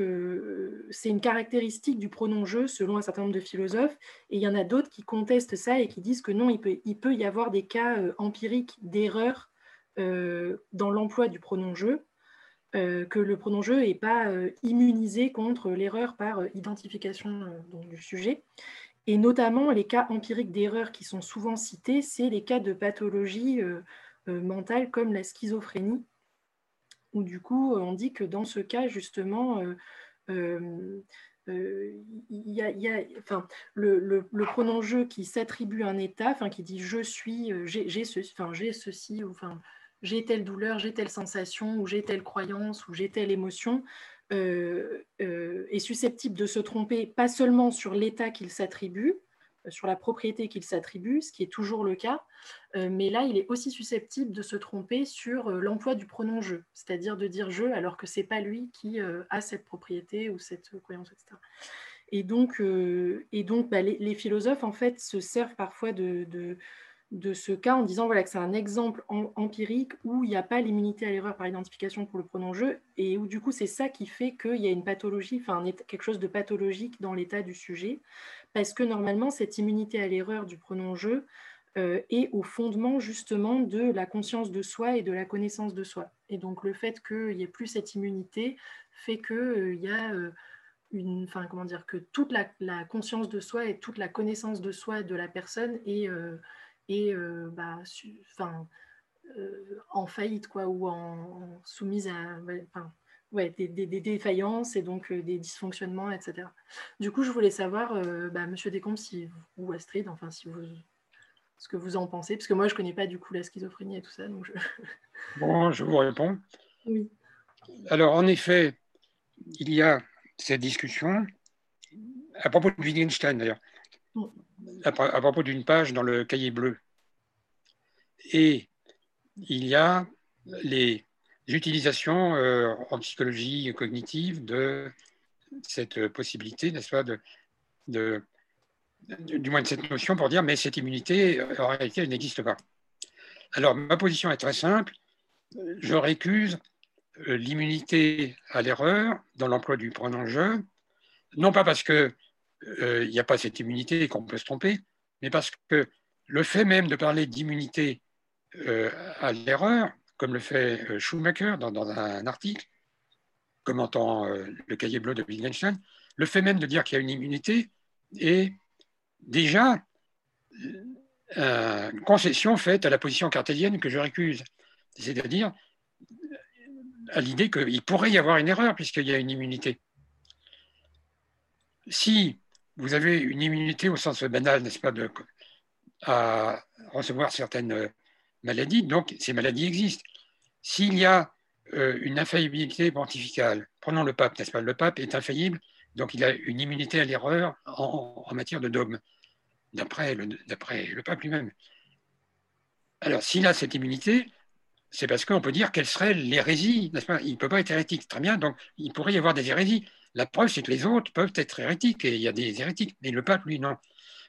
c'est une caractéristique du pronom je selon un certain nombre de philosophes. Et il y en a d'autres qui contestent ça et qui disent que non, il peut, y avoir des cas empiriques d'erreur dans l'emploi du pronom je. que le pronom je n'est pas immunisé contre l'erreur par identification du sujet. Et notamment, les cas empiriques d'erreur qui sont souvent cités, c'est les cas de pathologie mentale comme la schizophrénie, où du coup, on dit que dans ce cas, justement, y a, le, pronom je qui s'attribue un état, enfin, qui dit je suis, euh, j'ai ce, enfin, ceci, ou enfin, j'ai telle douleur, j'ai telle sensation, ou j'ai telle croyance, ou j'ai telle émotion, euh, euh, est susceptible de se tromper pas seulement sur l'état qu'il s'attribue, sur la propriété qu'il s'attribue, ce qui est toujours le cas, euh, mais là, il est aussi susceptible de se tromper sur euh, l'emploi du pronom je, c'est-à-dire de dire je alors que ce n'est pas lui qui euh, a cette propriété ou cette croyance, etc. Et donc, et donc bah, les, philosophes, en fait, se servent parfois de, ce cas en disant voilà, que c'est un exemple empirique où il n'y a pas l'immunité à l'erreur par identification pour le pronom je, et où du coup, c'est ça qui fait qu'il y a une pathologie, enfin quelque chose de pathologique dans l'état du sujet, parce que normalement, cette immunité à l'erreur du pronom je euh, est au fondement justement de la conscience de soi et de la connaissance de soi. Et donc le fait qu'il n'y ait plus cette immunité fait qu'il euh, y a euh, une, enfin comment dire, que toute la, conscience de soi et toute la connaissance de soi de la personne est, est bah, en faillite quoi, ou en, soumise à, ouais, des, défaillances et donc euh, des dysfonctionnements, etc. Du coup, je voulais savoir, euh, bah, Monsieur Descombes, si, ou Astrid, enfin, si vous, ce que vous en pensez, parce que moi, je ne connais pas du coup la schizophrénie et tout ça. Donc je... Bon, je vous réponds. Oui. Alors, en effet, il y a cette discussion à propos de Wittgenstein, d'ailleurs. À, propos d'une page dans le cahier bleu. Et il y a les l'utilisation euh, en psychologie cognitive de cette possibilité, n'est-ce pas, de, du moins de cette notion pour dire mais cette immunité, en réalité, elle n'existe pas. Alors, ma position est très simple. Je récuse euh, l'immunité à l'erreur dans l'emploi du pronom je, non pas parce qu'il euh, n'y a pas cette immunité et qu'on peut se tromper, mais parce que le fait même de parler d'immunité à l'erreur comme le fait euh, Schumacher dans, un article, commentant euh, le cahier bleu de Wittgenstein, le fait même de dire qu'il y a une immunité est déjà euh, une concession faite à la position cartésienne que je récuse, c'est-à-dire à l'idée qu'il pourrait y avoir une erreur puisqu'il y a une immunité. Si vous avez une immunité au sens banal, n'est-ce pas, de, à recevoir certaines maladies, donc ces maladies existent. S'il y a euh, une infaillibilité pontificale, prenons le pape, n'est-ce pas? Le pape est infaillible, donc il a une immunité à l'erreur en, matière de dogme, d'après le, le pape lui-même. Alors, s'il a cette immunité, c'est parce qu'on peut dire quelle serait l'hérésie, n'est-ce pas? Il ne peut pas être hérétique, très bien, donc il pourrait y avoir des hérésies. La preuve, c'est que les autres peuvent être hérétiques, et il y a des hérétiques, mais le pape, lui, non.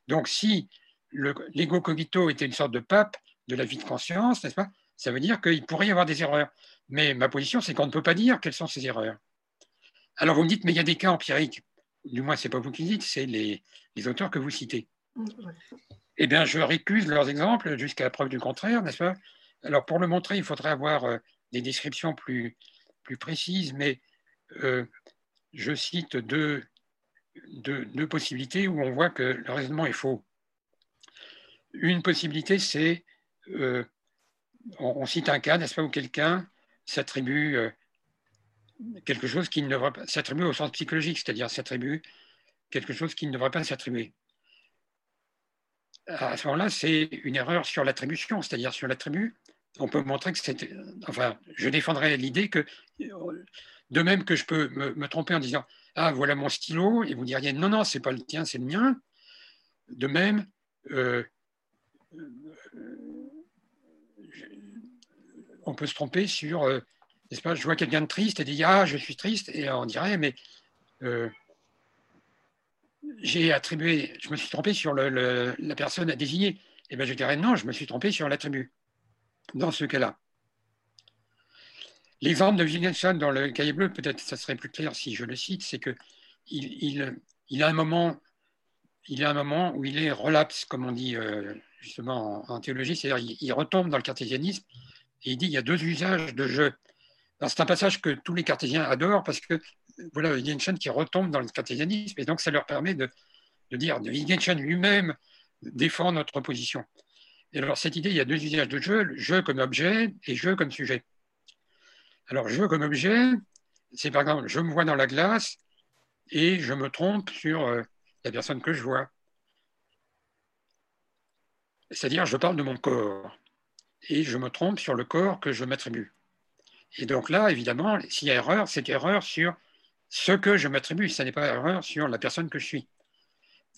Donc, si l'ego cogito était une sorte de pape, de la vie de conscience, n'est-ce pas Ça veut dire qu'il pourrait y avoir des erreurs. Mais ma position, c'est qu'on ne peut pas dire quelles sont ces erreurs. Alors vous me dites, mais il y a des cas empiriques. Du moins, ce n'est pas vous qui le dites, c'est les, auteurs que vous citez. Eh bien, je récuse leurs exemples jusqu'à la preuve du contraire, n'est-ce pas? Alors, pour le montrer, il faudrait avoir euh, des descriptions plus, plus précises, mais euh, je cite deux, possibilités où on voit que le raisonnement est faux. Une possibilité, c'est euh, on, cite un cas, n'est-ce pas, où quelqu'un s'attribue euh, quelque chose qui ne devrait pas s'attribuer au sens psychologique, c'est-à-dire s'attribue quelque chose qui ne devrait pas s'attribuer. À ce moment-là, c'est une erreur sur l'attribution, c'est-à-dire sur l'attribut. On peut montrer que c'est. Enfin, je défendrai l'idée que, de même que je peux me, tromper en disant Ah, voilà mon stylo, et vous diriez Non, non, c'est pas le tien, c'est le mien. De même, euh, on peut se tromper sur, euh, n'est-ce pas, je vois quelqu'un de triste et dit ah je suis triste et on dirait mais euh, j'ai attribué, je me suis trompé sur la personne à désigner. Et eh bien je dirais non, je me suis trompé sur l'attribut. Dans ce cas-là. L'exemple de Wittgenstein dans le cahier bleu, peut-être ça serait plus clair si je le cite, c'est que il, a un moment, il a un moment où il est relapse, comme on dit euh, justement en, théologie, c'est-à-dire il, retombe dans le cartésianisme et il dit il y a deux usages de je. c'est un passage que tous les cartésiens adorent parce que voilà Wittgenstein qui retombe dans le cartésianisme et donc ça leur permet de, de dire Wittgenstein lui-même défend notre position. Et alors cette idée, il y a deux usages de jeu, jeu comme objet et jeu comme sujet. Alors jeu comme objet, c'est par exemple je me vois dans la glace et je me trompe sur euh, la personne que je vois. C'est-à-dire je parle de mon corps et je me trompe sur le corps que je m'attribue. Et donc là, évidemment, s'il y a erreur, c'est erreur sur ce que je m'attribue, ce n'est pas erreur sur la personne que je suis.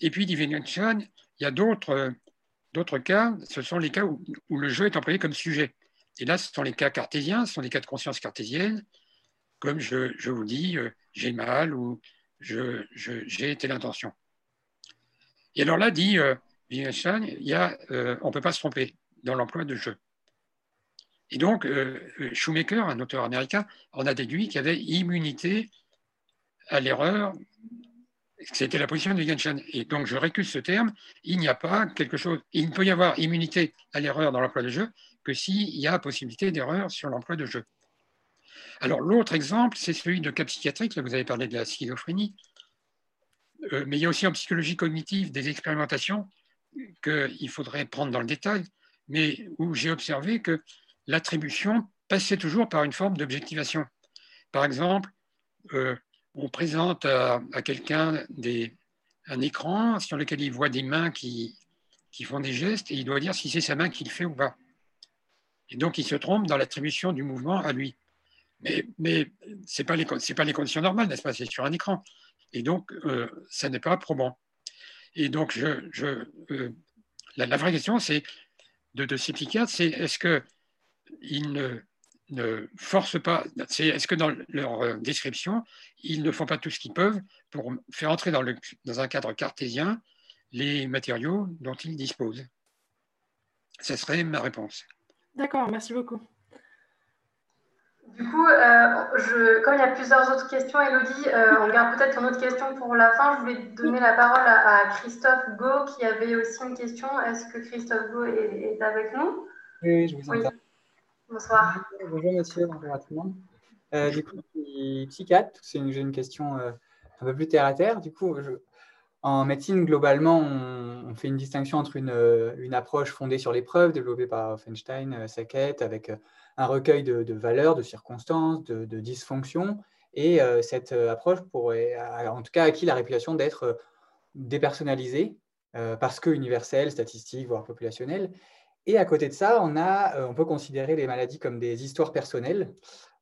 Et puis, Divination, il y a d'autres, d'autres cas, ce sont les cas où, le jeu est employé comme sujet. Et là, ce sont les cas cartésiens, ce sont les cas de conscience cartésienne, comme je, je vous dis, euh, j'ai mal ou je, j'ai telle intention. Et alors là, dit euh, y a, euh, on ne peut pas se tromper dans l'emploi de jeu. Et donc, euh, Shoemaker, un auteur américain, en a déduit qu'il y avait immunité à l'erreur. C'était la position de Wittgenstein. Et donc, je récuse ce terme. Il n'y a pas quelque chose. Il ne peut y avoir immunité à l'erreur dans l'emploi de jeu que s'il y a possibilité d'erreur sur l'emploi de jeu. Alors, l'autre exemple, c'est celui de cas psychiatrique. Là, vous avez parlé de la schizophrénie. Euh, mais il y a aussi en psychologie cognitive des expérimentations qu'il faudrait prendre dans le détail, mais où j'ai observé que l'attribution passait toujours par une forme d'objectivation. Par exemple, euh, on présente à, quelqu'un un écran sur lequel il voit des mains qui, qui font des gestes et il doit dire si c'est sa main qui le fait ou pas. Et donc, il se trompe dans l'attribution du mouvement à lui. Mais, ce n'est pas, pas les conditions normales, n'est-ce pas? C'est sur un écran. Et donc, euh, ça n'est pas probant. Et donc, euh, la, vraie question, c'est de, ces psychiatres, c'est est-ce que ils ne, ne forcent pas, est-ce que dans leur euh, description, ils ne font pas tout ce qu'ils peuvent pour faire entrer dans, dans un cadre cartésien les matériaux dont ils disposent? Ce serait ma réponse. D'accord, merci beaucoup. Du coup, euh, je, comme il y a plusieurs autres questions, Elodie, euh, on garde peut-être une autre question pour la fin. Je voulais donner la parole à, Christophe Go qui avait aussi une question. Est-ce que Christophe Go est, avec nous? Oui, je vous entends. Bonsoir. Bonjour monsieur, bonjour à tout le monde. Euh, du coup, je suis psychiatre, j'ai une, question euh, un peu plus terre à terre. Du coup, en médecine, globalement, on, fait une distinction entre une, une, approche fondée sur les preuves développée par Offenstein, euh, Sackett, avec un recueil de, valeurs, de circonstances, de, dysfonctions. Et cette approche pourrait, en tout cas, acquis la réputation d'être dépersonnalisée, parce que universelle, statistique, voire populationnelle. Et à côté de ça, on, a, euh, on peut considérer les maladies comme des histoires personnelles.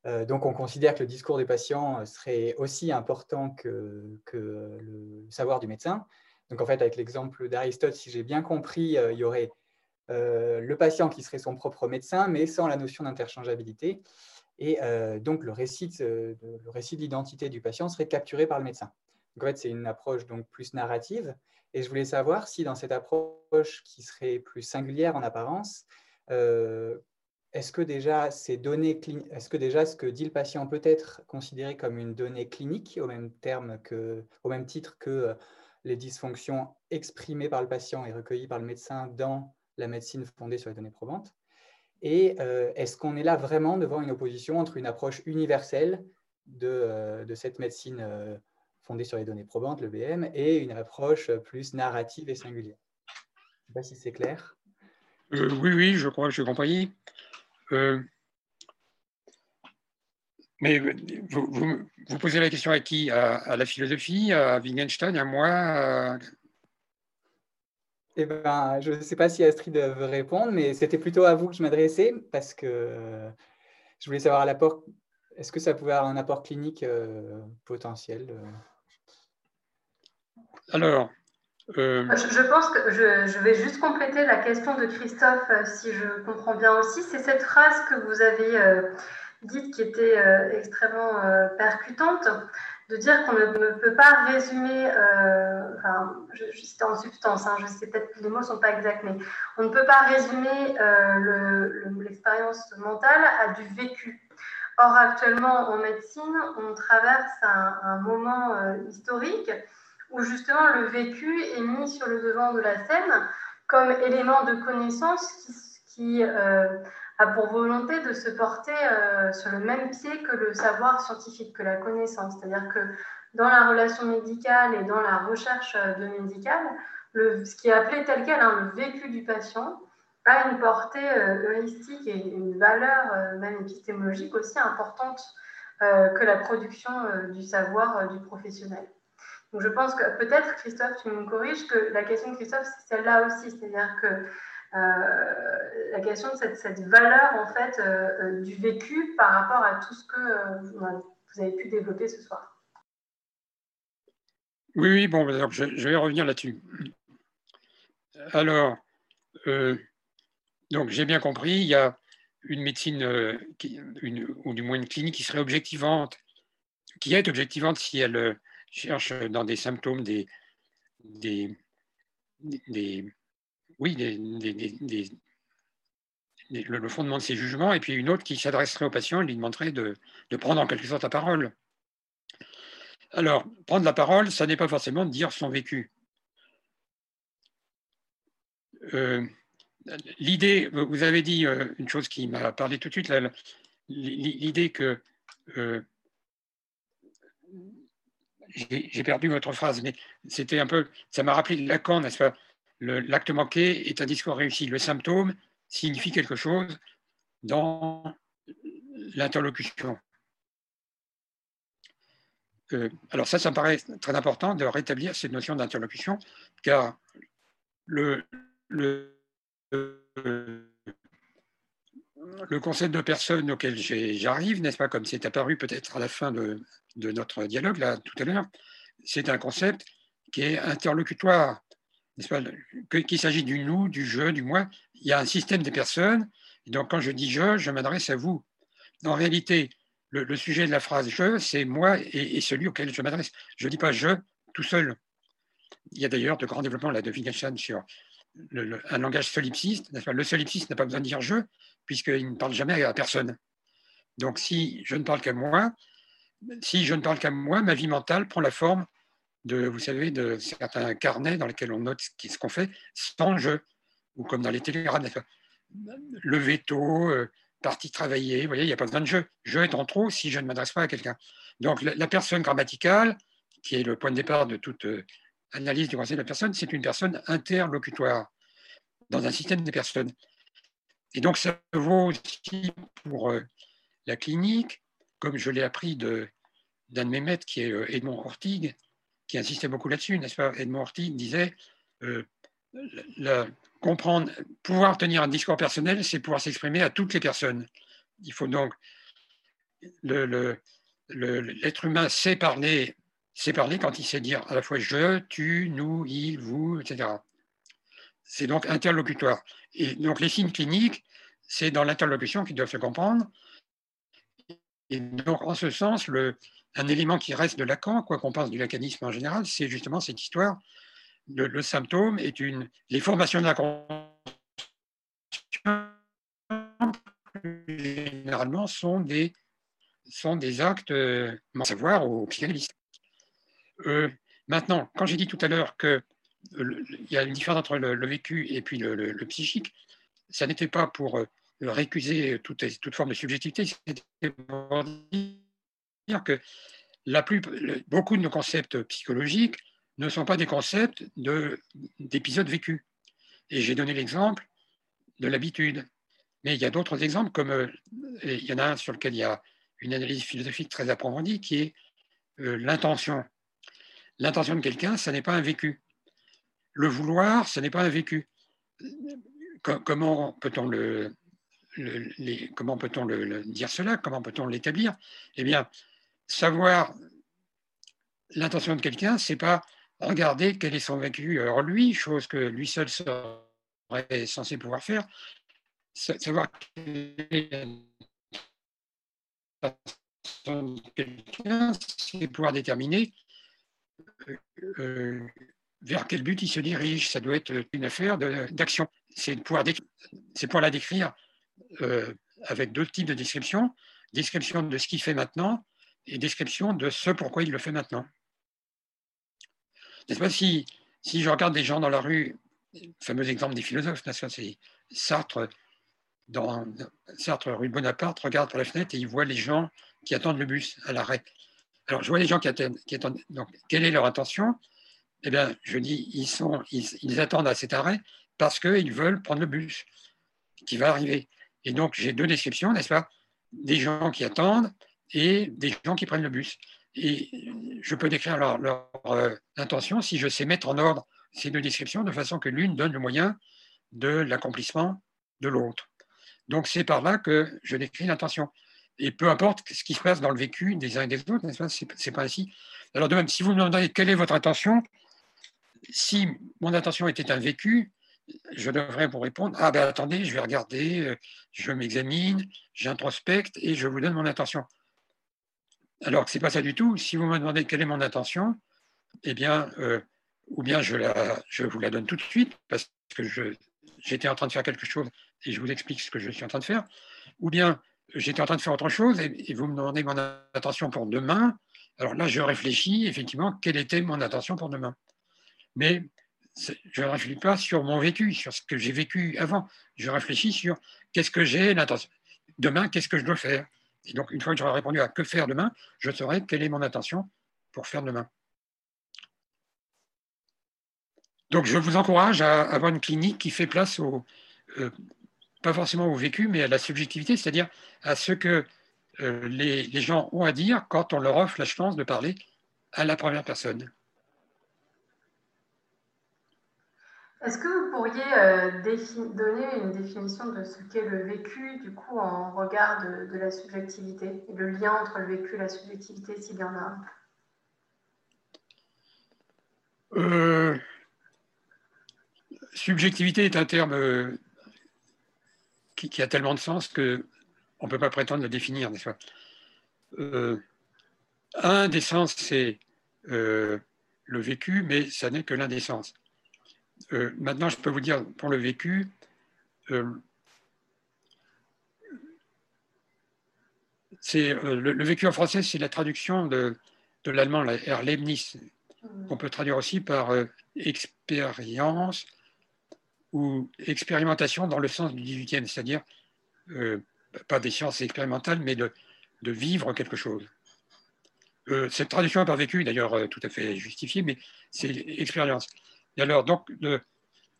Euh, donc, on considère que le discours des patients euh, serait aussi important que, le savoir du médecin. Donc, en fait, avec l'exemple d'Aristote, si j'ai bien compris, il y aurait le patient qui serait son propre médecin, mais sans la notion d'interchangeabilité. Et donc, le récit, de, le récit de l'identité du patient serait capturé par le médecin. Donc, en fait, c'est une approche donc plus narrative. Et je voulais savoir si dans cette approche qui serait plus singulière en apparence, euh, est-ce que déjà ces données, est-ce que déjà ce que dit le patient peut être considéré comme une donnée clinique au même terme que, même titre que euh, les dysfonctions exprimées par le patient et recueillies par le médecin dans la médecine fondée sur les données probantes? Et euh, est-ce qu'on est là vraiment devant une opposition entre une approche universelle de, de cette médecine fondée sur les données probantes, le BM, et une approche plus narrative et singulière? Je ne sais pas si c'est clair. Euh, oui, oui, je crois que j'ai compris. Euh, mais vous, vous, posez la question à qui? À, la philosophie, à Wittgenstein, à moi? Eh ben, je ne sais pas si Astrid veut répondre, mais c'était plutôt à vous que je m'adressais parce que je voulais savoir l'apport. Est-ce que ça pouvait avoir un apport clinique euh, potentiel alors. Euh, je, pense que je, vais juste compléter la question de Christophe, euh, si je comprends bien aussi. C'est cette phrase que vous avez euh, dite qui était extrêmement percutante, de dire qu'on ne, peut pas résumer, enfin, c'était en substance, hein, je sais peut-être que les mots ne sont pas exacts, mais on ne peut pas résumer l'expérience mentale à du vécu. Or, actuellement, en médecine, on traverse un, un moment historique où justement le vécu est mis sur le devant de la scène comme élément de connaissance qui, euh, a pour volonté de se porter euh, sur le même pied que le savoir scientifique, que la connaissance. C'est-à-dire que dans la relation médicale et dans la recherche euh, de ce qui est appelé tel quel, hein, le vécu du patient, a une portée heuristique et une valeur, même épistémologique, aussi importante que la production du savoir du professionnel. Donc je pense que peut-être, Christophe, tu me corriges, que la question de Christophe, c'est celle-là aussi. C'est-à-dire que euh, la question de cette, valeur en fait euh, euh, du vécu par rapport à tout ce que vous avez pu développer ce soir. Oui, oui, bon, je, vais revenir là-dessus. Alors, donc j'ai bien compris, il y a une médecine, ou du moins une clinique qui serait objectivante, qui est objectivante si elle cherche dans des symptômes des, des, oui, le fondement de ses jugements, et puis une autre qui s'adresserait au patient et lui demanderait de, prendre en quelque sorte la parole. Alors, prendre la parole, ça n'est pas forcément dire son vécu. Euh, l'idée, vous avez dit euh, une chose qui m'a parlé tout de suite, l'idée que euh, j'ai perdu votre phrase, mais c'était un peu, ça m'a rappelé Lacan, n'est-ce pas? L'acte manqué est un discours réussi. Le symptôme signifie quelque chose dans l'interlocution. Euh, alors ça, ça me paraît très important de rétablir cette notion d'interlocution, car le, le, le concept de personne auquel j'arrive, n'est-ce pas, comme c'est apparu peut-être à la fin de, notre dialogue, là, tout à l'heure, c'est un concept qui est interlocutoire. N'est-ce pas, qu'il s'agit du nous, du je, du moi, il y a un système des personnes, donc quand je dis je, je m'adresse à vous. En réalité, le, sujet de la phrase je, c'est moi et, celui auquel je m'adresse. Je ne dis pas je tout seul. Il y a d'ailleurs de grands développements là, de Wittgenstein sur un langage solipsiste. Le solipsiste n'a pas besoin de dire je, puisqu'il ne parle jamais à personne. Donc, si je ne parle qu'à moi, si je ne parle qu'à moi, ma vie mentale prend la forme de, vous savez, de certains carnets dans lesquels on note ce qu'on fait sans je, ou comme dans les télégrammes, le veto, euh, partie travailler, il n'y a pas besoin de je. Je est en trop si je ne m'adresse pas à quelqu'un. Donc, la, personne grammaticale, qui est le point de départ de toute euh, analyse du concept de la personne, c'est une personne interlocutoire dans un système de personnes. Et donc, ça vaut aussi pour euh, la clinique, comme je l'ai appris d'un de, mes maîtres qui est euh, Edmond Ortig, qui insistait beaucoup là-dessus, n'est-ce pas? Edmond Ortig disait euh, comprendre, pouvoir tenir un discours personnel, c'est pouvoir s'exprimer à toutes les personnes. Il faut donc l'être humain sait parler, sait parler quand il sait dire à la fois je, tu, nous, il, vous, etc. C'est donc interlocutoire. Et donc les signes cliniques, c'est dans l'interlocution qu'ils doivent se comprendre. Et donc en ce sens, un élément qui reste de Lacan, quoi qu'on pense du lacanisme en général, c'est justement cette histoire. Le, le, symptôme est une. Les formations de la généralement sont des, sont des actes, euh, savoir aux psychanalystes. Euh, maintenant, quand j'ai dit tout à l'heure que il y a une différence entre le, vécu et puis le, psychique. Ça n'était pas pour euh, récuser toute, forme de subjectivité, c'était pour dire que beaucoup de nos concepts psychologiques ne sont pas des concepts d'épisodes vécus. Et j'ai donné l'exemple de l'habitude. Mais il y a d'autres exemples, comme euh, il y en a un sur lequel il y a une analyse philosophique très approfondie, qui est l'intention. L'intention de quelqu'un, ça n'est pas un vécu le vouloir, ce n'est pas un vécu. Comment peut-on le, comment peut-on dire cela? Comment peut-on l'établir? Eh bien, savoir l'intention de quelqu'un, c'est pas regarder quel est son vécu en lui, chose que lui seul serait censé pouvoir faire. Savoir quelle de quelqu'un, c'est pouvoir déterminer euh, euh, vers quel but il se dirige. Ça doit être une affaire d'action. C'est pour la décrire euh, avec deux types de descriptions. Description de ce qu'il fait maintenant et description de ce pourquoi il le fait maintenant. N'est-ce pas si, je regarde des gens dans la rue, fameux exemple des philosophes, c'est Sartre dans Sartre, rue Bonaparte, regarde par la fenêtre et il voit les gens qui attendent le bus à l'arrêt. Alors, je vois les gens qui attendent. Qui attendent donc, quelle est leur intention? Eh bien, je dis, ils, sont, ils, attendent à cet arrêt parce qu'ils veulent prendre le bus qui va arriver. Et donc, j'ai deux descriptions, n'est-ce pas? Des gens qui attendent et des gens qui prennent le bus. Et je peux décrire leur, euh, intention si je sais mettre en ordre ces deux descriptions de façon que l'une donne le moyen de l'accomplissement de l'autre. Donc, c'est par là que je décris l'intention. Et peu importe ce qui se passe dans le vécu des uns et des autres, ce n'est pas, ainsi. Alors, de même, si vous me demandez quelle est votre intention, si mon intention était un vécu, je devrais vous répondre Ah, ben attendez, je vais regarder, euh, je m'examine, j'introspecte et je vous donne mon intention. Alors que ce n'est pas ça du tout. Si vous me demandez quelle est mon intention, eh bien, euh, ou bien je, la, je vous la donne tout de suite parce que j'étais en train de faire quelque chose et je vous explique ce que je suis en train de faire, ou bien j'étais en train de faire autre chose et, vous me demandez mon attention pour demain. Alors là, je réfléchis effectivement quelle était mon attention pour demain. Mais je ne réfléchis pas sur mon vécu, sur ce que j'ai vécu avant. Je réfléchis sur qu'est-ce que j'ai l'intention. Demain, qu'est-ce que je dois faire? Et donc, une fois que j'aurai répondu à que faire demain, je saurai quelle est mon intention pour faire demain. Donc, je vous encourage à avoir une clinique qui fait place au, euh, pas forcément au vécu, mais à la subjectivité, c'est-à-dire à ce que euh, les, gens ont à dire quand on leur offre la chance de parler à la première personne. Est-ce que vous pourriez euh, donner une définition de ce qu'est le vécu, du coup, en regard de, la subjectivité, et le lien entre le vécu et la subjectivité, s'il y en a euh, Subjectivité est un terme qui, a tellement de sens qu'on ne peut pas prétendre le définir, n'est-ce pas? Euh, Un des sens, c'est euh, le vécu, mais ça n'est que l'un des sens. Euh, maintenant, je peux vous dire, pour le vécu, c'est le, vécu en français, c'est la traduction de, de l'allemand, Erlebnis, qu'on peut traduire aussi par expérience, ou expérimentation dans le sens du 18e, c'est-à-dire euh, pas des sciences expérimentales, mais de, de vivre quelque chose. Euh, cette traduction n'est pas vécue, d'ailleurs euh, tout à fait justifiée, mais c'est expérience. Et alors, donc,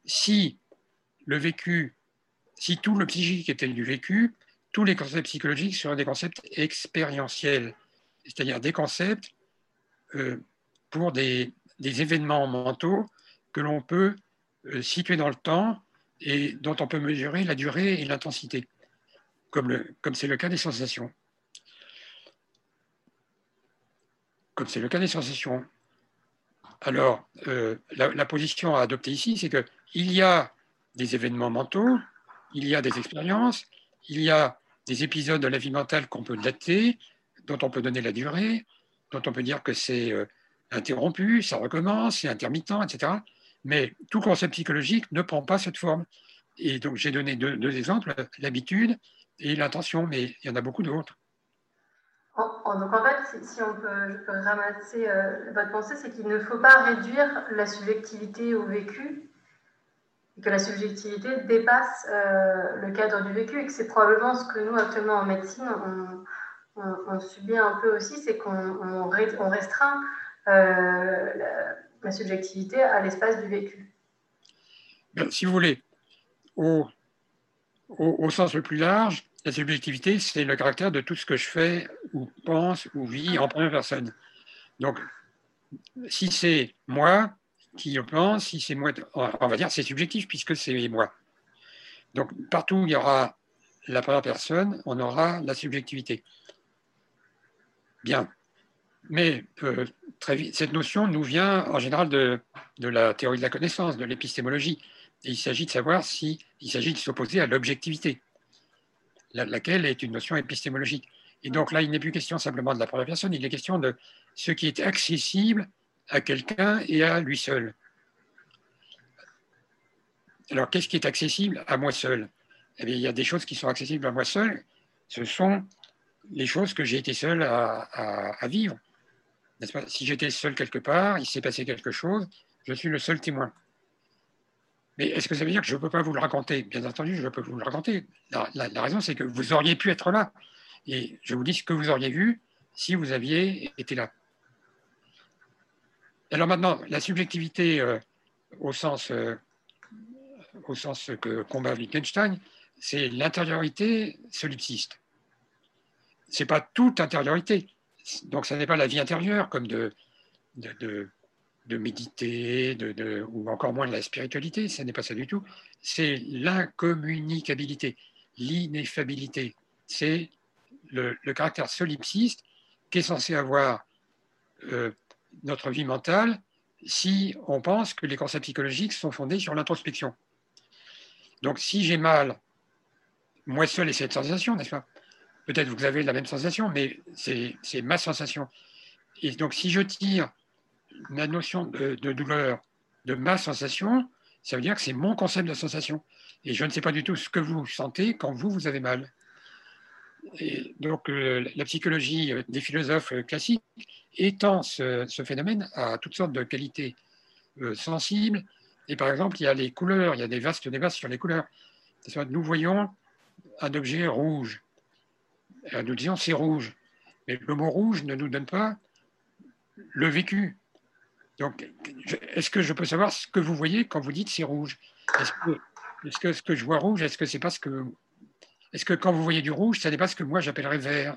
si le vécu, si tout le psychique était du vécu, tous les concepts psychologiques seraient des concepts expérientiels, c'est-à-dire des concepts pour des, des événements mentaux que l'on peut situé dans le temps et dont on peut mesurer la durée et l'intensité, comme c'est le, cas des sensations. Comme c'est le cas des sensations. Alors, euh, la, position à adopter ici, c'est qu'il y a des événements mentaux, il y a des expériences, il y a des épisodes de la vie mentale qu'on peut dater, dont on peut donner la durée, dont on peut dire que c'est euh, interrompu, ça recommence, c'est intermittent, etc. Mais tout concept psychologique ne prend pas cette forme. Et donc, j'ai donné deux, exemples, l'habitude et l'intention, mais il y en a beaucoup d'autres. donc, en fait, si, on peut, je peux ramasser euh, votre pensée, c'est qu'il ne faut pas réduire la subjectivité au vécu, et que la subjectivité dépasse euh, le cadre du vécu, et que c'est probablement ce que nous, actuellement en médecine, on, subit un peu aussi, c'est qu'on restreint euh, la subjectivité à l'espace du vécu. Si vous voulez, au, au, sens le plus large, la subjectivité, c'est le caractère de tout ce que je fais ou pense ou vis en première personne. Donc, si c'est moi qui le pense, si c'est moi, on va dire c'est subjectif puisque c'est moi. Donc, partout où il y aura la première personne, on aura la subjectivité. Bien. Mais euh, très vite, cette notion nous vient en général de, de la théorie de la connaissance, de l'épistémologie. Il s'agit de savoir s'il s'agit de s'opposer à l'objectivité, laquelle est une notion épistémologique. Et donc là, il n'est plus question simplement de la première personne, il est question de ce qui est accessible à quelqu'un et à lui seul. Alors, qu'est-ce qui est accessible à moi seul? Eh bien, Il y a des choses qui sont accessibles à moi seul. Ce sont les choses que j'ai été seul à vivre si j'étais seul quelque part, il s'est passé quelque chose, je suis le seul témoin. Mais est-ce que ça veut dire que je ne peux pas vous le raconter? Bien entendu, je peux vous le raconter. La, raison, c'est que vous auriez pu être là. Et je vous dis ce que vous auriez vu si vous aviez été là. Alors maintenant, la subjectivité euh, au, sens, euh, au sens que combat Wittgenstein, c'est l'intériorité solipsiste. Ce n'est pas toute intériorité. Donc, ça n'est pas la vie intérieure comme de, de, méditer, de, ou encore moins de la spiritualité, ce n'est pas ça du tout. C'est l'incommunicabilité, l'ineffabilité. C'est le, caractère solipsiste qui est censé avoir euh, notre vie mentale si on pense que les concepts psychologiques sont fondés sur l'introspection. Donc, si j'ai mal, moi seul et cette sensation, n'est-ce pas Peut-être vous avez la même sensation, mais c'est ma sensation. Et donc, si je tire la notion de, douleur de ma sensation, ça veut dire que c'est mon concept de sensation. Et je ne sais pas du tout ce que vous sentez quand vous, vous avez mal. Et donc, euh, la psychologie des philosophes classiques étend ce, phénomène à toutes sortes de qualités euh, sensibles. Et par exemple, il y a les couleurs, il y a des vastes débats sur les couleurs. Nous voyons un objet rouge. Nous disons c'est rouge. Mais le mot rouge ne nous donne pas le vécu. Donc, est-ce que je peux savoir ce que vous voyez quand vous dites c'est rouge? Est-ce que, ce que je vois rouge, est-ce que c'est pas ce que. Est-ce que quand vous voyez du rouge, ça n'est pas ce que moi j'appellerais vert?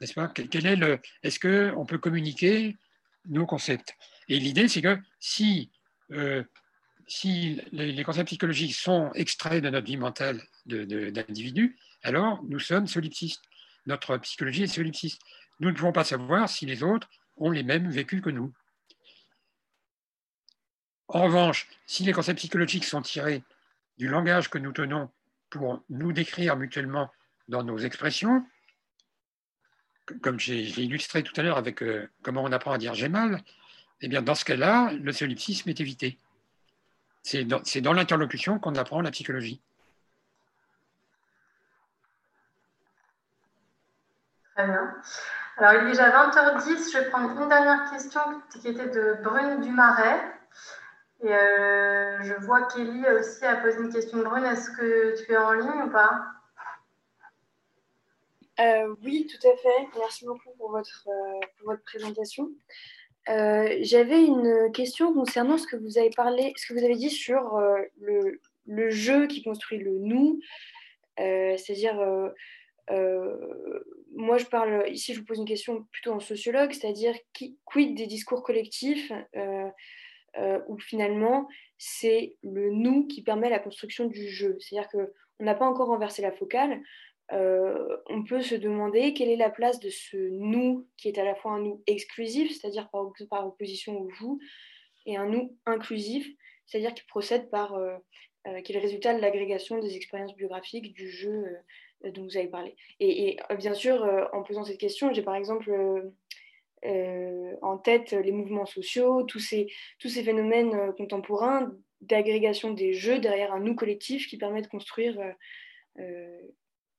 N'est-ce pas? Quel est le. Est-ce qu'on peut communiquer nos concepts? Et l'idée, c'est que si, euh, si les, concepts psychologiques sont extraits de notre vie mentale d'individu, alors nous sommes solipsistes. Notre psychologie est solipsiste. Nous ne pouvons pas savoir si les autres ont les mêmes vécus que nous. En revanche, si les concepts psychologiques sont tirés du langage que nous tenons pour nous décrire mutuellement dans nos expressions, comme j'ai illustré tout à l'heure avec euh, comment on apprend à dire j'ai mal, eh bien dans ce cas-là, le solipsisme est évité. C'est dans, dans l'interlocution qu'on apprend la psychologie. Très bien. Alors, il est déjà 20h10. Je vais prendre une dernière question qui était de Brune Dumaret. Et euh, je vois Kelly aussi a posé une question. Brune, est-ce que tu es en ligne ou pas? Euh, Oui, tout à fait. Merci beaucoup pour votre, euh, pour votre présentation. J'avais une question concernant ce que vous avez parlé, ce que vous avez dit sur le, le, jeu qui construit le nous, c'est-à-dire moi, je parle ici, je vous pose une question plutôt en sociologue, c'est-à-dire qui quid des discours collectifs euh, où finalement c'est le nous qui permet la construction du jeu. C'est-à-dire qu'on n'a pas encore renversé la focale. Euh, on peut se demander quelle est la place de ce nous qui est à la fois un nous exclusif, c'est-à-dire par, opposition au vous, et un nous inclusif, c'est-à-dire qui procède par, euh, qui est le résultat de l'agrégation des expériences biographiques du jeu dont vous avez parlé. Et, et bien sûr, en posant cette question, j'ai par exemple euh, en tête les mouvements sociaux, tous ces, tous ces phénomènes euh, contemporains d'agrégation des jeux derrière un nous collectif qui permet de construire euh,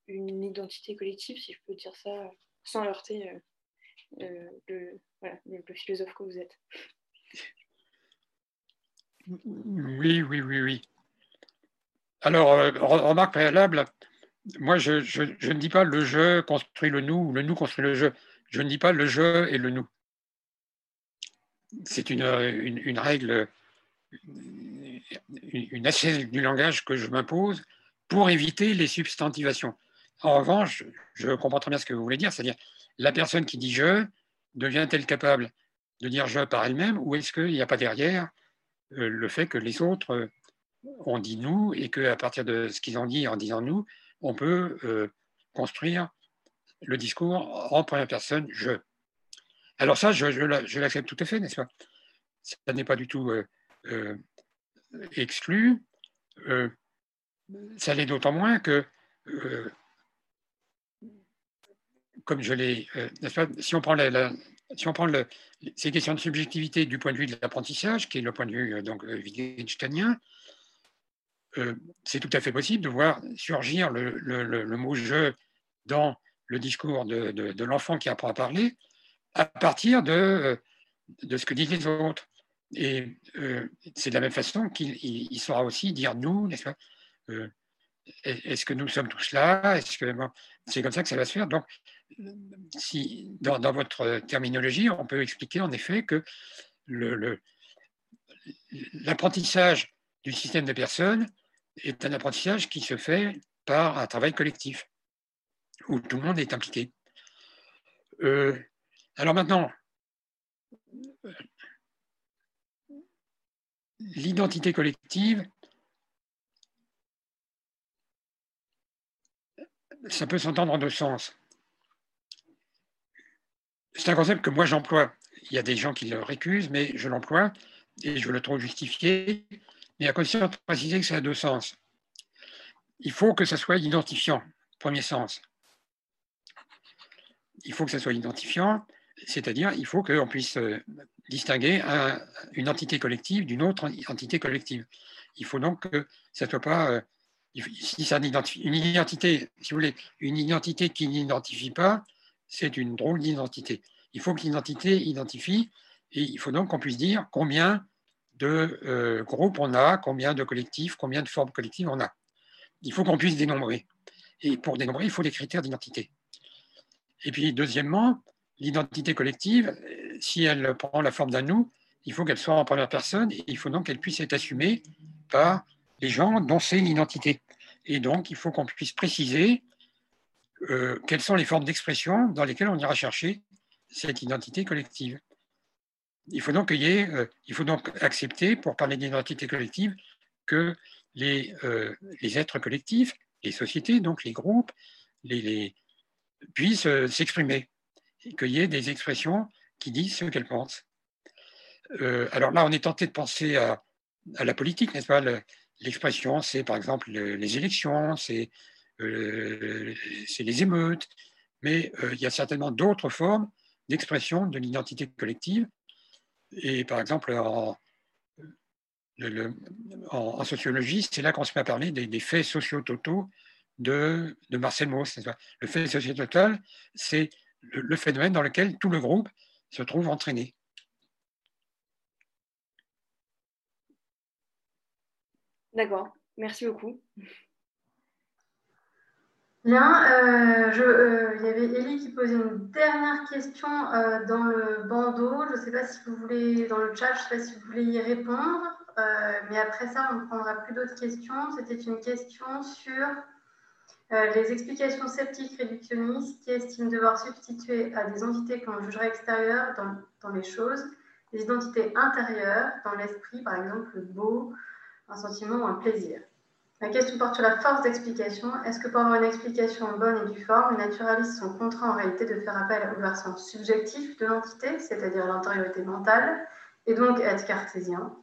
une identité collective, si je peux dire ça, sans heurter le, philosophe que vous êtes. Oui, oui, oui, oui. Alors, remarque préalable, moi, je, je, ne dis pas le jeu construit le nous ou le nous construit le jeu. Je ne dis pas le jeu et le nous. C'est une, une, règle, une, une du langage que je m'impose pour éviter les substantivations. En revanche, je comprends très bien ce que vous voulez dire, c'est-à-dire la personne qui dit je devient-elle capable de dire je par elle-même ou est-ce qu'il n'y a pas derrière euh, le fait que les autres ont dit nous et qu'à partir de ce qu'ils ont dit en disant nous, on peut euh, construire le discours en première personne, je. Alors ça, je, l'accepte tout à fait, n'est-ce pas? Ça n'est pas du tout euh, euh, exclu. Ça l'est d'autant moins que, comme je l'ai, n'est-ce pas? Si on prend, la, si on prend le, ces questions de subjectivité du point de vue de l'apprentissage, qui est le point de vue donc wittgensteinien, c'est tout à fait possible de voir surgir le, le mot je dans le discours de, l'enfant qui apprend à parler à partir de, de ce que disent les autres. Et c'est de la même façon qu'il saura aussi dire nous, n'est-ce pas Est-ce que nous sommes tous là Est-ce que c'est comme ça que ça va se faire Donc, si dans, votre terminologie, on peut expliquer en effet que l'apprentissage du système de personnes est un apprentissage qui se fait par un travail collectif, où tout le monde est impliqué. Euh, alors maintenant, l'identité collective, ça peut s'entendre en deux sens. C'est un concept que moi j'emploie. Il y a des gens qui le récusent, mais je l'emploie et je le trouve justifié. Mais à condition de préciser que ça a deux sens. Il faut que ça soit identifiant, premier sens. Il faut que ça soit identifiant, c'est-à-dire il faut qu'on puisse euh, distinguer une entité collective d'une autre entité collective. Il faut donc que ça ne soit pas. Euh, si ça une identité, si vous voulez, une identité qui n'identifie pas, c'est une drôle d'identité. Il faut que l'identité identifie et il faut donc qu'on puisse dire combien de euh, groupes on a, combien de collectifs, combien de formes collectives on a. Il faut qu'on puisse dénombrer. Et pour dénombrer, il faut des critères d'identité. Et puis, deuxièmement, l'identité collective, si elle prend la forme d'un nous, il faut qu'elle soit en première personne et il faut donc qu'elle puisse être assumée par les gens dont c'est l'identité. Et donc, il faut qu'on puisse préciser euh, quelles sont les formes d'expression dans lesquelles on ira chercher cette identité collective. Il faut donc, euh, il faut donc accepter, pour parler d'identité collective, que les, euh, êtres collectifs, les sociétés, donc les groupes, puissent s'exprimer, qu'il y ait des expressions qui disent ce qu'elles pensent. alors là, on est tenté de penser à, la politique, n'est-ce pas? L'expression, c'est par exemple les élections, c'est euh, les émeutes, mais euh, il y a certainement d'autres formes d'expression de l'identité collective. Et par exemple, en, sociologie, c'est là qu'on se met à parler des, faits sociaux-totaux de, Marcel Mauss. Le fait socio-total, c'est le, phénomène dans lequel tout le groupe se trouve entraîné. D'accord, merci beaucoup. Bien, euh, euh, il y avait Ellie qui posait une dernière question euh, dans le bandeau. Je ne sais pas si vous voulez, dans le chat, je ne sais pas si vous voulez y répondre. mais après ça, on ne prendra plus d'autres questions. C'était une question sur les explications sceptiques réductionnistes qui estiment devoir substituer à des entités qu'on jugerait extérieures dans, dans les choses, des identités intérieures dans l'esprit, par exemple le beau, un sentiment ou un plaisir. La question porte sur la force d'explication. Est-ce que pour avoir une explication bonne et du forme, les naturalistes sont contraints en réalité de faire appel au versant subjectif de l'entité, c'est-à-dire l'antériorité mentale, et donc être cartésien?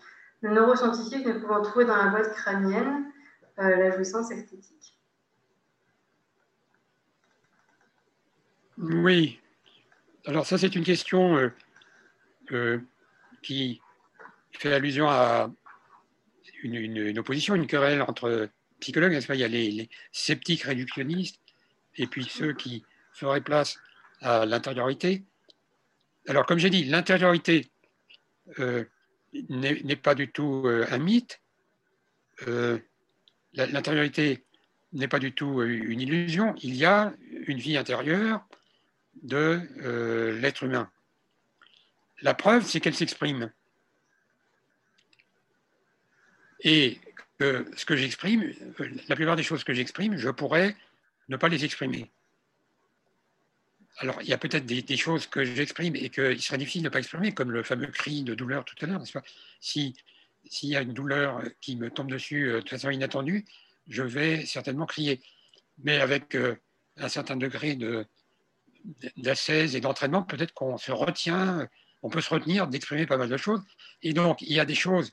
Le neuroscientifique ne pouvant trouver dans la boîte crânienne euh, la jouissance esthétique. Oui. Alors ça, c'est une question euh, euh, qui fait allusion à une, opposition, une querelle entre psychologues. Il y a les, sceptiques réductionnistes et puis ceux qui feraient place à l'intériorité. Alors, comme j'ai dit, l'intériorité euh, n'est pas du tout euh, un mythe. Euh, l'intériorité n'est pas du tout une illusion. Il y a une vie intérieure de l'être humain. La preuve, c'est qu'elle s'exprime et ce que j'exprime, la plupart des choses que j'exprime, je pourrais ne pas les exprimer. Alors, il y a peut-être des, choses que j'exprime et qu'il serait difficile de ne pas exprimer, comme le fameux cri de douleur tout à l'heure, S'il y a une douleur qui me tombe dessus euh, de façon inattendue, je vais certainement crier. Mais avec euh, un certain degré d'assaise et d'entraînement, peut-être qu'on se retient, on peut se retenir d'exprimer pas mal de choses. Et donc, il y a des choses